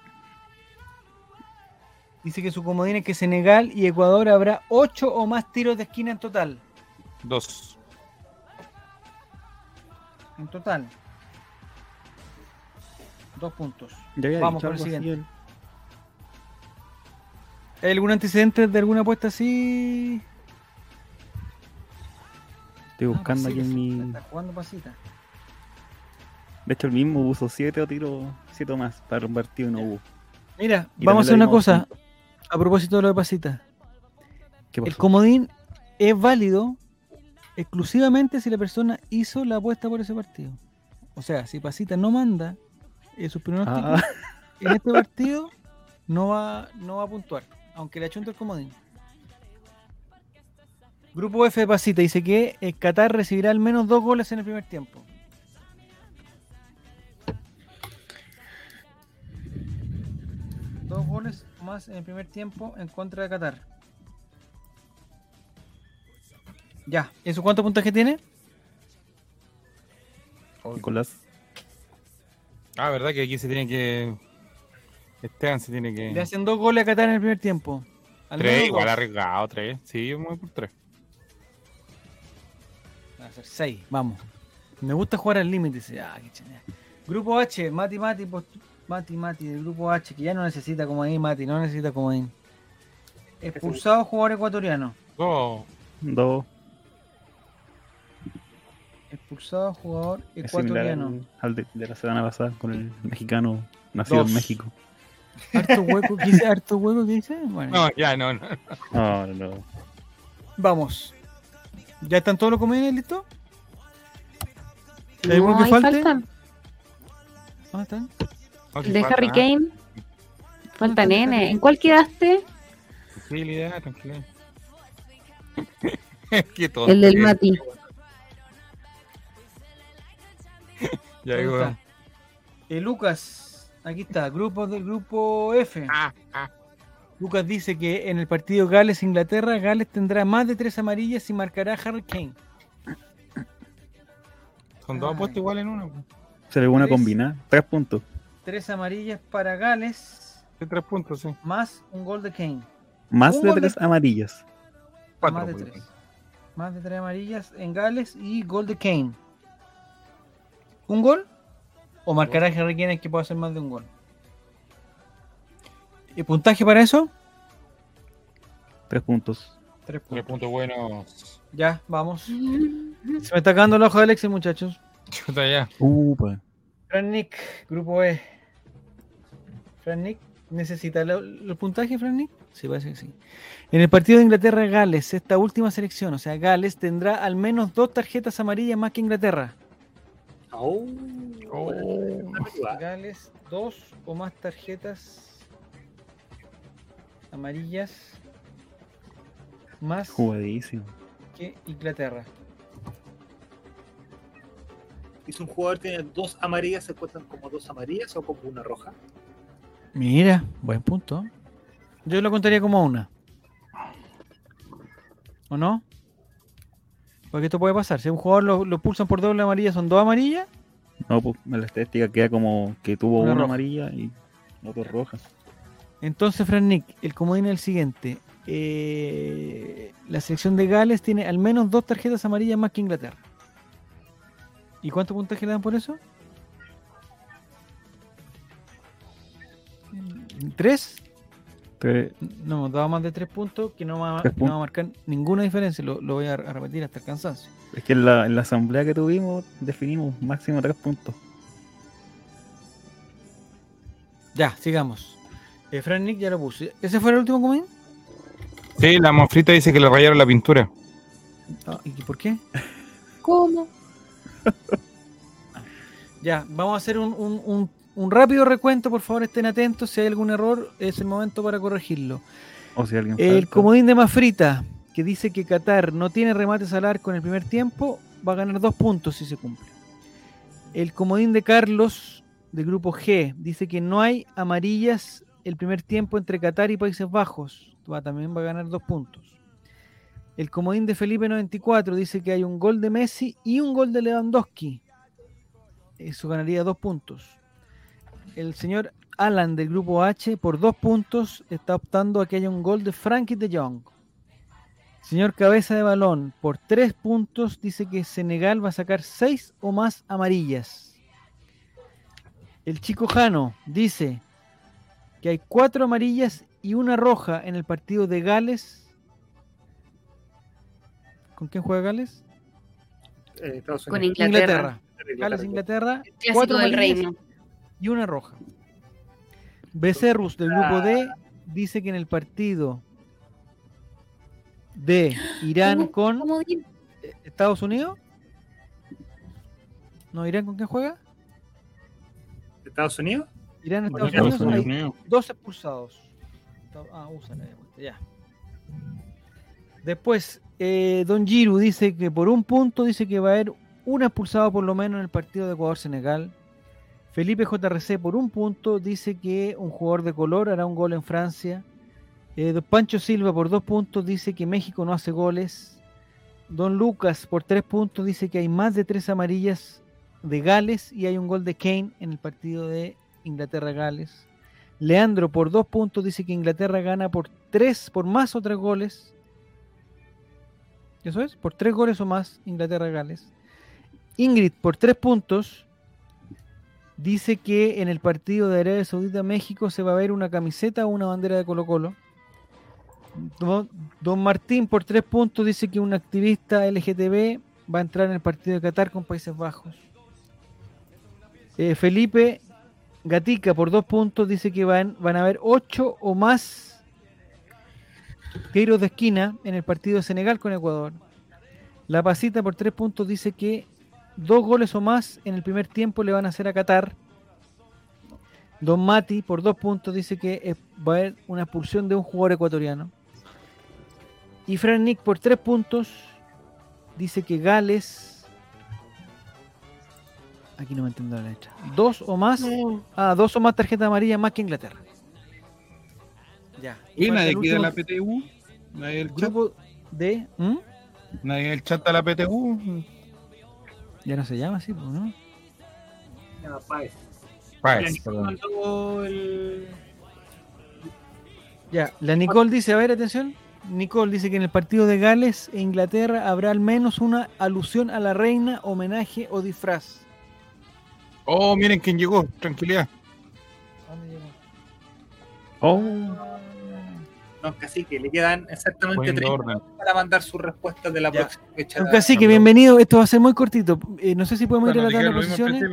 Dice que su comodín es que Senegal y Ecuador habrá 8 o más tiros de esquina en total. Dos. En total. Dos puntos. Vamos con el siguiente. ¿Hay algún antecedente de alguna apuesta así? Estoy Ah, buscando aquí pasita, en mi. Está jugando pasita. De hecho, el mismo uso 7 o tiro 7 más para un partido y no hubo. Mira, Y vamos a hacer una cosa. A propósito de lo de pasita. ¿Qué El comodín es válido exclusivamente si la persona hizo la apuesta por ese partido. O sea, si Pasita no manda eh, sus pronósticos Ah. en este partido, no va, no va a puntuar, aunque le achunte el comodín. Grupo F de Pasita dice que eh, Qatar recibirá al menos dos goles en el primer tiempo. Dos goles más en el primer tiempo en contra de Qatar. Ya, ¿eso cuánto puntaje tiene? Nicolás. Ah, verdad que aquí se tiene que. Esteban se tiene Le que. hacen dos goles a Qatar en el primer tiempo. Al Tres, igual dos. arriesgado, tres. Sí, yo me voy por tres. Va a ser seis, vamos. Me gusta jugar al límite. dice, Ah, qué genial. Grupo H, Mati Mati, Mati Mati del grupo H, que ya no necesita comodín, Mati, no necesita comodín. Expulsado jugador ecuatoriano. Dos. Dos. Expulsado jugador ecuatoriano. al de, de la semana pasada con el mexicano nacido Dos. en México. Harto hueco, ¿qué dice? ¿Harto hueco qué dice? Bueno, No, ya, no, no. No, no, no. vamos. ¿Ya están todos los comodines listos? ¿Hay No, que ahí falte? faltan. ¿Dónde están? No, El si de falta, Harry ¿ah? Kane. Falta ¿Dónde está nene. ¿En cuál quedaste? Tranquilidad, tranquilidad. Qué tonto El del. Mati. Ya ¿Dónde digo. Eh, Lucas, aquí está, grupo del grupo F. Ah, ah. Lucas dice que en el partido Gales-Inglaterra, Gales tendrá más de tres amarillas y marcará a Harry Kane. Son dos Ay. apuestas igual en una. Se le una combinada. Tres puntos. Tres amarillas para Gales, tres puntos, sí. más un gol de Kane. Más Un de de- tres amarillas. Cuatro. más de tres. Más de tres amarillas en Gales y gol de Kane. ¿Un gol? ¿O marcará a Harry Kane que pueda hacer más de un gol? ¿Y puntaje para eso? Tres puntos. Tres Tres puntos buenos. Ya, vamos. Se me está acabando el ojo de Alexis, muchachos. Chuta ya. Upa. Fran Nick, grupo E. Fran Nick, ¿necesita el, puntaje, Fran Nick? Sí, parece que sí. En el partido de Inglaterra-Gales, esta última selección, o sea, Gales tendrá al menos dos tarjetas amarillas más que Inglaterra. Oh. Oh. Gales, dos o más tarjetas amarillas más Jugadísimo. que Inglaterra. Y si un jugador tiene dos amarillas, ¿se cuentan como dos amarillas o como una roja? Mira, buen punto. Yo lo contaría como una. ¿O no? Porque esto puede pasar. Si un jugador lo, lo pulsan por doble amarilla, son dos amarillas. No, pues en la estadística queda como que tuvo Una una, roja. amarilla y dos rojas. Entonces, Fran Nick, el comodín es el siguiente. Eh, la selección de Gales tiene al menos dos tarjetas amarillas más que Inglaterra. ¿Y cuánto puntaje le dan por eso? ¿Tres? Tres- No, daba más de tres puntos que no va, Tres no va a marcar ninguna diferencia. Lo, lo voy a, a repetir hasta el cansancio. Es que en la, en la asamblea que tuvimos definimos máximo tres puntos. Ya, sigamos. Eh, Fran Nick ya lo puse. ¿Ese fue el último comodín? Sí, la mofrita dice que le rayaron la pintura. Ah, ¿Y por qué? ¿Cómo? Ya, vamos a hacer un, un- un- un rápido recuento, por favor estén atentos, si hay algún error es el momento para corregirlo. O si alguien El falta. comodín de Mafrita, que dice que Qatar no tiene remates al arco en el primer tiempo, va a ganar dos puntos si se cumple. El comodín de Carlos, del grupo G, dice que no hay amarillas el primer tiempo entre Qatar y Países Bajos, va, también va a ganar dos puntos. El comodín de Felipe 94 dice que hay un gol de Messi y un gol de Lewandowski. Eso ganaría dos puntos. El señor Alan del grupo H, por dos puntos, está optando a que haya un gol de Frankie de Jong. Señor Cabeza de Balón, por tres puntos, dice que Senegal va a sacar seis o más amarillas. El chico Jano dice que hay cuatro amarillas y una roja en el partido de Gales. ¿Con quién juega Gales? eh, Estados Con. Inglaterra. Gales, Inglaterra. Clásico cuatro del amarillas reino. Y una roja. Becerrus del grupo D dice que en el partido de Irán ¿Cómo- con eh, Estados Unidos. ¿No? ¿Irán con quién juega? ¿Estados Unidos? Irán, Bueno, Estados Estados Unidos. Unidos. Hay dos expulsados. Ah, vuelta, ya. Después, eh, Don Giru dice que por un punto dice que va a haber un expulsado por lo menos en el partido de Ecuador-Senegal. Felipe JRC por un punto dice que un jugador de color hará un gol en Francia. Eh, Pancho Silva por dos puntos dice que México no hace goles. Don Lucas por tres puntos dice que hay más de tres amarillas de Gales y hay un gol de Kane en el partido de Inglaterra-Gales. Leandro por dos puntos dice que Inglaterra gana por tres, por más o tres goles. Eso es, por tres goles o más Inglaterra-Gales. Ingrid por tres puntos dice que en el partido de Arabia Saudita-México se va a ver una camiseta o una bandera de Colo Colo. Don, Martín por tres puntos dice que un activista LGTB va a entrar en el partido de Qatar con Países Bajos. Eh, Felipe Gatica por dos puntos dice que van, van a haber ocho o más tiros de esquina en el partido de Senegal con Ecuador. La Pasita por tres puntos dice que dos goles o más en el primer tiempo le van a hacer a Qatar. Don Mati por dos puntos dice que va a haber una expulsión de un jugador ecuatoriano. Y Fran Nick por tres puntos dice que Gales. Aquí no me entiendo la letra. Dos o más. Ah, dos o más tarjetas amarillas más que Inglaterra. Ya. ¿Y nadie el quiere la PTU? ¿Nadie del chat? Grupo de. ¿Mm? ¿Nadie del chat de la PTU? Ya no se llama así, pues, ¿no? No, Páez. Perdón. el- Ya, la Nicole dice, a ver, atención. Nicole dice que en el partido de Gales e Inglaterra habrá al menos una alusión a la reina, homenaje o disfraz. Oh, miren quién llegó. Tranquilidad. Oh, No, casi que le quedan exactamente Poniendo 30 orden. minutos para mandar sus respuestas de la Ya. próxima fecha. Don Cacique, bienvenido. Esto va a ser muy cortito. Eh, no sé si podemos ir a la tabla de posiciones.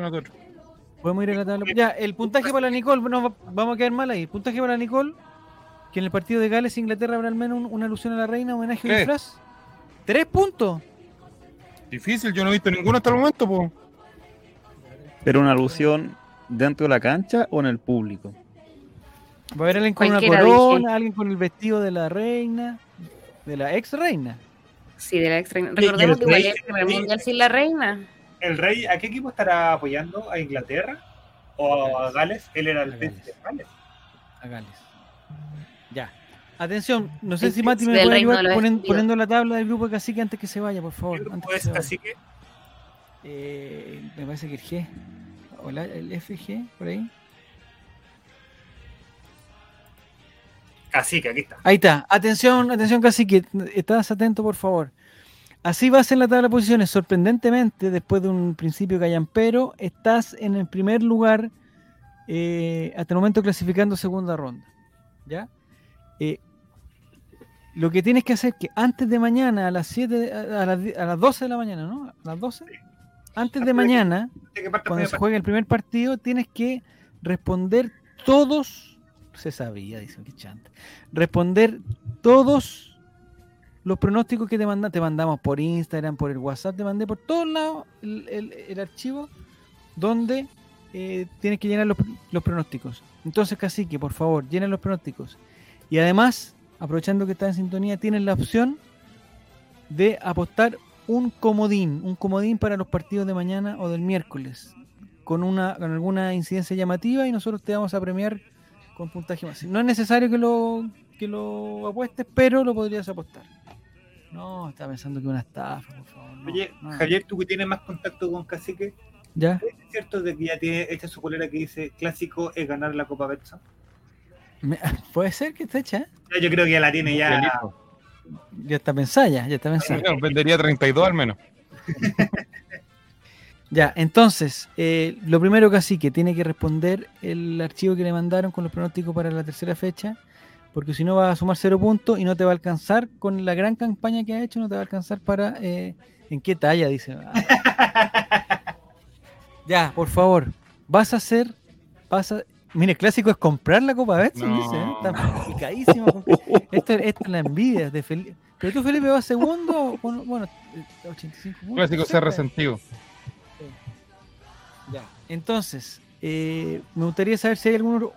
Podemos ir a la tabla. Ya, el puntaje para la Nicole, no, va- vamos a quedar mal ahí. El puntaje para la Nicole, que en el partido de Gales e Inglaterra habrá al menos un- una alusión a la reina, homenaje Tres. disfraz. Tres puntos. Difícil, yo no he visto ninguno hasta el momento, po. pero una alusión dentro de la cancha o en el público. Va a haber alguien con una corona, dije. alguien con el vestido de la reina, de la ex reina. Sí, de la extra. y Recordemos que igual rey- es el primer mundial sin la reina. ¿El rey a qué equipo estará apoyando? ¿A Inglaterra o a Gales? Él era el A príncipe Gales. de Gales. a Gales. Ya. Atención, no sé El si Mati me puede ayudar ponen- poniendo la tabla del grupo de cacique antes que se vaya, por favor. ¿Qué grupo Antes que es, se vaya. Cacique? Eh, me parece que el G. O la- el FG, por ahí. Cacique, aquí está. Ahí está. Atención, atención, cacique. Estás atento, por favor. Así va a ser la tabla de posiciones. Sorprendentemente, después de un principio callampero, estás en el primer lugar eh, hasta el momento clasificando segunda ronda. ¿Ya? Eh, lo que tienes que hacer es que antes de mañana, a las 7, de- a, las, die- a las 12 de la mañana, ¿no? A las 12. Antes de mañana, ¿De qué parte cuando se juegue el primer partido, tienes que responder todos, se sabía, dice que chanta, responder todos los pronósticos que te mandan, te mandamos por Instagram, por el WhatsApp, te mandé por todos lados el, el- archivo donde eh, tienes que llenar los, los pronósticos. Entonces, Cacique, por favor, llena los pronósticos. Y además, aprovechando que está en sintonía, tienes la opción de apostar un comodín, un comodín para los partidos de mañana o del miércoles, con una con alguna incidencia llamativa y nosotros te vamos a premiar con puntaje más. No es necesario que lo que lo apuestes, pero lo podrías apostar. No, estaba pensando que una estafa, por favor. no, Oye, no. Javier, tú que tienes más contacto con Cacique, ¿Ya? ¿es cierto de que ya tiene hecha su polera que dice clásico es ganar la Copa Betson? Puede ser que esté hecha, ¿eh? Ya, Yo creo que ya la tiene ya. Ya está pensada, ya, ya está pensada. Bueno, vendería 32 al menos. Ya, entonces, eh, lo primero que así que tiene que responder el archivo que le mandaron con los pronósticos para la tercera fecha, porque si no va a sumar cero puntos y no te va a alcanzar con la gran campaña que ha hecho, no te va a alcanzar para eh, ¿En qué talla? Dice. Ya, por favor. Vas a hacer. Vas a. Mire, el clásico es comprar la Copa Betson, No. dice. ¿eh? Está picadísimo. Esto, esto es la envidia de Felipe. Pero tú, Felipe, vas segundo. Bueno, bueno, eh, 85 puntos. Clásico ser resentido. Ya. Entonces, eh, me gustaría saber si hay algún otro,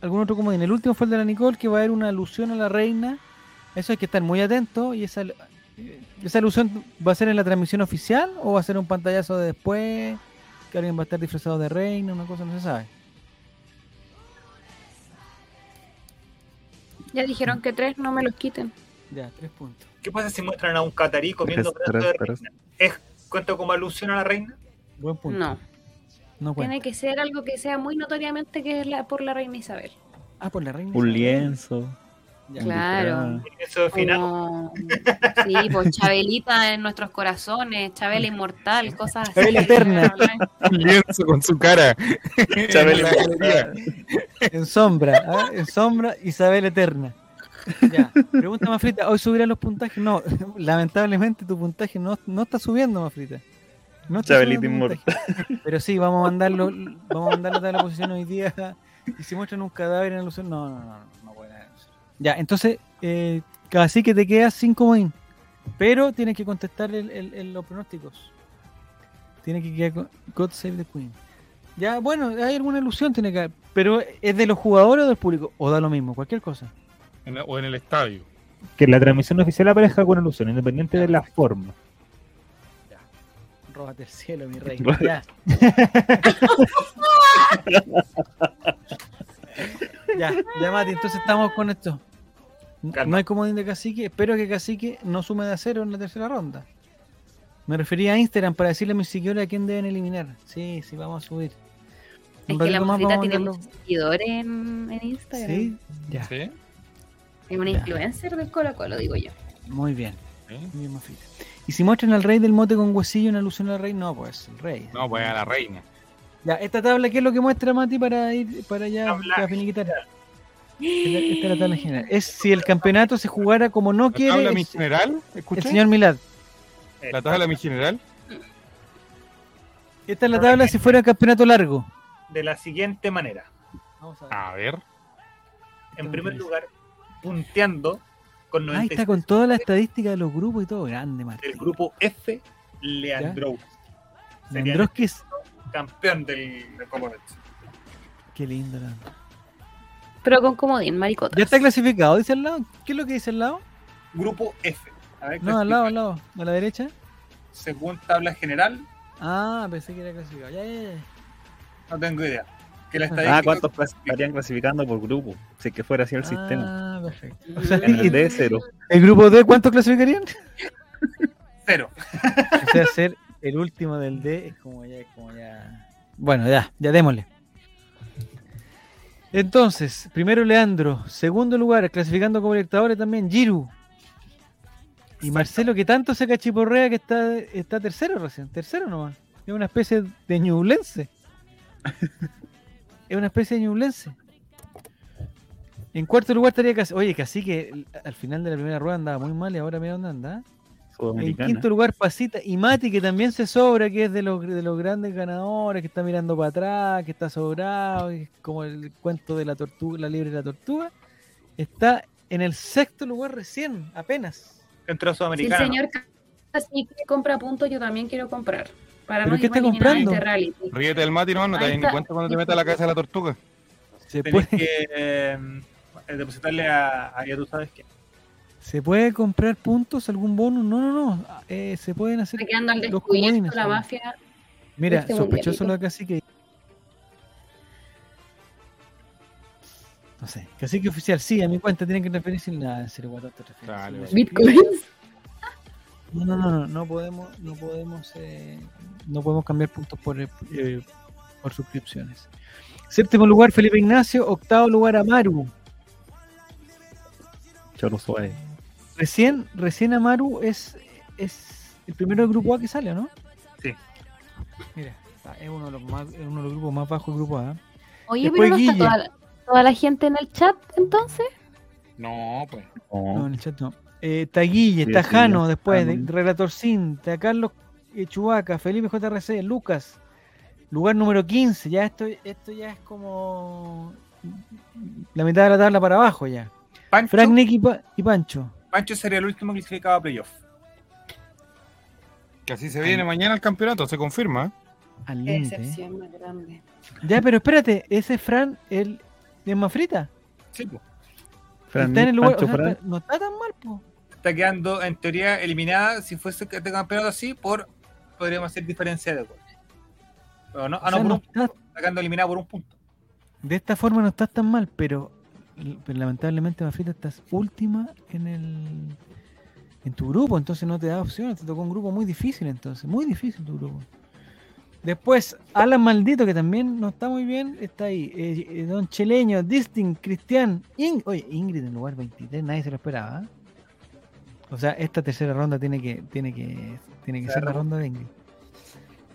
algún otro comodín. El último fue el de la Nicole, que va a haber una alusión a la reina. Eso hay que estar muy atento. Y esa, eh, esa alusión va a ser en la transmisión oficial o va a ser un pantallazo de después. Que alguien va a estar disfrazado de reina, una cosa no se sabe. Ya dijeron que tres no me los quiten. Ya, tres puntos. ¿Qué pasa si muestran a un catarí comiendo Tres, de reina? ¿Es cuento como alusión a la reina? Buen punto. No. No. Tiene que ser algo que sea muy notoriamente que es la, por la reina Isabel. Ah, por la reina. Un Isabel. lienzo. Ya. Claro. Eso es final. Como... Sí, pues Chabelita en nuestros corazones, Chabela inmortal, cosas así. Chabela eterna. Un lienzo con su cara. Chabela En. En sombra, ¿ah? en sombra, Isabel Eterna. Ya, pregunta Mafrita, ¿hoy subirán los puntajes? No, lamentablemente tu puntaje no, no está subiendo, Mafrita. No Chabelita puntaje. Pero sí, vamos a mandarlo, vamos a mandarlo a la posición hoy día. Y si muestran un cadáver en alusión, no, no, no, no puede. Ya, entonces, eh, casi que te quedas sin comodín. Pero tienes que contestar el- el- el- los pronósticos. Tienes que quedar con God Save the Queen. Ya, bueno, hay alguna ilusión, tiene que haber. Pero ¿es de los jugadores o del público? O da lo mismo, cualquier cosa. En la- o en el estadio. Que la transmisión oficial aparezca con alusión, independiente de la forma. Róbate el cielo, mi rey. Ya. ya, ya, Mati, entonces estamos con esto. Calma. No hay comodín de cacique. Espero que cacique no sume de a cero en la tercera ronda. Me refería a Instagram para decirle a mis seguidores a quién deben eliminar. Sí, sí, vamos a subir. Es que la ratito más mofita vamos a tiene muchos seguidores en, en Instagram. Sí, ya. ¿Sí? Es una Ya. influencer del Colo Colo, digo yo. Muy bien. Muy bien, Mafita. Y si muestran al rey del mote con huesillo en alusión al rey, no, pues el rey. No, pues a la reina. Ya, esta tabla, ¿qué es lo que muestra Mati para ir para allá para finiquitar? Esta esta es la tabla general. Es si el campeonato se jugara como no ¿La quiere tabla el, mi general? el ¿Escuché? señor Milad. ¿La tabla mi general? Esta es la tabla si fuera campeonato largo. De la siguiente manera. Vamos a ver. A ver. En primer lugar, punteando con Ahí 96 está con toda la estadística de los grupos y todo. Grande, Martín. del grupo F, Leandro. Sería Leandroski es- el campeón del, del Copa. Qué lindo. Leandro. Pero con comodín, maricota. Ya está clasificado, dice al lado. ¿Qué es lo que dice al lado? Grupo F. A ver, No, al lado, al lado. A la derecha. Según tabla general, Ah, pensé que era clasificado. Ya, ya, ya. no tengo idea. Que la estadística Ah, ¿cuántos clas- estarían clasificando por grupo? Si es que fuera así el sistema. Ah, perfecto. O sea, En y- el D, cero. ¿El grupo D cuántos clasificarían? cero. O sea, ser el último del D es como ya, es como ya. Bueno, ya, ya démosle. Entonces, primero Leandro, segundo lugar, clasificando como electadores también, Giru. Y Marcelo, que tanto se cachiporrea que está, está tercero recién, tercero nomás. Es una especie de ñublense. es una especie de ñublense. En cuarto lugar estaría casi. Oye, casi que al final de la primera rueda andaba muy mal y ahora mira dónde anda. En Sudamericana. quinto lugar, Pasita y Mati, que también se sobra, que es de los, de los grandes ganadores, que está mirando para atrás, que está sobrado, que es como el cuento de la tortuga, la libre de la tortuga. Está en el sexto lugar recién, apenas. Entró Si el Sudamericana. señor Cacique compra puntos, yo también quiero comprar. Para ¿Pero no qué está comprando? este. Ríete del Mati, no, no te das ni cuenta cuando te metas la cabeza de la tortuga. Se Tenés puede, que eh, depositarle a, a ya tú sabes quién. ¿Se puede comprar puntos, algún bono? No, no, no. Eh, se pueden hacer. Está quedando al descubierto la mafia. Mira, este sospechoso mundialito. lo de Cacique. No sé, Cacique oficial, sí, a mi cuenta tienen que referirse nada, en serio. Bitcoins. No, no, no, no, no podemos, no podemos, eh, no podemos cambiar puntos por, eh, eh, por suscripciones. Séptimo lugar, Felipe Ignacio. Octavo lugar, Amaru. Choro suave. Recién, recién Amaru es, es el primero del grupo A que sale, ¿o ¿no? Sí. Mira, es uno de los, más, es uno de los grupos más bajos del grupo A. Oye, Después pero no está toda la, toda la gente en el chat entonces. No, pues. No, No, en el chat no. Eh, está Guille, Sí, está sí, Jano, después, Jano. de, Relator Sin, está Carlos eh, Chubaca, Felipe JRC, Lucas, lugar número 15, ya esto, esto ya es como la mitad de la tabla para abajo ya. Pancho, Frank, Nick y, Pa- y Pancho. Pancho sería el último clasificado a playoff. Que así se viene mañana el campeonato, se confirma. límite. ¿eh? más grande. Ya, pero espérate, ese Fran, el de Mafrita, Sí, po. Fran está en el lugar, Pancho o sea, Fran. está- no está tan mal, po. Está quedando en teoría eliminada si fuese que este campeonato así por podríamos hacer diferencia de goles. Pero no, ah, no, por no un, está- está quedando eliminada por un punto. de esta forma no estás tan mal, pero, pero lamentablemente Mafrita estás última en el en tu grupo, entonces no te da opciones, te tocó un grupo muy difícil entonces, muy difícil tu grupo. Después, Alan Maldito, que también no está muy bien, está ahí. Eh, eh, Don Cheleño, Distin, Cristian, In- oye, Ingrid en lugar 23, nadie se lo esperaba. ¿eh? O sea, esta tercera ronda tiene que, tiene que, tiene que ser la ronda de Ingrid.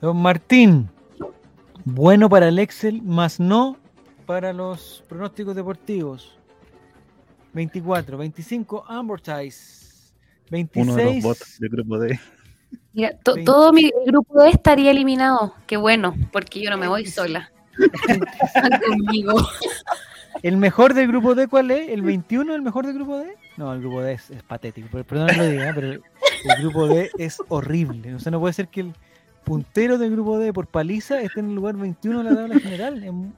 Don Martín, bueno para el Excel, más no para los pronósticos deportivos. 24, 25, Amortize. Uno de los 26, bots del grupo D. Mira, to- todo mi grupo D estaría eliminado. Qué bueno, porque yo no me voy sola. Están conmigo. ¿El mejor del grupo D cuál es? ¿El 21 el mejor del grupo D? No, el grupo D es, es patético. per- Perdón lo diga, pero el, el grupo D es horrible. O sea, no puede ser que el puntero del grupo D por paliza esté en el lugar 21 de la tabla general. En-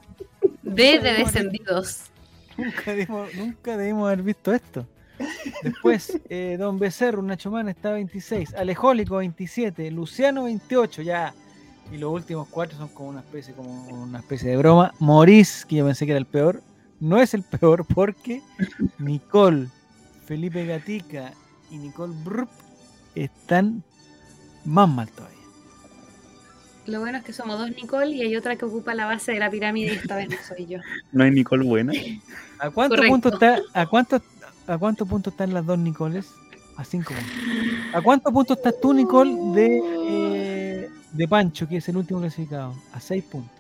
D de descendidos. nunca, debimos, nunca debimos haber visto esto. Después, eh, Don Becerro, Nacho Man está 26, Alejólico 27, Luciano 28, ya. Y los últimos cuatro son como una especie, como una especie de broma. Maurice, que yo pensé que era el peor, no es el peor porque Nicole, Felipe Gatica y Nicole Brup están más mal todavía. Lo bueno es que somos dos Nicole y hay otra que ocupa la base de la pirámide y esta vez no soy yo. No hay Nicole buena. ¿A cuántos Correcto. puntos está, a cuántos, a cuántos puntos están las dos Nicoles? A cinco puntos. ¿A cuántos puntos estás tú, Nicole, de, eh, de Pancho, que es el último clasificado? A seis puntos.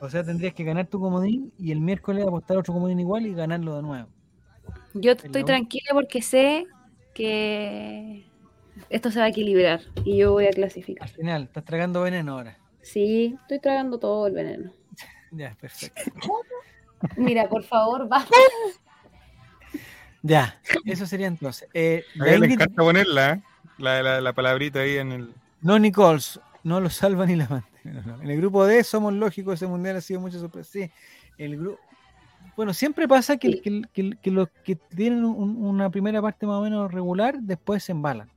O sea, tendrías que ganar tu comodín y el miércoles apostar otro comodín igual y ganarlo de nuevo. Yo estoy tranquila porque sé que esto se va a equilibrar y yo voy a clasificar. Al final, estás tragando veneno ahora. Sí, estoy tragando todo el veneno. Ya, perfecto. Mira, por favor, basta. Ya, eso sería entonces. Eh, A ella le encanta ponerla, ¿eh? la, la, la palabrita ahí en el. No, Nichols, no lo salva ni la mantiene. no, no. En el grupo D somos lógicos, ese mundial ha sido mucha sorpresa. Sí, el grupo. Bueno, siempre pasa que, que- que- que los que tienen un- una primera parte más o menos regular, después se embalan.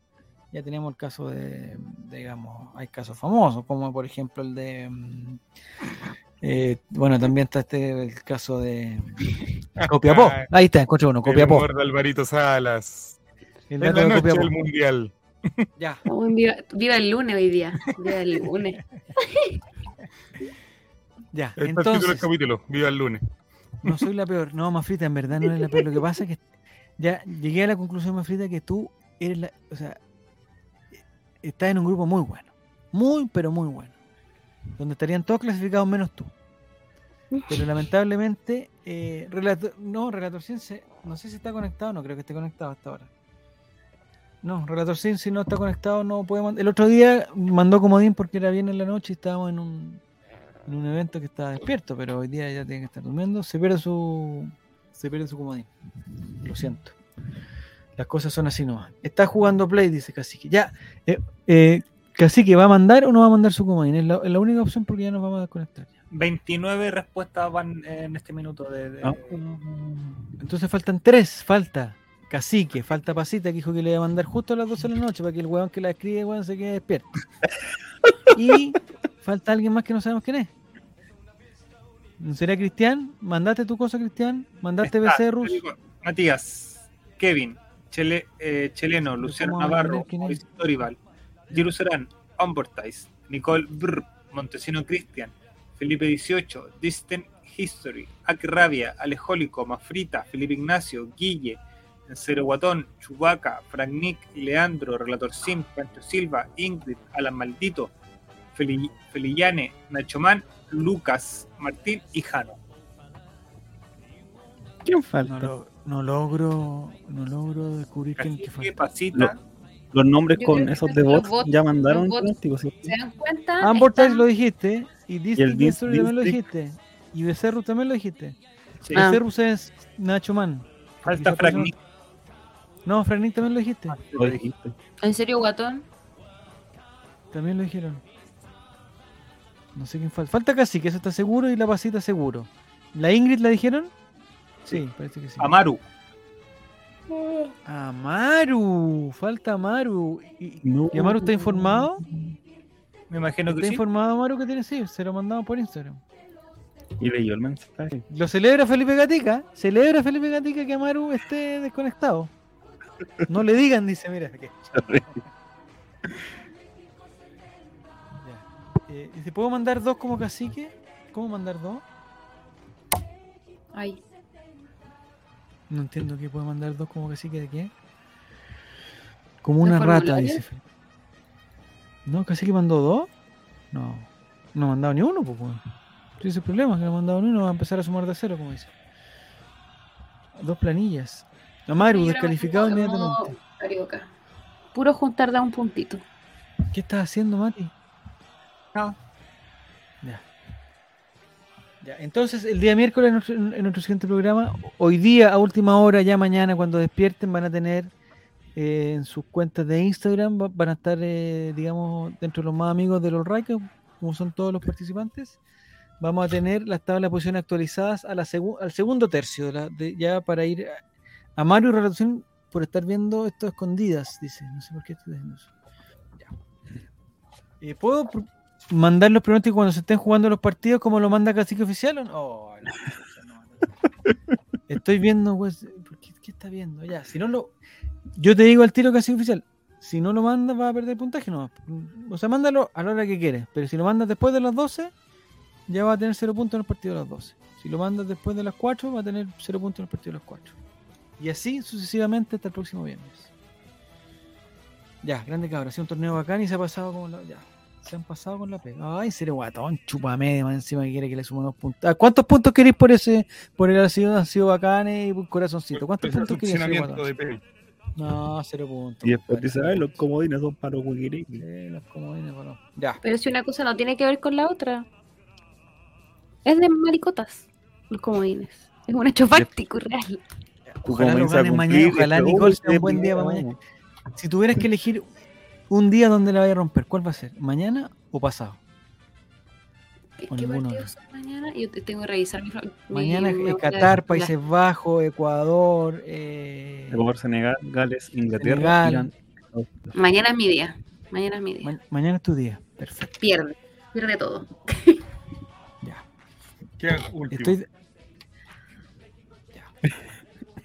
Ya tenemos el caso de, digamos, hay casos famosos, como por ejemplo el de. mm, eh, bueno, también está este el caso de Copiapó. Ahí está, encontré uno, El Copiapó. humor de Alvarito Salas. El dato de Copiapó. mundial. Ya. Viva, viva el lunes hoy día. Viva el lunes. Ya, está el título del entonces. capítulo. Viva el lunes. No soy la peor. No, Mafrita, en verdad no eres la peor. Lo que pasa es que ya llegué a la conclusión, Mafrita, que tú eres la. O sea, estás en un grupo muy bueno. Muy, pero muy bueno. Donde estarían todos clasificados menos tú. Pero lamentablemente, eh, Relator, no, Relator Ciencia, no sé si está conectado, no creo que esté conectado hasta ahora. No, Relator Ciencia, si no está conectado, no puede mandar. El otro día mandó comodín porque era bien en la noche y estábamos en un, en un evento que estaba despierto, pero hoy día ya tiene que estar durmiendo. Se pierde su, se pierde su comodín. Lo siento. Las cosas son así nomás. Está jugando Play, dice Cacique. Ya, eh, eh, Cacique, ¿va a mandar o no va a mandar su comodín? Es la, es la única opción porque ya nos vamos a desconectar. ya. 29 respuestas van en este minuto de. de- Ah. Entonces faltan tres, falta Cacique, falta Pasita que dijo que le iba a mandar justo a las 12 de la noche para que el weón que la escribe weón, se quede despierto. Y falta alguien más que no sabemos quién es. ¿Será Cristian? ¿Mandaste tu cosa, Cristian? ¿Mandaste Becerrus? Matías, Kevin, Chele, eh, Cheleno, Luciano ¿Cómo vamos a Navarro? Mauricio Dorival, Jerusalén, Ambortize, Nicole Brr, Montesino Cristian, Felipe 18, Distant History, Ak Rabia, Alejólico, Mafrita, Felipe Ignacio, Guille, Encero Guatón, Chubaca, Frank Nick, Leandro, Relator Sim, Pancho Silva, Ingrid, Alan Maldito, Feli- Felillane, Nacho Man, Lucas, Martín y Jano. ¿Quién falta? No lo, no logro, no logro descubrir quién que falta. Pasita. Los nombres Yo con esos de bots bots- ya mandaron bots-. ¿Se dan cuenta? Ah, Están- lo dijiste. Y District Dis- Destroyer también lo dijiste. Y Becerrus también lo dijiste. Sí. Ah. Becerrus es Nacho Man. Falta eso no- Fragnic también lo dijiste. Lo dijiste. ¿En serio, guatón? También lo dijeron. No sé quién falta. Falta casi, que eso está seguro, y la pasita seguro. ¿La Ingrid la dijeron? Sí, parece que sí. Amaru. Amaru. Falta Amaru. ¿Y, No. y Amaru está informado? Me imagino que ¿Está sí. informado Amaru que tiene? Sí, se lo mandamos por Instagram. Y leyó el mensaje. Lo celebra Felipe Gatica. Celebra Felipe Gatica que Amaru esté desconectado. No le digan, dice, mira. Que-. Eh, ¿y ¿Te puedo mandar dos como cacique? ¿Cómo mandar dos? Ay, No entiendo qué puedo mandar dos como cacique de qué. Como ¿De una rata, dice Felipe. ¿No? ¿Cacique mandó dos? No. No ha mandado ni uno, pues. Ese es el problema, que no ha mandado ni uno, va a empezar a sumar de cero, como dice. Dos planillas. Amaru, descalificado inmediatamente. Carioca. Puro juntar da un puntito. ¿Qué estás haciendo, Mati? Entonces el día miércoles en nuestro, en nuestro siguiente programa, hoy día a última hora, ya mañana cuando despierten, van a tener eh, en sus cuentas de Instagram, va- van a estar, eh, digamos, dentro de los más amigos de los Raikos, como son todos los participantes. Vamos a tener las tablas de posiciones actualizadas al segundo tercio, ya para ir a, a Mario Relación por estar viendo esto escondidas, dice. No sé por qué estoy diciendo eso. Ya. Eh, ¿Puedo mandar los pronósticos cuando se estén jugando los partidos como lo manda Cacique Oficial? o no? Oh. Estoy viendo, pues, ¿por ¿qué, qué está viendo? Ya, si no lo. Yo te digo al tiro Cacique Oficial. Si no lo mandas, va a perder puntaje. No. O sea, mándalo a la hora que quieres. Pero si lo mandas después de las 12, ya va a tener 0 puntos en el partido de las 12. Si lo mandas después de las 4, va a tener 0 puntos en el partido de las 4. Y así sucesivamente hasta el próximo viernes. Ya, grande cabra. Ha sido un torneo bacán y se ha pasado como la. Ya. Se han pasado con la pega. Ay, serio guatón, chupame, más encima que quiere que le sume unos puntos. Ah, ¿Cuántos puntos queréis por ese? Por el ha sido, han sido bacanes y por corazoncito. ¿Cuántos puntos queréis? No, cero puntos. Y después dice, ay, los comodines son para los. Sí, los comodines, bueno. Ya. Pero si una cosa no tiene que ver con la otra. Es de maricotas, los comodines. Es un hecho fáctico y real. Ojalá lo comienzas a ganen mañana. cumplir, Ojalá este, Nicole sea un buen día para mañana. Si tuvieras que elegir un día donde la vaya a romper, ¿cuál va a ser? ¿Mañana o pasado? ¿Qué O qué ninguno de partidos son mañana? Yo te tengo que revisar mi. mi Mañana eh, de Qatar, la- Países Bajos, Ecuador, eh, Ecuador, Senegal, Gales, Inglaterra, Senegal. Irán. Mañana es mi día. Mañana es mi día. ma- mañana es tu día. Perfecto. Pierde. Pierde todo. Ya. Queda último. Estoy,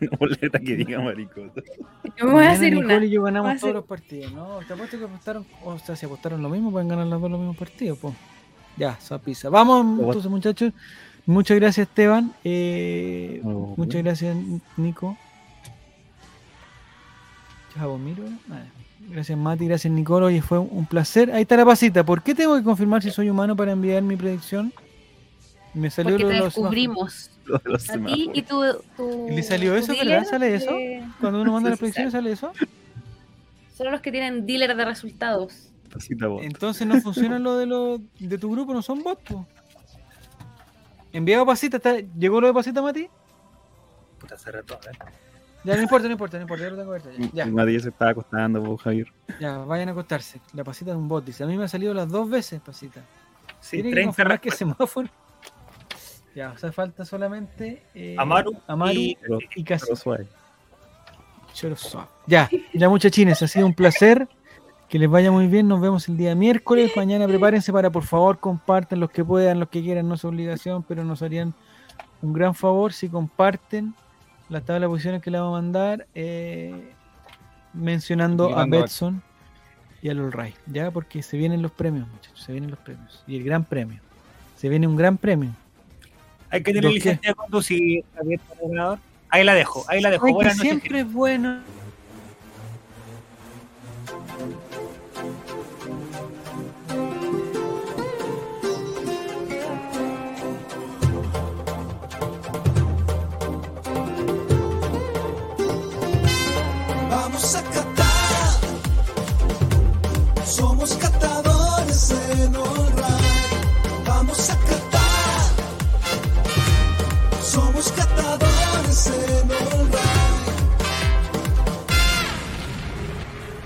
Una boleta que diga maricota. Yo me voy a hacer Nicole una. y yo ganamos hacer- todos los partidos, ¿no? Te apuesto que apostaron, o sea, si apostaron lo mismo, pueden ganar los dos los mismos partidos, pues. Ya, pizza. Vamos, entonces, muchachos. Muchas gracias, Esteban. Eh, Oh, muchas gracias, Nico. Chavo, miro. Ah, Gracias, Mati. Gracias, Nicolo. Oye, fue un placer. Ahí está la pasita. ¿Por qué tengo que confirmar si soy humano para enviar mi predicción? Me salió Porque lo te de los semáforos. descubrimos. Lo de los A ti y semáforos. tu. tu ¿Y le salió tu eso, verdad? ¿Sale eso? de- Cuando uno manda Sí, las sí predicciones, ¿sale eso? Solo los que tienen dealer de resultados. Pasita bot. Entonces no funciona lo de lo de tu grupo, no son bots. po. Enviado pasita, está- ¿llegó lo de pasita, Mati? Puta, hace rato, ¿eh? Ya, no importa, no importa, no importa, ya lo tengo abierto. Ya, ya, Nadie se estaba acostando, Javier. ya, vayan a acostarse. La pasita es un bot, dice. A mí me ha salido las dos veces, pasita. Sí, Tiene que 30 confirmar que semáforo. Ya, o sea, falta solamente eh, Amaru Amaru y- y. Ya, ya muchachines, ha sido un placer. Que les vaya muy bien. Nos vemos el día miércoles. Mañana prepárense para, por favor, compartan los que puedan, los que quieran. No es obligación, pero nos harían un gran favor si comparten la tabla de posiciones que le vamos a mandar, eh, mencionando a Betson y a Lolray. Ya, porque se vienen los premios, muchachos. Se vienen los premios. Y el gran premio. Se viene un gran premio. Hay que tener ¿Los qué? licencia de conducir, Javier, ganador. Ahí la dejo, ahí la dejo. Ay, que Buenas noches. siempre es bueno. busca hasta dónde se nos.